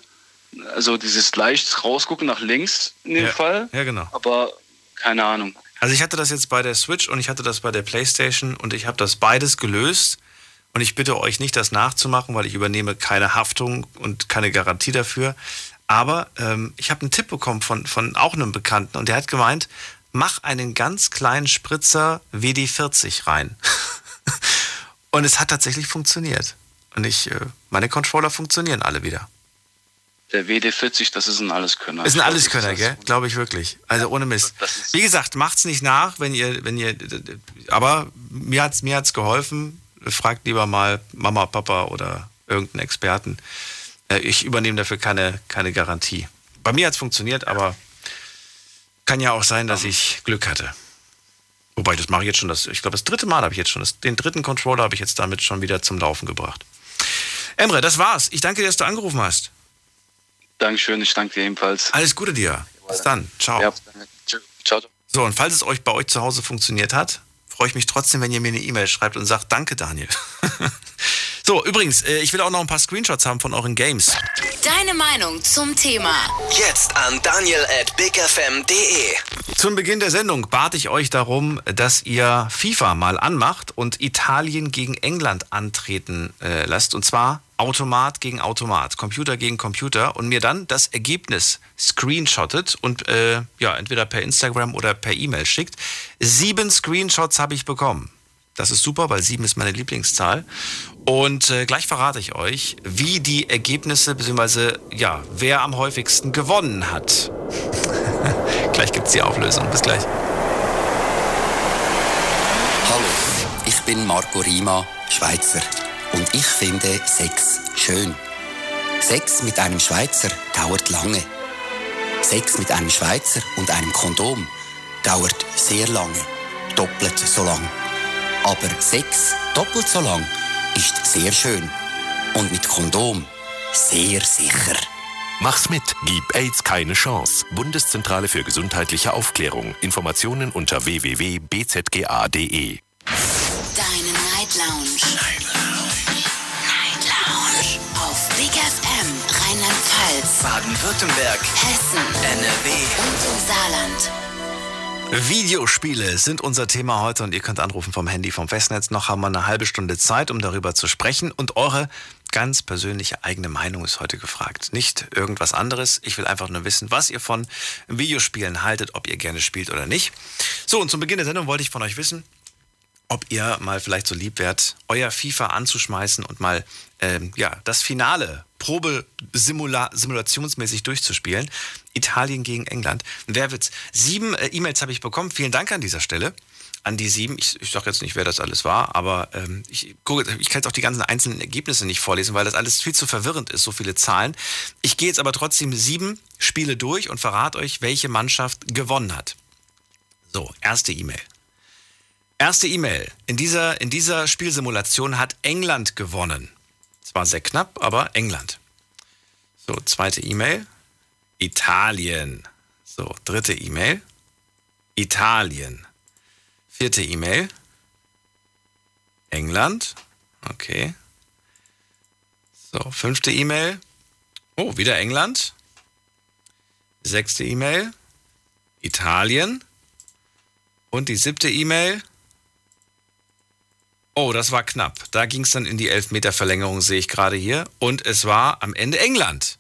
also dieses leicht rausgucken nach links in dem ja. Fall. Ja, genau. Aber keine Ahnung. Also ich hatte das jetzt bei der Switch und ich hatte das bei der PlayStation und ich habe das beides gelöst. Und ich bitte euch nicht, das nachzumachen, weil ich übernehme keine Haftung und keine Garantie dafür. Aber ähm, ich habe einen Tipp bekommen von, von auch einem Bekannten und der hat gemeint, mach einen ganz kleinen Spritzer WD-40 rein. und es hat tatsächlich funktioniert. Und ich, äh, meine Controller funktionieren alle wieder. Der WD40, das ist ein Alleskönner. Ist ein Alleskönner, gell? Glaube ich wirklich. Also ohne Mist. Wie gesagt, macht's nicht nach, wenn ihr, wenn ihr, aber mir hat's, mir hat's geholfen. Fragt lieber mal Mama, Papa oder irgendeinen Experten. Äh, ich übernehme dafür keine, keine Garantie. Bei mir hat es funktioniert, aber kann ja auch sein, dass ich Glück hatte. Wobei, das mache ich jetzt schon, das, ich glaube, das dritte Mal habe ich jetzt schon, das, den dritten Controller habe ich jetzt damit schon wieder zum Laufen gebracht. Emre, das war's. Ich danke dir, dass du angerufen hast. Dankeschön, ich danke dir ebenfalls. Alles Gute dir. Bis dann. Ciao. Ja, ciao. So, und falls es euch bei euch zu Hause funktioniert hat, freue ich mich trotzdem, wenn ihr mir eine E-Mail schreibt und sagt, danke Daniel. so, übrigens, äh, ich will auch noch ein paar Screenshots haben von euren Games. Deine Meinung zum Thema. Jetzt an daniel at bigfm.de. Zum Beginn der Sendung bat ich euch darum, dass ihr FIFA mal anmacht und Italien gegen England antreten äh, lasst. Und zwar Automat gegen Automat, Computer gegen Computer und mir dann das Ergebnis screenshottet und äh, ja, entweder per Instagram oder per E-Mail schickt. Sieben Screenshots habe ich bekommen. Das ist super, weil sieben ist meine Lieblingszahl. Und äh, gleich verrate ich euch, wie die Ergebnisse, beziehungsweise ja, wer am häufigsten gewonnen hat. gleich gibt es die Auflösung. Bis gleich. Hallo, ich bin Marco Rima, Schweizer. Und ich finde Sex schön. Sex mit einem Schweizer dauert lange. Sex mit einem Schweizer und einem Kondom dauert sehr lange. Doppelt so lang. Aber Sex doppelt so lang ist sehr schön. Und mit Kondom sehr sicher. Mach's mit. Gib AIDS keine Chance. Bundeszentrale für gesundheitliche Aufklärung. Informationen unter www.bzga.de. Deine Night Lounge. Night Lounge. Night Lounge. Auf Big FM Rheinland-Pfalz, Baden-Württemberg, Hessen, NRW und im Saarland. Videospiele sind unser Thema heute und ihr könnt anrufen vom Handy vom Festnetz. Noch haben wir eine halbe Stunde Zeit, um darüber zu sprechen. Und eure ganz persönliche eigene Meinung ist heute gefragt. Nicht irgendwas anderes. Ich will einfach nur wissen, was ihr von Videospielen haltet, ob ihr gerne spielt oder nicht. So, und zum Beginn der Sendung wollte ich von euch wissen, ob ihr mal vielleicht so lieb wärt, euer FIFA anzuschmeißen und mal ähm, ja, das Finale Probe simulationsmäßig durchzuspielen. Italien gegen England. Wer wird's? Sieben äh, E-Mails habe ich bekommen. Vielen Dank an dieser Stelle. an die sieben. Ich, ich sage jetzt nicht, wer das alles war, aber ähm, ich, gucke, ich kann jetzt auch die ganzen einzelnen Ergebnisse nicht vorlesen, weil das alles viel zu verwirrend ist, so viele Zahlen. Ich gehe jetzt aber trotzdem sieben Spiele durch und verrate euch, welche Mannschaft gewonnen hat. So, erste E-Mail. Erste E-Mail. In dieser, in dieser Spielsimulation hat England gewonnen. Zwar sehr knapp, aber England. So, zweite E-Mail. Italien. So, dritte E-Mail. Italien. Vierte E-Mail. England. Okay. So, fünfte E-Mail. Oh, wieder England. Sechste E-Mail. Italien. Und die siebte E-Mail. Oh, das war knapp. Da ging es dann in die Elfmeter-Verlängerung, sehe ich gerade hier. Und es war am Ende England.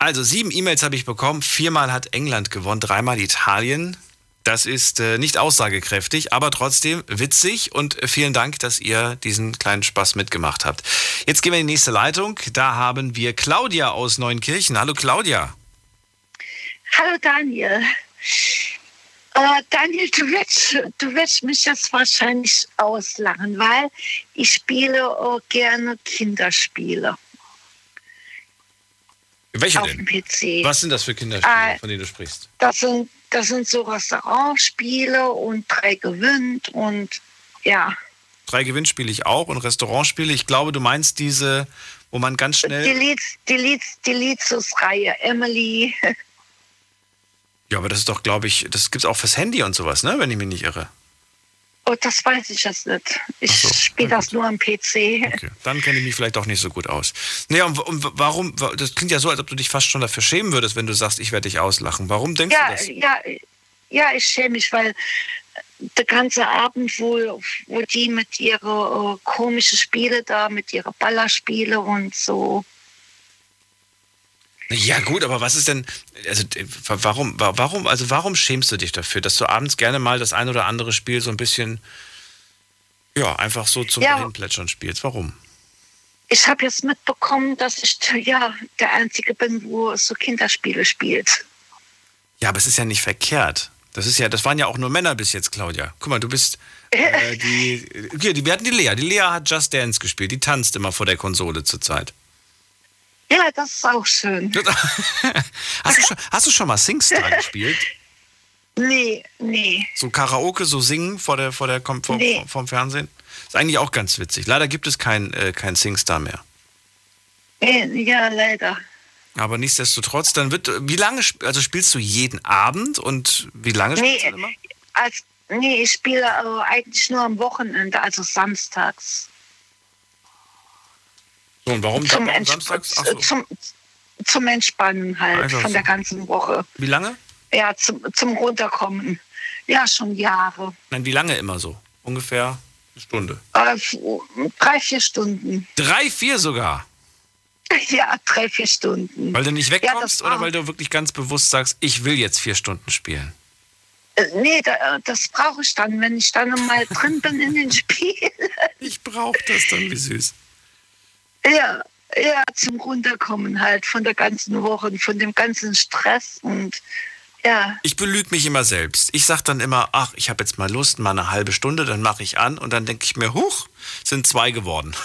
Also sieben E-Mails habe ich bekommen. Viermal hat England gewonnen, dreimal Italien. Das ist äh, nicht aussagekräftig, aber trotzdem witzig und vielen Dank, dass ihr diesen kleinen Spaß mitgemacht habt. Jetzt gehen wir in die nächste Leitung. Da haben wir Claudia aus Neunkirchen. Hallo Claudia. Hallo Daniel. Äh, Daniel, du wirst, du wirst mich jetzt wahrscheinlich auslachen, weil ich spiele auch gerne Kinderspiele. Welche auf denn? dem PC. Was sind das für Kinderspiele, Äh, von denen du sprichst? Das sind, das sind so Restaurantspiele und drei gewinnt und ja. Drei Gewinnspiele ich auch und Restaurantspiele. Ich glaube, du meinst diese, wo man ganz Die schnell. Die Liedsus-Reihe, Emily. Ja, aber das ist doch, glaube ich, das gibt es auch fürs Handy und sowas, ne? Wenn ich mich nicht irre. Oh, das weiß ich jetzt nicht. Ich spiele das nur am PC. Okay, dann kenne ich mich vielleicht auch nicht so gut aus. Naja, und, und warum, das klingt ja so, als ob du dich fast schon dafür schämen würdest, wenn du sagst, ich werde dich auslachen. Warum denkst Ja, du das? ja, ja, ich schäme mich, weil der ganze Abend, wo, wo die mit ihren äh, komischen Spiele da, mit ihren Ballerspiele und so. Ja, gut, aber was ist denn, also warum, wa- warum, also warum schämst du dich dafür, dass du abends gerne mal das ein oder andere Spiel so ein bisschen, ja, einfach so zum Ja. Hinplätschern spielst? Warum? Ich habe jetzt mitbekommen, dass ich ja der Einzige bin, wo so Kinderspiele spielt. Ja, aber es ist ja nicht verkehrt. Das ist ja, das waren ja auch nur Männer bis jetzt, Claudia. Guck mal, du bist äh, die, die, wir hatten die Lea. Die Lea hat Just Dance gespielt. Die tanzt immer vor der Konsole zurzeit. Ja, das ist auch schön. Hast du schon, hast du schon mal SingStar gespielt? Nee, nee. So Karaoke, so singen vor der, vor der, vom, Nee. vom Fernsehen? Ist eigentlich auch ganz witzig. Leider gibt es kein, äh, kein SingStar mehr. Äh, Ja, leider. Aber nichtsdestotrotz, dann wird, wie lange, also spielst du jeden Abend und wie lange spielst Nee, du immer? als, nee, ich spiele äh, eigentlich nur am Wochenende, also samstags. So, und warum Zum, Entsp samstags? So. zum, zum Entspannen halt Einfach von der ganzen Woche. Wie lange? Ja, zum, zum Runterkommen. Ja, schon Jahre. Nein, wie lange immer so? Ungefähr eine Stunde. Äh, drei, vier Stunden. Drei, vier sogar. Ja, drei, vier Stunden. Weil du nicht Ja, wegkommst das oder weil du wirklich ganz bewusst sagst, ich will jetzt vier Stunden spielen? Äh, Nee, da, äh, das brauche ich dann, wenn ich dann mal drin bin in den Spiel. Ich brauche das dann, wie süß. Ja, ja, zum Runterkommen halt von der ganzen Woche, von dem ganzen Stress und ja, Ich belüge mich immer selbst. Ich sage dann immer, ach, ich habe jetzt mal Lust, mal eine halbe Stunde, dann mache ich an und dann denke ich mir, huch, sind zwei geworden.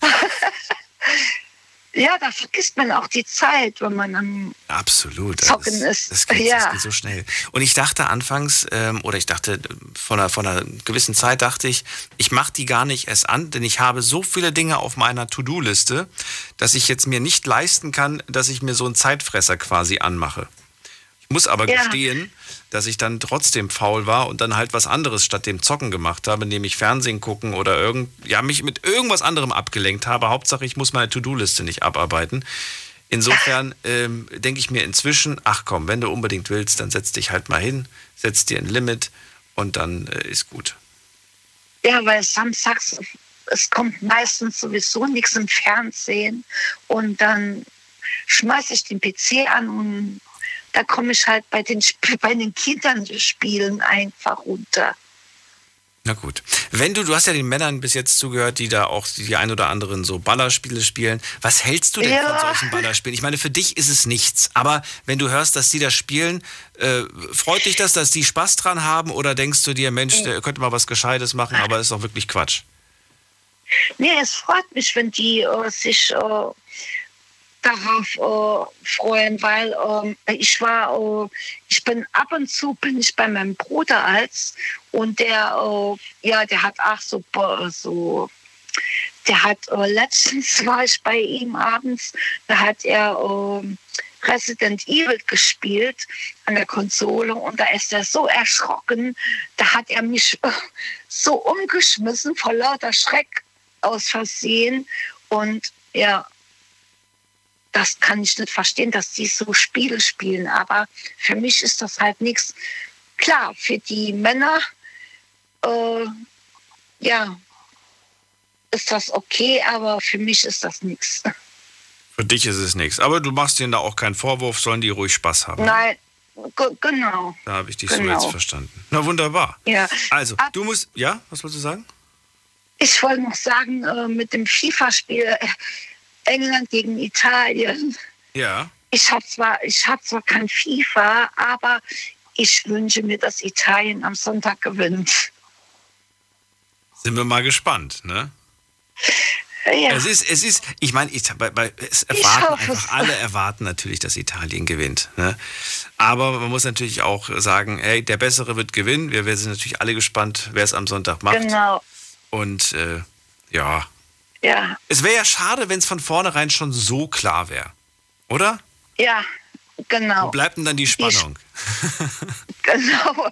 ja, da vergisst man auch die Zeit, wenn man am Absolut. Zocken das, ist. Das geht, das ja. geht so schnell. Und ich dachte anfangs, ähm, oder ich dachte von einer, von einer gewissen Zeit, dachte ich, ich mache die gar nicht erst an, denn ich habe so viele Dinge auf meiner To-Do-Liste, dass ich jetzt mir nicht leisten kann, dass ich mir so einen Zeitfresser quasi anmache. Ich muss aber Ja. gestehen, dass ich dann trotzdem faul war und dann halt was anderes statt dem Zocken gemacht habe, nämlich Fernsehen gucken oder irgend, ja, mich mit irgendwas anderem abgelenkt habe. Hauptsache, ich muss meine To-Do-Liste nicht abarbeiten. Insofern ähm, denke ich mir inzwischen, ach komm, wenn du unbedingt willst, dann setz dich halt mal hin, setz dir ein Limit und dann äh, ist gut. Ja, weil samstags, es kommt meistens sowieso nichts im Fernsehen und dann schmeiße ich den PC an und da komme ich halt bei den, bei den Kindern spielen einfach runter. Na gut. Wenn du, du hast ja den Männern bis jetzt zugehört, die da auch die ein oder anderen so Ballerspiele spielen. Was hältst du denn Ja. von solchen Ballerspielen? Ich meine, für dich ist es nichts. Aber wenn du hörst, dass die das spielen, äh, freut dich das, dass die Spaß dran haben? Oder denkst du dir, Mensch, der könnte mal was Gescheites machen, aber ist doch wirklich Quatsch? Nee, es freut mich, wenn die äh, sich äh, darauf äh, freuen, weil ähm, ich war, äh, ich bin ab und zu bin ich bei meinem Bruder als und der, äh, ja, der hat auch so, äh, so der hat äh, letztens war ich bei ihm abends, da hat er Resident Evil gespielt an der Konsole und da ist er so erschrocken, da hat er mich äh, so umgeschmissen vor lauter Schreck aus Versehen und ja, das kann ich nicht verstehen, dass die so Spiele spielen, aber für mich ist das halt nichts. Klar, für die Männer, äh, ja, ist das okay, aber für mich ist das nichts. Für dich ist es nichts. Aber du machst denen da auch keinen Vorwurf, sollen die ruhig Spaß haben. Nein, ge- genau. Da habe ich dich so Genau. jetzt verstanden. Na wunderbar. Ja. Also, du musst, ja, was wolltest du sagen? Ich wollte noch sagen, äh, mit dem FIFA-Spiel äh, England gegen Italien. Ja. Ich habe zwar, ich hab zwar kein FIFA, aber ich wünsche mir, dass Italien am Sonntag gewinnt. Sind wir mal gespannt, ne? Ja. Es ist, es ist, ich meine, ich, bei, bei, es erwarten hoffe einfach, alle erwarten natürlich, dass Italien gewinnt. Ne? Aber man muss natürlich auch sagen, hey, der Bessere wird gewinnen. Wir, wir sind natürlich alle gespannt, wer es am Sonntag macht. Genau, Und äh, ja, ja, es wäre ja schade, wenn es von vornherein schon so klar wäre. Oder? ja, genau. Wo bleibt denn dann die Spannung? Genau.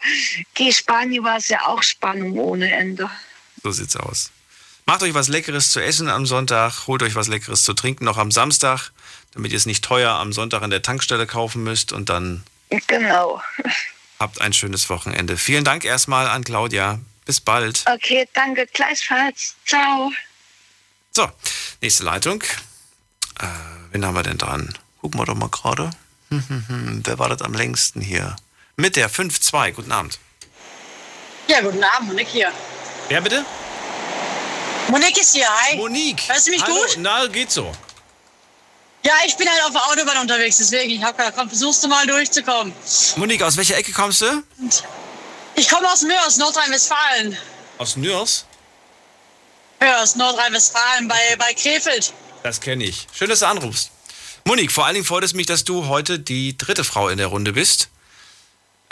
Gegen Spanien war es ja auch Spannung ohne Ende. So sieht's aus. Macht euch was Leckeres zu essen am Sonntag, holt euch was Leckeres zu trinken noch am Samstag, damit ihr es nicht teuer am Sonntag an der Tankstelle kaufen müsst und dann Genau. habt ein schönes Wochenende. Vielen Dank erstmal an Claudia. Bis bald. Okay, danke gleichfalls. Ciao. So, nächste Leitung. Äh, wen haben wir denn dran? Gucken wir doch mal gerade. Hm, hm, hm. Wer wartet am längsten hier? Mit der 5-2. Guten Abend. Ja, guten Abend, Monique hier. Wer bitte? Monique ist hier, hi. Monique. Hörst du mich Hallo. gut? Na, geht so. Ja, ich bin halt auf der Autobahn unterwegs, deswegen, ich hab gedacht, komm, versuchst du mal durchzukommen. Monique, aus welcher Ecke kommst du? Ich komme aus Mörs, Nordrhein-Westfalen. Aus Nürs. Mörs, Nordrhein-Westfalen, bei, bei Krefeld. Das kenne ich. Schön, dass du anrufst. Monique, vor allen Dingen freut es mich, dass du heute die dritte Frau in der Runde bist.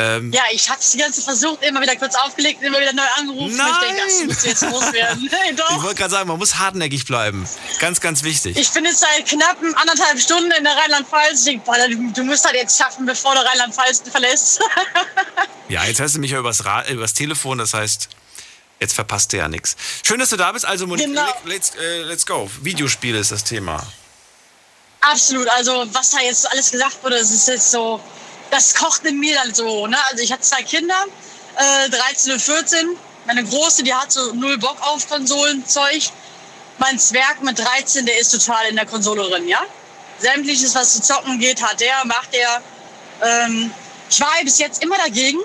Ähm, Ja, ich hab's die ganze Zeit versucht, immer wieder kurz aufgelegt, immer wieder neu angerufen. Nein! Ich denke, das muss jetzt loswerden. Ich doch. wollte gerade sagen, man muss hartnäckig bleiben. Ganz, ganz wichtig. Ich bin jetzt seit knappen anderthalb Stunden in der Rheinland-Pfalz. Ich du, du musst halt jetzt schaffen, bevor du Rheinland-Pfalz verlässt. Ja, jetzt hast du mich ja übers, Ra übers Telefon, das heißt, jetzt verpasst du ja nichts. Schön, dass du da bist. Also, Monique, Genau. let's, äh, let's go. Videospiele ist das Thema. Absolut. Also was da jetzt alles gesagt wurde, das ist jetzt so, das kocht in mir dann so. Ne? Also ich habe zwei Kinder, äh, 13 und 14. Meine Große, die hat so null Bock auf Konsolenzeug. Mein Zwerg mit 13, der ist total in der Konsole drin, ja. Sämtliches, was zu zocken geht, hat der, macht er. Ähm, ich war bis jetzt immer dagegen,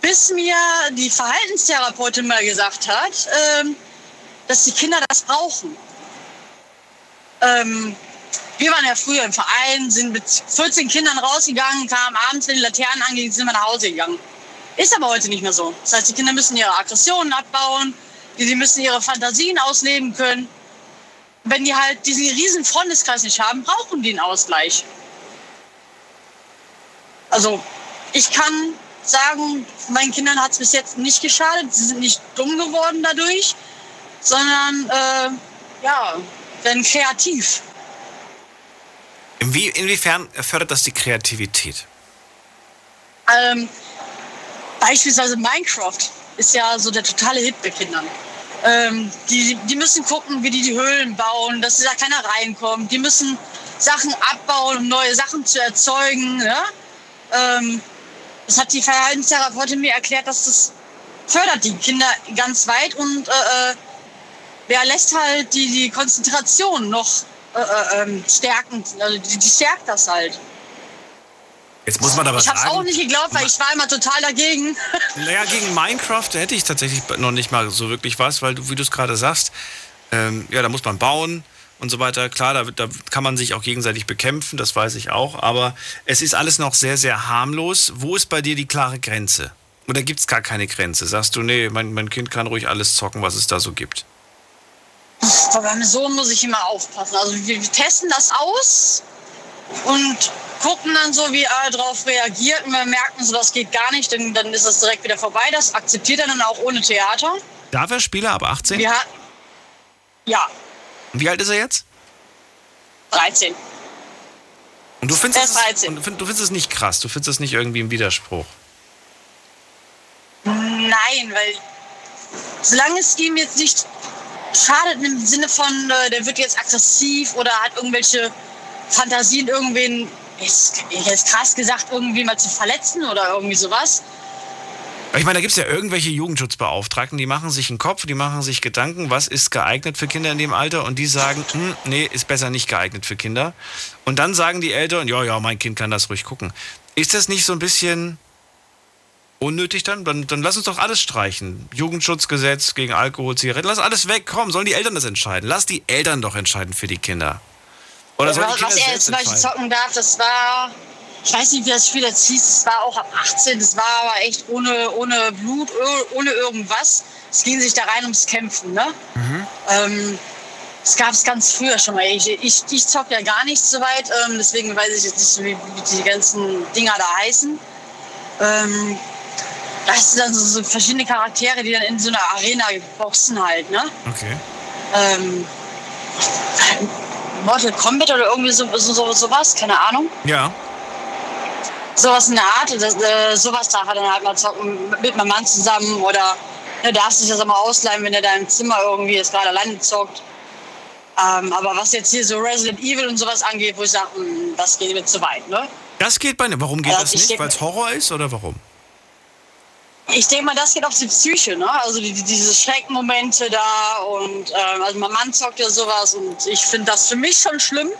bis mir die Verhaltenstherapeutin mal gesagt hat, ähm, dass die Kinder das brauchen. Ähm, wir waren ja früher im Verein, sind mit 14 Kindern rausgegangen, kamen abends, wenn die Laternen angingen, sind wir nach Hause gegangen. Ist aber heute nicht mehr so. Das heißt, die Kinder müssen ihre Aggressionen abbauen, die müssen ihre Fantasien ausleben können. Wenn die halt diesen riesen Freundeskreis nicht haben, brauchen die einen Ausgleich. Also, ich kann sagen, meinen Kindern hat es bis jetzt nicht geschadet. Sie sind nicht dumm geworden dadurch, sondern äh, ja, werden kreativ. Inwie inwiefern fördert das die Kreativität? Ähm, beispielsweise Minecraft ist ja so der totale Hit bei Kindern. Ähm, die, die müssen gucken, wie die die Höhlen bauen, dass da keiner reinkommt. Die müssen Sachen abbauen, um neue Sachen zu erzeugen. Ja? Ähm, das hat die Verhaltenstherapeutin mir erklärt, dass das fördert die Kinder ganz weit und äh, äh, ja, lässt halt die, die Konzentration noch äh, äh, ähm, stärken. Also die, die stärkt das halt. Jetzt muss man aber ich habe es sagen, auch nicht geglaubt, weil ich war immer total dagegen. Naja, gegen Minecraft hätte ich tatsächlich noch nicht mal so wirklich was, weil du, wie du es gerade sagst, ähm, ja, da muss man bauen und so weiter. Klar, da, da kann man sich auch gegenseitig bekämpfen, das weiß ich auch, aber es ist alles noch sehr, sehr harmlos. Wo ist bei dir die klare Grenze? Oder gibt es gar keine Grenze? Sagst du, nee, mein, mein Kind kann ruhig alles zocken, was es da so gibt? Aber beim Sohn muss ich immer aufpassen. Also wir, wir testen das aus und gucken dann so, wie er darauf reagiert. Und wir merken, so das geht gar nicht, dann, dann ist das direkt wieder vorbei. Das akzeptiert er dann auch ohne Theater. Darf er Spieler ab 18? Wir hatten, ja, Und wie alt ist er jetzt? 13. Und du findest, es, 13. und du find- du findest es nicht krass, du findest es nicht irgendwie im Widerspruch. Nein, weil solange es ihm jetzt nicht schadet im Sinne von, äh, der wird jetzt aggressiv oder hat irgendwelche Fantasien, irgendwen, ist, jetzt krass gesagt, irgendwie mal zu verletzen oder irgendwie sowas. Ich meine, da gibt es ja irgendwelche Jugendschutzbeauftragten, die machen sich einen Kopf, die machen sich Gedanken, was ist geeignet für Kinder in dem Alter und die sagen, hm, nee, ist besser nicht geeignet für Kinder. Und dann sagen die Eltern, ja, ja, mein Kind kann das ruhig gucken. Ist das nicht so ein bisschen unnötig dann? Dann, dann lass uns doch alles streichen. Jugendschutzgesetz gegen Alkohol, Zigaretten, lass alles weg. Komm, sollen die Eltern das entscheiden? Lass die Eltern doch entscheiden für die Kinder. Oder sollen die was Kinder er jetzt zum Beispiel zocken darf, das war, ich weiß nicht, wie das Spiel jetzt hieß, das war auch ab 18, das war aber echt ohne, ohne Blut, ohne irgendwas. Es ging sich da rein ums Kämpfen, ne? Ähm, das gab es ganz früher schon mal. Ich, ich, ich zock ja gar nicht so weit, ähm, deswegen weiß ich jetzt nicht, so, wie, wie die ganzen Dinger da heißen. Ähm, da hast du dann so, so verschiedene Charaktere, die dann in so einer Arena boxen halt, ne? Okay. Ähm, Mortal Kombat oder irgendwie so, so, so, sowas, keine Ahnung. Ja. Sowas in der Art, das, äh, sowas darf er dann halt mal zocken mit meinem Mann zusammen oder ne, darf sich das auch mal ausleihen, wenn er da im Zimmer irgendwie jetzt gerade alleine zockt. Ähm, aber was jetzt hier so Resident Evil und sowas angeht, wo ich sage, hm, das geht mir zu weit, ne? Das geht bei Warum geht Also das ich nicht? Weil es Horror ist oder warum? Ich denke mal, das geht auf die Psyche, ne? Also die, die- diese Schreckmomente da und ähm, also mein Mann zockt ja sowas und ich finde das für mich schon schlimm.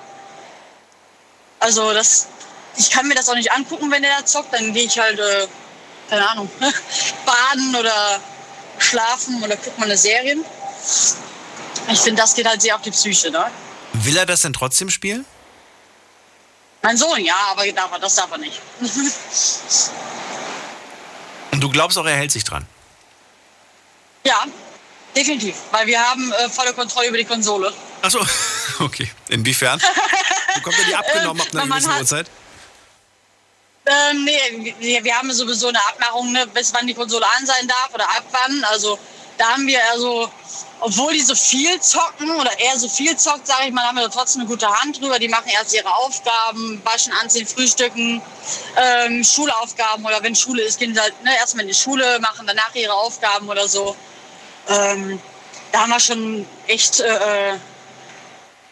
Also das, ich kann mir das auch nicht angucken, wenn der da zockt, dann gehe ich halt, äh, keine Ahnung, baden oder schlafen oder guck mal eine Serien. Ich finde, das geht halt sehr auf die Psyche, ne? Will er das denn trotzdem spielen? Mein Sohn, ja, aber darf er, das darf er nicht. Und du glaubst auch, er hält sich dran. ja, definitiv, weil wir haben äh, volle Kontrolle über die Konsole. Achso, okay. Inwiefern? Bekommt er die abgenommen ab einer gewissen Uhrzeit? Ähm, nee, wir, wir haben sowieso eine Abmachung, ne, bis wann die Konsole an sein darf oder ab wann. Also da haben wir also, obwohl die so viel zocken oder er so viel zockt, sage ich mal, haben wir da trotzdem eine gute Hand drüber. Die machen erst ihre Aufgaben, waschen, anziehen, frühstücken, ähm, Schulaufgaben oder wenn Schule ist, gehen sie halt ne, erstmal in die Schule, machen danach ihre Aufgaben oder so. Ähm, da haben wir schon echt äh, äh,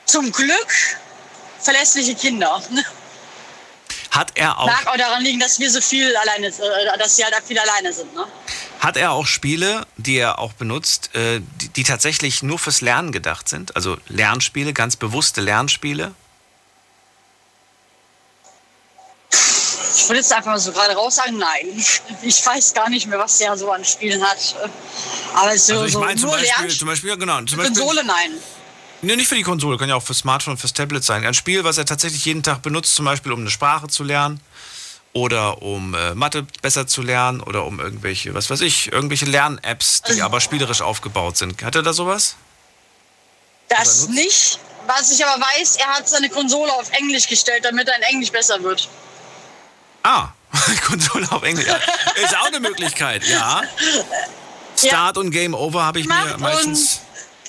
zum Glück verlässliche Kinder. Hat er auch, Mag auch daran liegen, dass wir so viel alleine, äh, dass sie halt viel alleine sind. Ne? hat er auch Spiele, die er auch benutzt, äh, die, die tatsächlich nur fürs Lernen gedacht sind? Also Lernspiele, ganz bewusste Lernspiele? Ich würde jetzt einfach mal so gerade raus sagen, nein. Ich weiß gar nicht mehr, was der so an Spielen hat. Aber so, Also ich so meine zum nur Beispiel, zum Beispiel, genau. Zum Beispiel, Konsole, nein. Nee, nicht für die Konsole, kann ja auch für Smartphone, fürs Tablet sein. Ein Spiel, was er tatsächlich jeden Tag benutzt, zum Beispiel um eine Sprache zu lernen oder um äh, Mathe besser zu lernen oder um irgendwelche, was weiß ich, irgendwelche Lern-Apps, Also die aber spielerisch aufgebaut sind. Hat er da sowas? Das nicht. Was ich aber weiß, er hat seine Konsole auf Englisch gestellt, damit er in Englisch besser wird. Ah, Konsole auf Englisch. Ja. Ist auch eine Möglichkeit, ja. Start und Game Over habe ich mir Macht meistens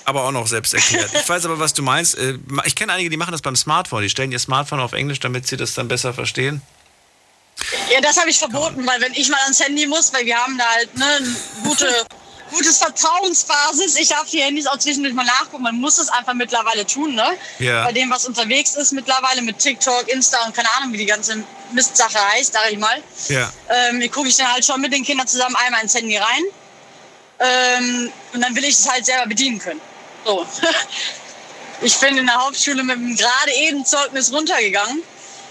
aber auch noch selbst erklärt. Ich weiß aber, was du meinst. Äh, Ich kenne einige, die machen das beim Smartphone. Die stellen ihr Smartphone auf Englisch, damit sie das dann besser verstehen. Ja, das habe ich verboten, weil wenn ich mal ans Handy muss, weil wir haben da halt ne, eine gute, gutes Vertrauensbasis. Ich darf die Handys auch zwischendurch mal nachgucken. Man muss es einfach mittlerweile tun, ne? Ja. Bei dem, was unterwegs ist mittlerweile mit TikTok, Insta und keine Ahnung, wie die ganze Mistsache heißt, sag ich mal. Ja. Ähm, gucke ich dann halt schon mit den Kindern zusammen einmal ins Handy rein. Ähm, und dann will ich es halt selber bedienen können. So. ich bin in der Hauptschule mit einem gerade eben Zeugnis runtergegangen.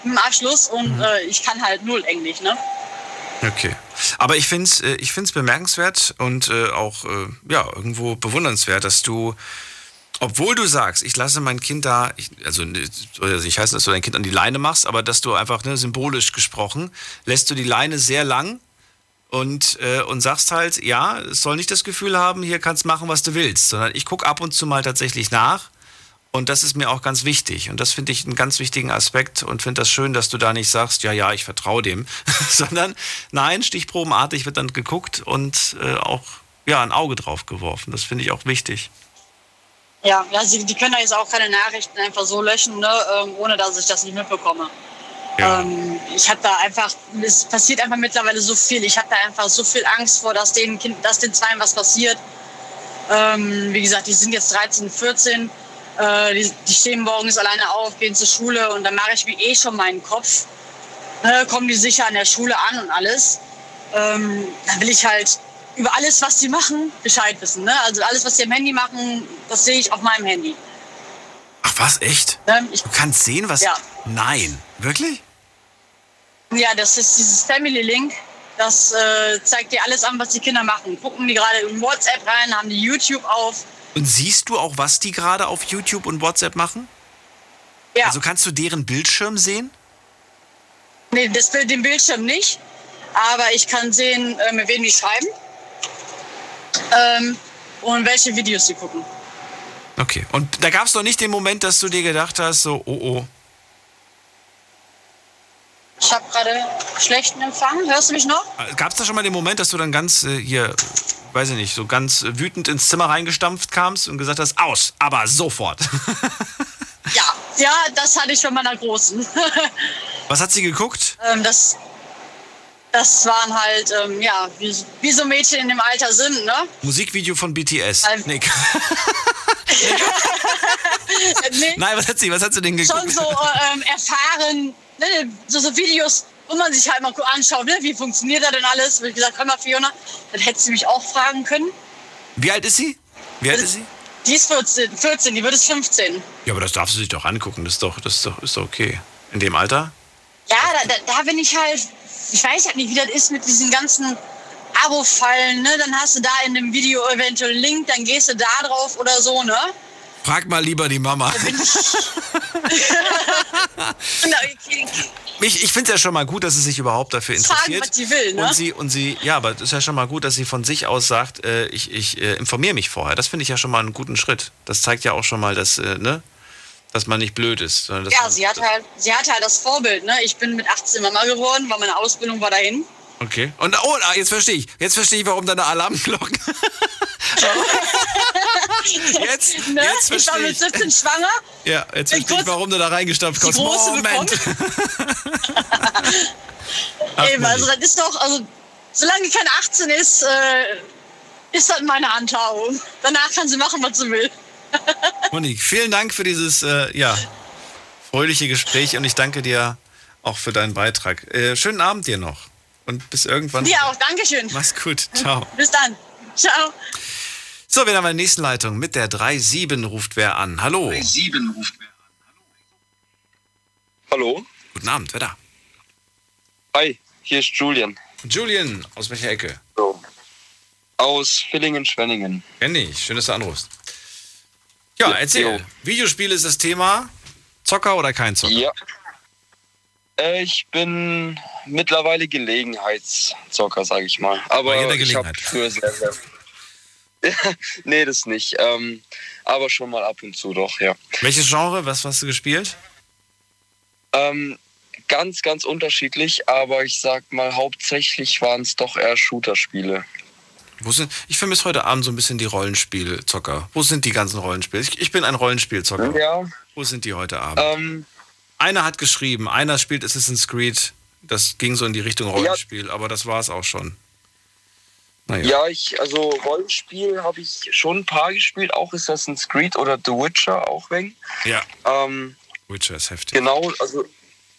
mit dem Abschluss und Mhm. äh, ich kann halt null Englisch, ne? Okay. Aber ich finde es ich find's bemerkenswert und äh, auch äh, ja, irgendwo bewundernswert, dass du, obwohl du sagst, ich lasse mein Kind da, ich, also ne, nicht heißen, dass du dein Kind an die Leine machst, aber dass du einfach ne, symbolisch gesprochen, lässt du die Leine sehr lang und, äh, und sagst halt, ja, es soll nicht das Gefühl haben, hier kannst machen, was du willst, sondern ich gucke ab und zu mal tatsächlich nach. Und das ist mir auch ganz wichtig. Und das finde ich einen ganz wichtigen Aspekt und finde das schön, dass du da nicht sagst, ja, ja, ich vertraue dem, sondern nein, stichprobenartig wird dann geguckt und äh, auch ja, ein Auge drauf geworfen. Das finde ich auch wichtig. Ja, ja sie, die können da jetzt auch keine Nachrichten einfach so löschen, ne, ähm, ohne dass ich das nicht mitbekomme. Ähm, ich habe da einfach, es passiert einfach mittlerweile so viel. Ich habe da einfach so viel Angst vor, dass den, kind, dass den Zweien was passiert. Ähm, wie gesagt, die sind jetzt 13, 14. Äh, die, die stehen morgens alleine auf, gehen zur Schule und dann mache ich mir eh schon meinen Kopf. Ne, kommen die sicher an der Schule an und alles. Ähm, dann will ich halt über alles, was die machen, Bescheid wissen. Ne? Also alles, was die am Handy machen, das sehe ich auf meinem Handy. Ach was, echt? Ne? Du kannst sehen, was. Ja. Nein. Wirklich? Ja, das ist dieses Family Link. Das äh, zeigt dir alles an, was die Kinder machen. Gucken die gerade in WhatsApp rein, haben die YouTube auf. Und siehst du auch, was die gerade auf YouTube und WhatsApp machen? Ja. Also kannst du deren Bildschirm sehen? Nee, das Bild, den Bildschirm nicht. Aber ich kann sehen, äh, mit wem die schreiben. Ähm, und welche Videos sie gucken. Okay. Und da gab es noch nicht den Moment, dass du dir gedacht hast, so, oh oh. Ich habe gerade schlechten Empfang. Hörst du mich noch? Gab es da schon mal den Moment, dass du dann ganz äh, hier, weiß ich nicht, so ganz äh, wütend ins Zimmer reingestampft kamst und gesagt hast, aus, aber sofort. Ja, ja, das hatte ich von meiner Großen. Was hat sie geguckt? ähm, das, das waren halt, ähm, ja, wie, wie so Mädchen in dem Alter sind, ne? Musikvideo von BTS. Ähm, Nee. nee, Nein, was hat sie, was hat sie denn geguckt? schon so äh, ähm, erfahren, ne, so, so Videos, wo man sich halt mal anschaut, ne, wie funktioniert das denn alles. Wie gesagt, hör mal, Fiona, dann hättest du mich auch fragen können. Wie alt ist sie? Wie alt ist sie? Die ist 14, 14 die wird es 15. Ja, aber das darfst du sich doch angucken. Das ist doch, das ist doch, ist doch okay. In dem Alter? Ja, da, da, da bin ich halt, ich weiß halt nicht, wie das ist mit diesen ganzen Abo-Fallen, ne? Dann hast du da in dem Video eventuell einen Link, dann gehst du da drauf oder so, ne? Frag mal lieber die Mama. Ich, ich finde es ja schon mal gut, dass sie sich überhaupt dafür Fragen, interessiert. was sie will, ne? Und sie, und sie, ja, aber es ist ja schon mal gut, dass sie von sich aus sagt, äh, ich, ich äh, informiere mich vorher. Das finde ich ja schon mal einen guten Schritt. Das zeigt ja auch schon mal, dass, äh, ne, dass man nicht blöd ist. Ja, man, sie hat halt, sie hat halt das Vorbild, ne? Ich bin mit 18 Mama geworden, weil meine Ausbildung war dahin. Okay. Und oh, ah, jetzt verstehe ich. Jetzt verstehe ich, warum deine Alarmglocken. jetzt, ne? jetzt ich war verstehe mit ich. 17 schwanger. Ja, jetzt verstehe ich, warum du da reingestampft kommst. Moment. Eben, also das ist doch, also solange keine 18 ist, äh, ist das meine Handhabung. Danach kann sie machen, was sie will. Monique, vielen Dank für dieses äh, ja, fröhliche Gespräch und ich danke dir auch für deinen Beitrag. Äh, schönen Abend dir noch und bis irgendwann. Dir auch, Dankeschön. Mach's gut. Ciao. Bis dann. Ciao. So, wir haben eine nächste Leitung. Mit der 3-7 ruft wer an. Hallo. 7 ruft wer Hallo? Guten Abend, wer da? Hi, hier ist Julian. Julian, aus welcher Ecke? Aus Villingen-Schwenningen. Kenn ich. Schön, dass du anrufst. Ja, Ja, erzähl. jo. Videospiel ist das Thema. Zocker oder kein Zocker? Ja. Äh, Ich bin mittlerweile Gelegenheitszocker, sage ich mal. Aber Bei jeder ich habe Gelegenheit. früher sehr, sehr. nee, das nicht. Ähm, aber schon mal ab und zu doch, ja. Welches Genre? Was hast du gespielt? Ähm, ganz, ganz unterschiedlich, aber ich sag mal, hauptsächlich waren es doch eher Shooter-Spiele. Wo sind, ich vermisse heute Abend so ein bisschen die Rollenspielzocker. Wo sind die ganzen Rollenspiele? Ich, ich bin ein Rollenspielzocker. Ja. Wo sind die heute Abend? Ähm, einer hat geschrieben, einer spielt Assassin's Creed. Das ging so in die Richtung Rollenspiel, aber das war es auch schon. Naja. Ja, ich, also Rollenspiel habe ich schon ein paar gespielt, auch Assassin's Creed oder The Witcher auch wegen. Ja. Ähm, Witcher ist heftig. genau, also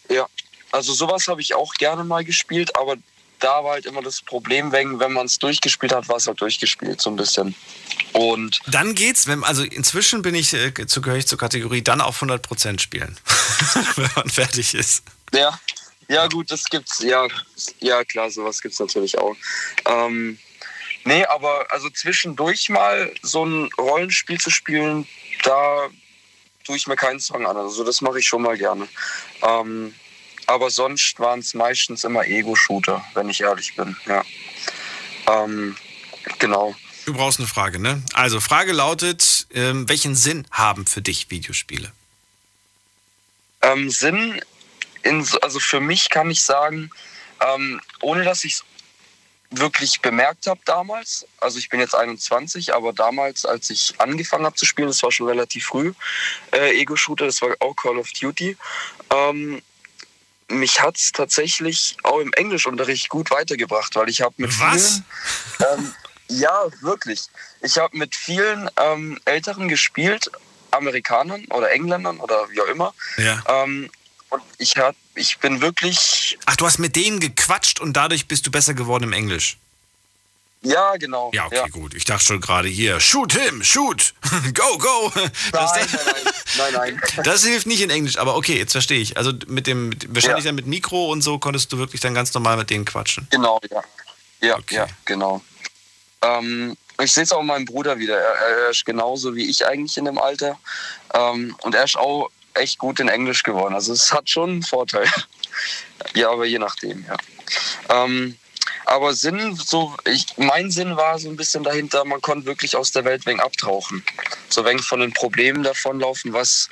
ja, also sowas habe ich auch gerne mal gespielt, aber da war halt immer das Problem, wegen, wenn man es durchgespielt hat, war es halt durchgespielt, so ein bisschen. Und Dann geht's, wenn, also inzwischen bin ich, äh, zu, gehöre ich zur Kategorie, dann auf 100% spielen. wenn man fertig ist. Ja, ja gut, das gibt's, ja, ja klar, sowas gibt's natürlich auch. Ähm, nee, aber also zwischendurch mal so ein Rollenspiel zu spielen, da tue ich mir keinen Zwang an. Also das mache ich schon mal gerne. Ähm, aber sonst waren es meistens immer Ego-Shooter, wenn ich ehrlich bin. Ja. Ähm, genau. Du brauchst eine Frage, ne? Also, Frage lautet: ähm, Welchen Sinn haben für dich Videospiele? Ähm, Sinn, in, also für mich kann ich sagen, ähm, ohne dass ich es wirklich bemerkt habe damals, also ich bin jetzt 21, aber damals, als ich angefangen habe zu spielen, das war schon relativ früh, äh, Ego-Shooter, das war auch Call of Duty, ähm, mich hat es tatsächlich auch im Englischunterricht gut weitergebracht, weil ich habe mit Was? vielen... Ähm, ja, wirklich. Ich habe mit vielen ähm, Älteren gespielt, Amerikanern oder Engländern oder wie auch immer. Ja. Ähm, und ich, hab, ich bin wirklich... Ach, du hast mit denen gequatscht und dadurch bist du besser geworden im Englisch. Ja, genau. Ja, okay, gut. Ich dachte schon gerade hier, shoot him, shoot, go, go. Das, Nein, nein, nein, nein, nein. das hilft nicht in Englisch, aber okay, jetzt verstehe ich. Also mit dem, mit, wahrscheinlich Ja. dann mit Mikro und so konntest du wirklich dann ganz normal mit denen quatschen. Genau, ja. Ja, ja, genau. Ähm, ich sehe es auch meinem Bruder wieder. Er, er ist genauso wie ich eigentlich in dem Alter. Ähm, und er ist auch echt gut in Englisch geworden. Also es hat schon einen Vorteil. ja, aber je nachdem, ja. Ähm, aber Sinn, so, ich, mein Sinn war so ein bisschen dahinter, man konnte wirklich aus der Welt wegen abtauchen. So wenig von den Problemen davonlaufen, was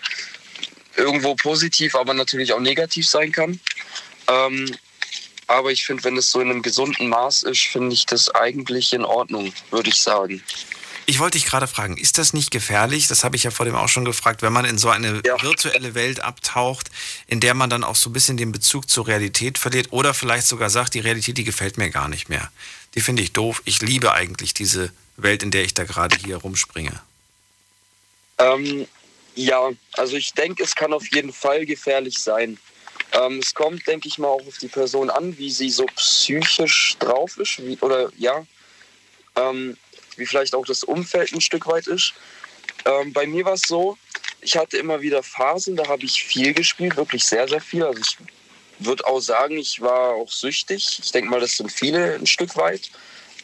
irgendwo positiv, aber natürlich auch negativ sein kann. Ähm, aber ich finde, wenn es so in einem gesunden Maß ist, finde ich das eigentlich in Ordnung, würde ich sagen. Ich wollte dich gerade fragen, ist das nicht gefährlich? Das habe ich ja vor dem auch schon gefragt, wenn man in so eine virtuelle Welt abtaucht, in der man dann auch so ein bisschen den Bezug zur Realität verliert oder vielleicht sogar sagt, die Realität, die gefällt mir gar nicht mehr. Die finde ich doof. Ich liebe eigentlich diese Welt, in der ich da gerade hier rumspringe. Ähm, ja, also ich denke, es kann auf jeden Fall gefährlich sein. Ähm, es kommt, denke ich mal, auch auf die Person an, wie sie so psychisch drauf ist, wie, oder ja, ähm, wie vielleicht auch das Umfeld ein Stück weit ist. Ähm, bei mir war es so, ich hatte immer wieder Phasen, da habe ich viel gespielt, wirklich sehr, sehr viel. Also ich würde auch sagen, ich war auch süchtig. Ich denke mal, das sind viele ein Stück weit.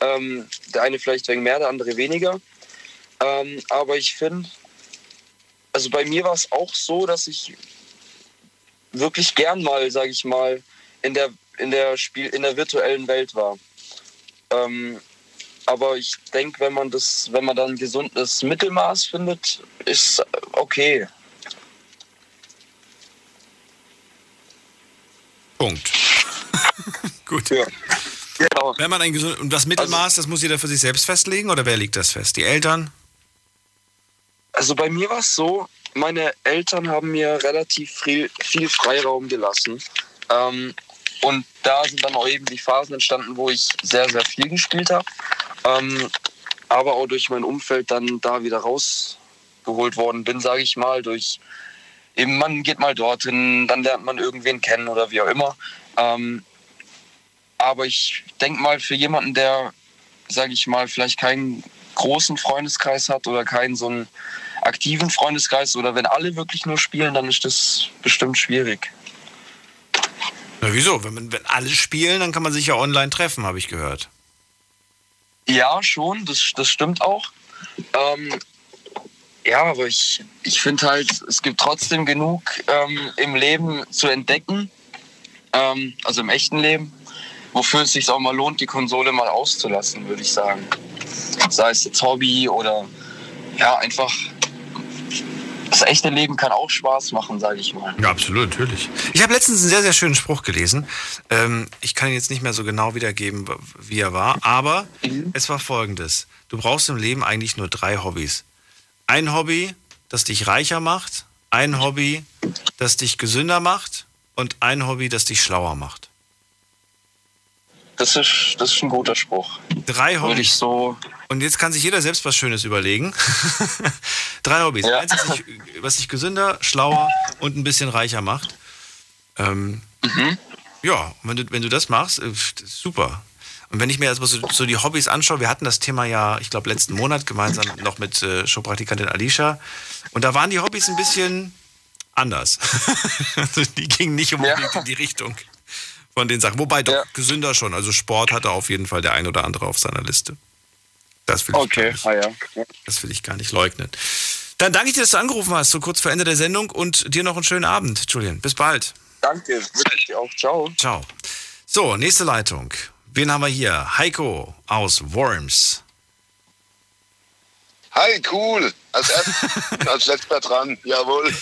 Ähm, der eine vielleicht wegen mehr, der andere weniger. Ähm, aber ich finde, also bei mir war es auch so, dass ich wirklich gern mal, sage ich mal, in der, in der Spiel, in der virtuellen Welt war. Ähm, aber ich denke, wenn man das, wenn man dann ein gesundes Mittelmaß findet, ist okay. Punkt. Gut. Genau. Wenn man ein gesund und das Mittelmaß, das muss jeder für sich selbst festlegen oder wer legt das fest? Die Eltern? Also bei mir war es so, meine Eltern haben mir relativ viel, viel Freiraum gelassen. Ähm, und da sind dann auch eben die Phasen entstanden, wo ich sehr, sehr viel gespielt habe. Ähm, aber auch durch mein Umfeld dann da wieder rausgeholt worden bin, sage ich mal. Durch eben, man geht mal dorthin, dann lernt man irgendwen kennen oder wie auch immer. Ähm, aber ich denke mal, für jemanden, der, sage ich mal, vielleicht keinen großen Freundeskreis hat oder keinen so einen aktiven Freundeskreis oder wenn alle wirklich nur spielen, dann ist das bestimmt schwierig. Na wieso? Wenn, wenn alle spielen, dann kann man sich ja online treffen, habe ich gehört. Ja, schon, das, das stimmt auch. Ähm, ja, aber ich, ich finde halt, es gibt trotzdem genug ähm, im Leben zu entdecken, ähm, also im echten Leben, wofür es sich auch mal lohnt, die Konsole mal auszulassen, würde ich sagen. Sei es jetzt Hobby oder ja, einfach das echte Leben kann auch Spaß machen, sage ich mal. Ja, absolut, natürlich. Ich habe letztens einen sehr, sehr schönen Spruch gelesen. Ähm, ich kann ihn jetzt nicht mehr so genau wiedergeben, wie er war, aber es war folgendes. Du brauchst im Leben eigentlich nur drei Hobbys. Ein Hobby, das dich reicher macht, ein Hobby, das dich gesünder macht und ein Hobby, das dich schlauer macht. Das ist, das ist ein guter Spruch. Drei Würde ich Hobbys. so. Und jetzt kann sich jeder selbst was Schönes überlegen. Drei Hobbys. Eins, was dich, was dich gesünder, schlauer und ein bisschen reicher macht. Ähm, Ja, und wenn du, wenn du das machst, äh, super. Und wenn ich mir jetzt so, so die Hobbys anschaue, wir hatten das Thema ja, ich glaube, letzten Monat gemeinsam noch mit äh, Showpraktikantin Alicia. Und da waren die Hobbys ein bisschen anders. Also die gingen nicht unbedingt in die Richtung von den Sachen. Wobei doch gesünder schon. Also Sport hatte auf jeden Fall der ein oder andere auf seiner Liste. Das will ich, Okay, gar, nicht, ah ja. das will ich gar nicht leugnen. Dann danke ich dir, dass du angerufen hast, so kurz vor Ende der Sendung und dir noch einen schönen Abend, Julian. Bis bald. Danke, wünsche ich dir auch. Ciao. Ciao. So, nächste Leitung. Wen haben wir hier? Heiko aus Worms. Hi, cool. Als erster, als letzter dran. Jawohl.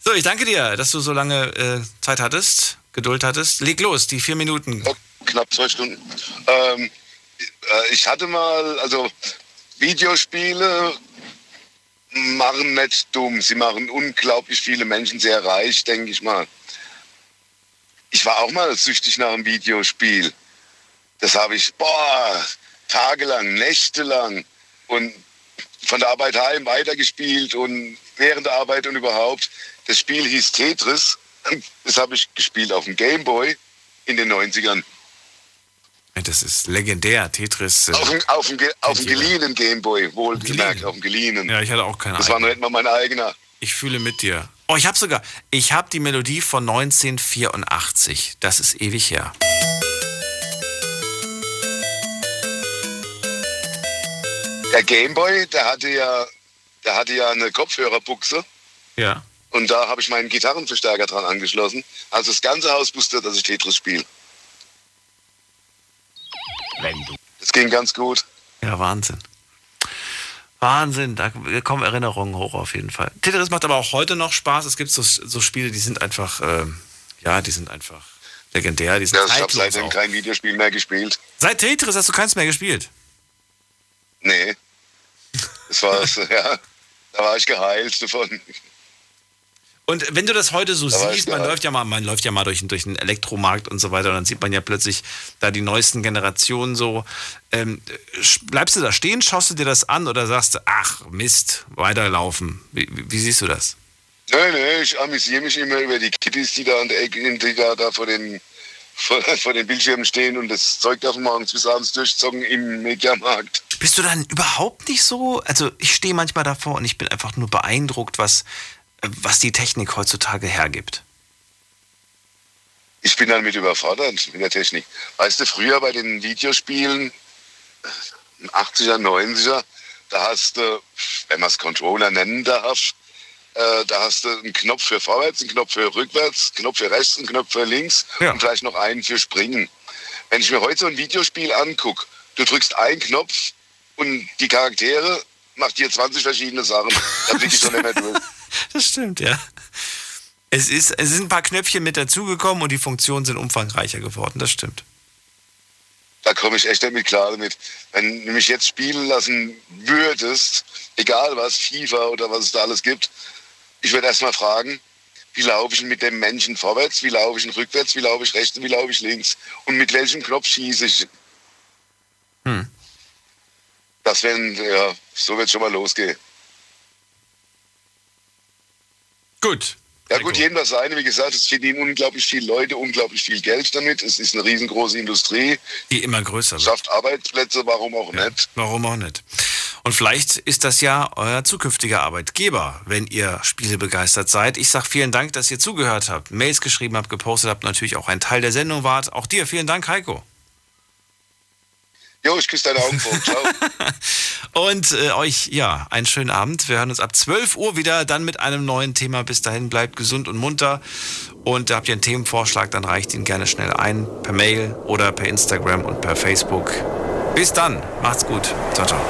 So, ich danke dir, dass du so lange äh, Zeit hattest, Geduld hattest. Leg los, die vier Minuten. Knapp zwei Stunden. Ähm, äh, ich hatte mal, also Videospiele machen nicht dumm. Sie machen unglaublich viele Menschen sehr reich, denke ich mal. Ich war auch mal süchtig nach einem Videospiel. Das habe ich, boah, tagelang, nächtelang und von der Arbeit heim weitergespielt und während der Arbeit und überhaupt. Das Spiel hieß Tetris. Das habe ich gespielt auf dem Gameboy in den 90ern. Das ist legendär, Tetris. Äh, Auf dem, auf dem, auf dem geliehenen Gameboy, wohlgemerkt, auf dem geliehenen. Ja, ich hatte auch keine Das war noch eigene. nicht mal mein eigener. Ich fühle mit dir. Oh, ich habe sogar, ich habe die Melodie von 1984. Das ist ewig her. Der Gameboy, der hatte ja, der hatte ja eine Kopfhörerbuchse Ja. und da habe ich meinen Gitarrenverstärker dran angeschlossen. Also das ganze Haus wusste, dass ich Tetris spiele. Wenn du. Das ging ganz gut. Ja, Wahnsinn. Wahnsinn, da kommen Erinnerungen hoch auf jeden Fall. Tetris macht aber auch heute noch Spaß. Es gibt so, so Spiele, die sind einfach, ähm, ja, die sind einfach legendär, die sind Ja, ich habe seitdem auch. kein Videospiel mehr gespielt. Seit Tetris hast du keins mehr gespielt. Nee. Das war ja, da war ich geheilt davon. Und wenn du das heute so Da siehst, man läuft ja mal, man läuft ja mal durch, durch den Elektromarkt und so weiter, und dann sieht man ja plötzlich da die neuesten Generationen so. Ähm, bleibst du da stehen, schaust du dir das an oder sagst du, ach Mist, weiterlaufen? Wie, wie, siehst du das? Nee, nee, ich amüsiere mich immer über die Kitties, die da an der Ecke, die da, da vor, den, vor, vor den Bildschirmen stehen und das Zeug da von morgens bis abends durchzocken im Mediamarkt. Bist du dann überhaupt nicht so? Also ich stehe manchmal davor und ich bin einfach nur beeindruckt, was, was die Technik heutzutage hergibt. Ich bin damit überfordert mit der Technik. Weißt du, früher bei den Videospielen, äh, 80er, 90er, da hast du, wenn man es Controller nennen darf, äh, da hast du einen Knopf für vorwärts, einen Knopf für rückwärts, einen Knopf für rechts, einen Knopf für links und gleich noch einen für springen. Wenn ich mir heute so ein Videospiel angucke, du drückst einen Knopf und die Charaktere macht dir 20 verschiedene Sachen. Da blick ich schon nicht mehr durch. Das stimmt, ja. Es, ist, es sind ein paar Knöpfchen mit dazugekommen und die Funktionen sind umfangreicher geworden, das stimmt. Da komme ich echt nicht mit klar damit. Wenn du mich jetzt spielen lassen würdest, egal was, FIFA oder was es da alles gibt, ich würde erst mal fragen, wie laufe ich mit dem Menschen vorwärts, wie laufe ich ihn rückwärts, wie laufe ich rechts und wie laufe ich links und mit welchem Knopf schieße ich. Hm. Das wenn, ja, so wird schon mal losgehen. Gut. Ja gut, jedem das seine. Wie gesagt, es verdienen unglaublich viele Leute, unglaublich viel Geld damit. Es ist eine riesengroße Industrie. Die immer größer wird. Schafft Arbeitsplätze, warum auch nicht. Warum auch nicht? Und vielleicht ist das ja euer zukünftiger Arbeitgeber, wenn ihr Spiele begeistert seid. Ich sage vielen Dank, dass ihr zugehört habt, Mails geschrieben habt, gepostet habt, natürlich auch ein Teil der Sendung wart. Auch dir vielen Dank, Heiko. Jo, ich küsse deine Augen vor. Ciao. Und äh, euch, ja, einen schönen Abend. Wir hören uns ab 12 Uhr wieder, dann mit einem neuen Thema. Bis dahin bleibt gesund und munter. Und habt ihr einen Themenvorschlag, dann reicht ihn gerne schnell ein per Mail oder per Instagram und per Facebook. Bis dann. Macht's gut. Ciao, ciao.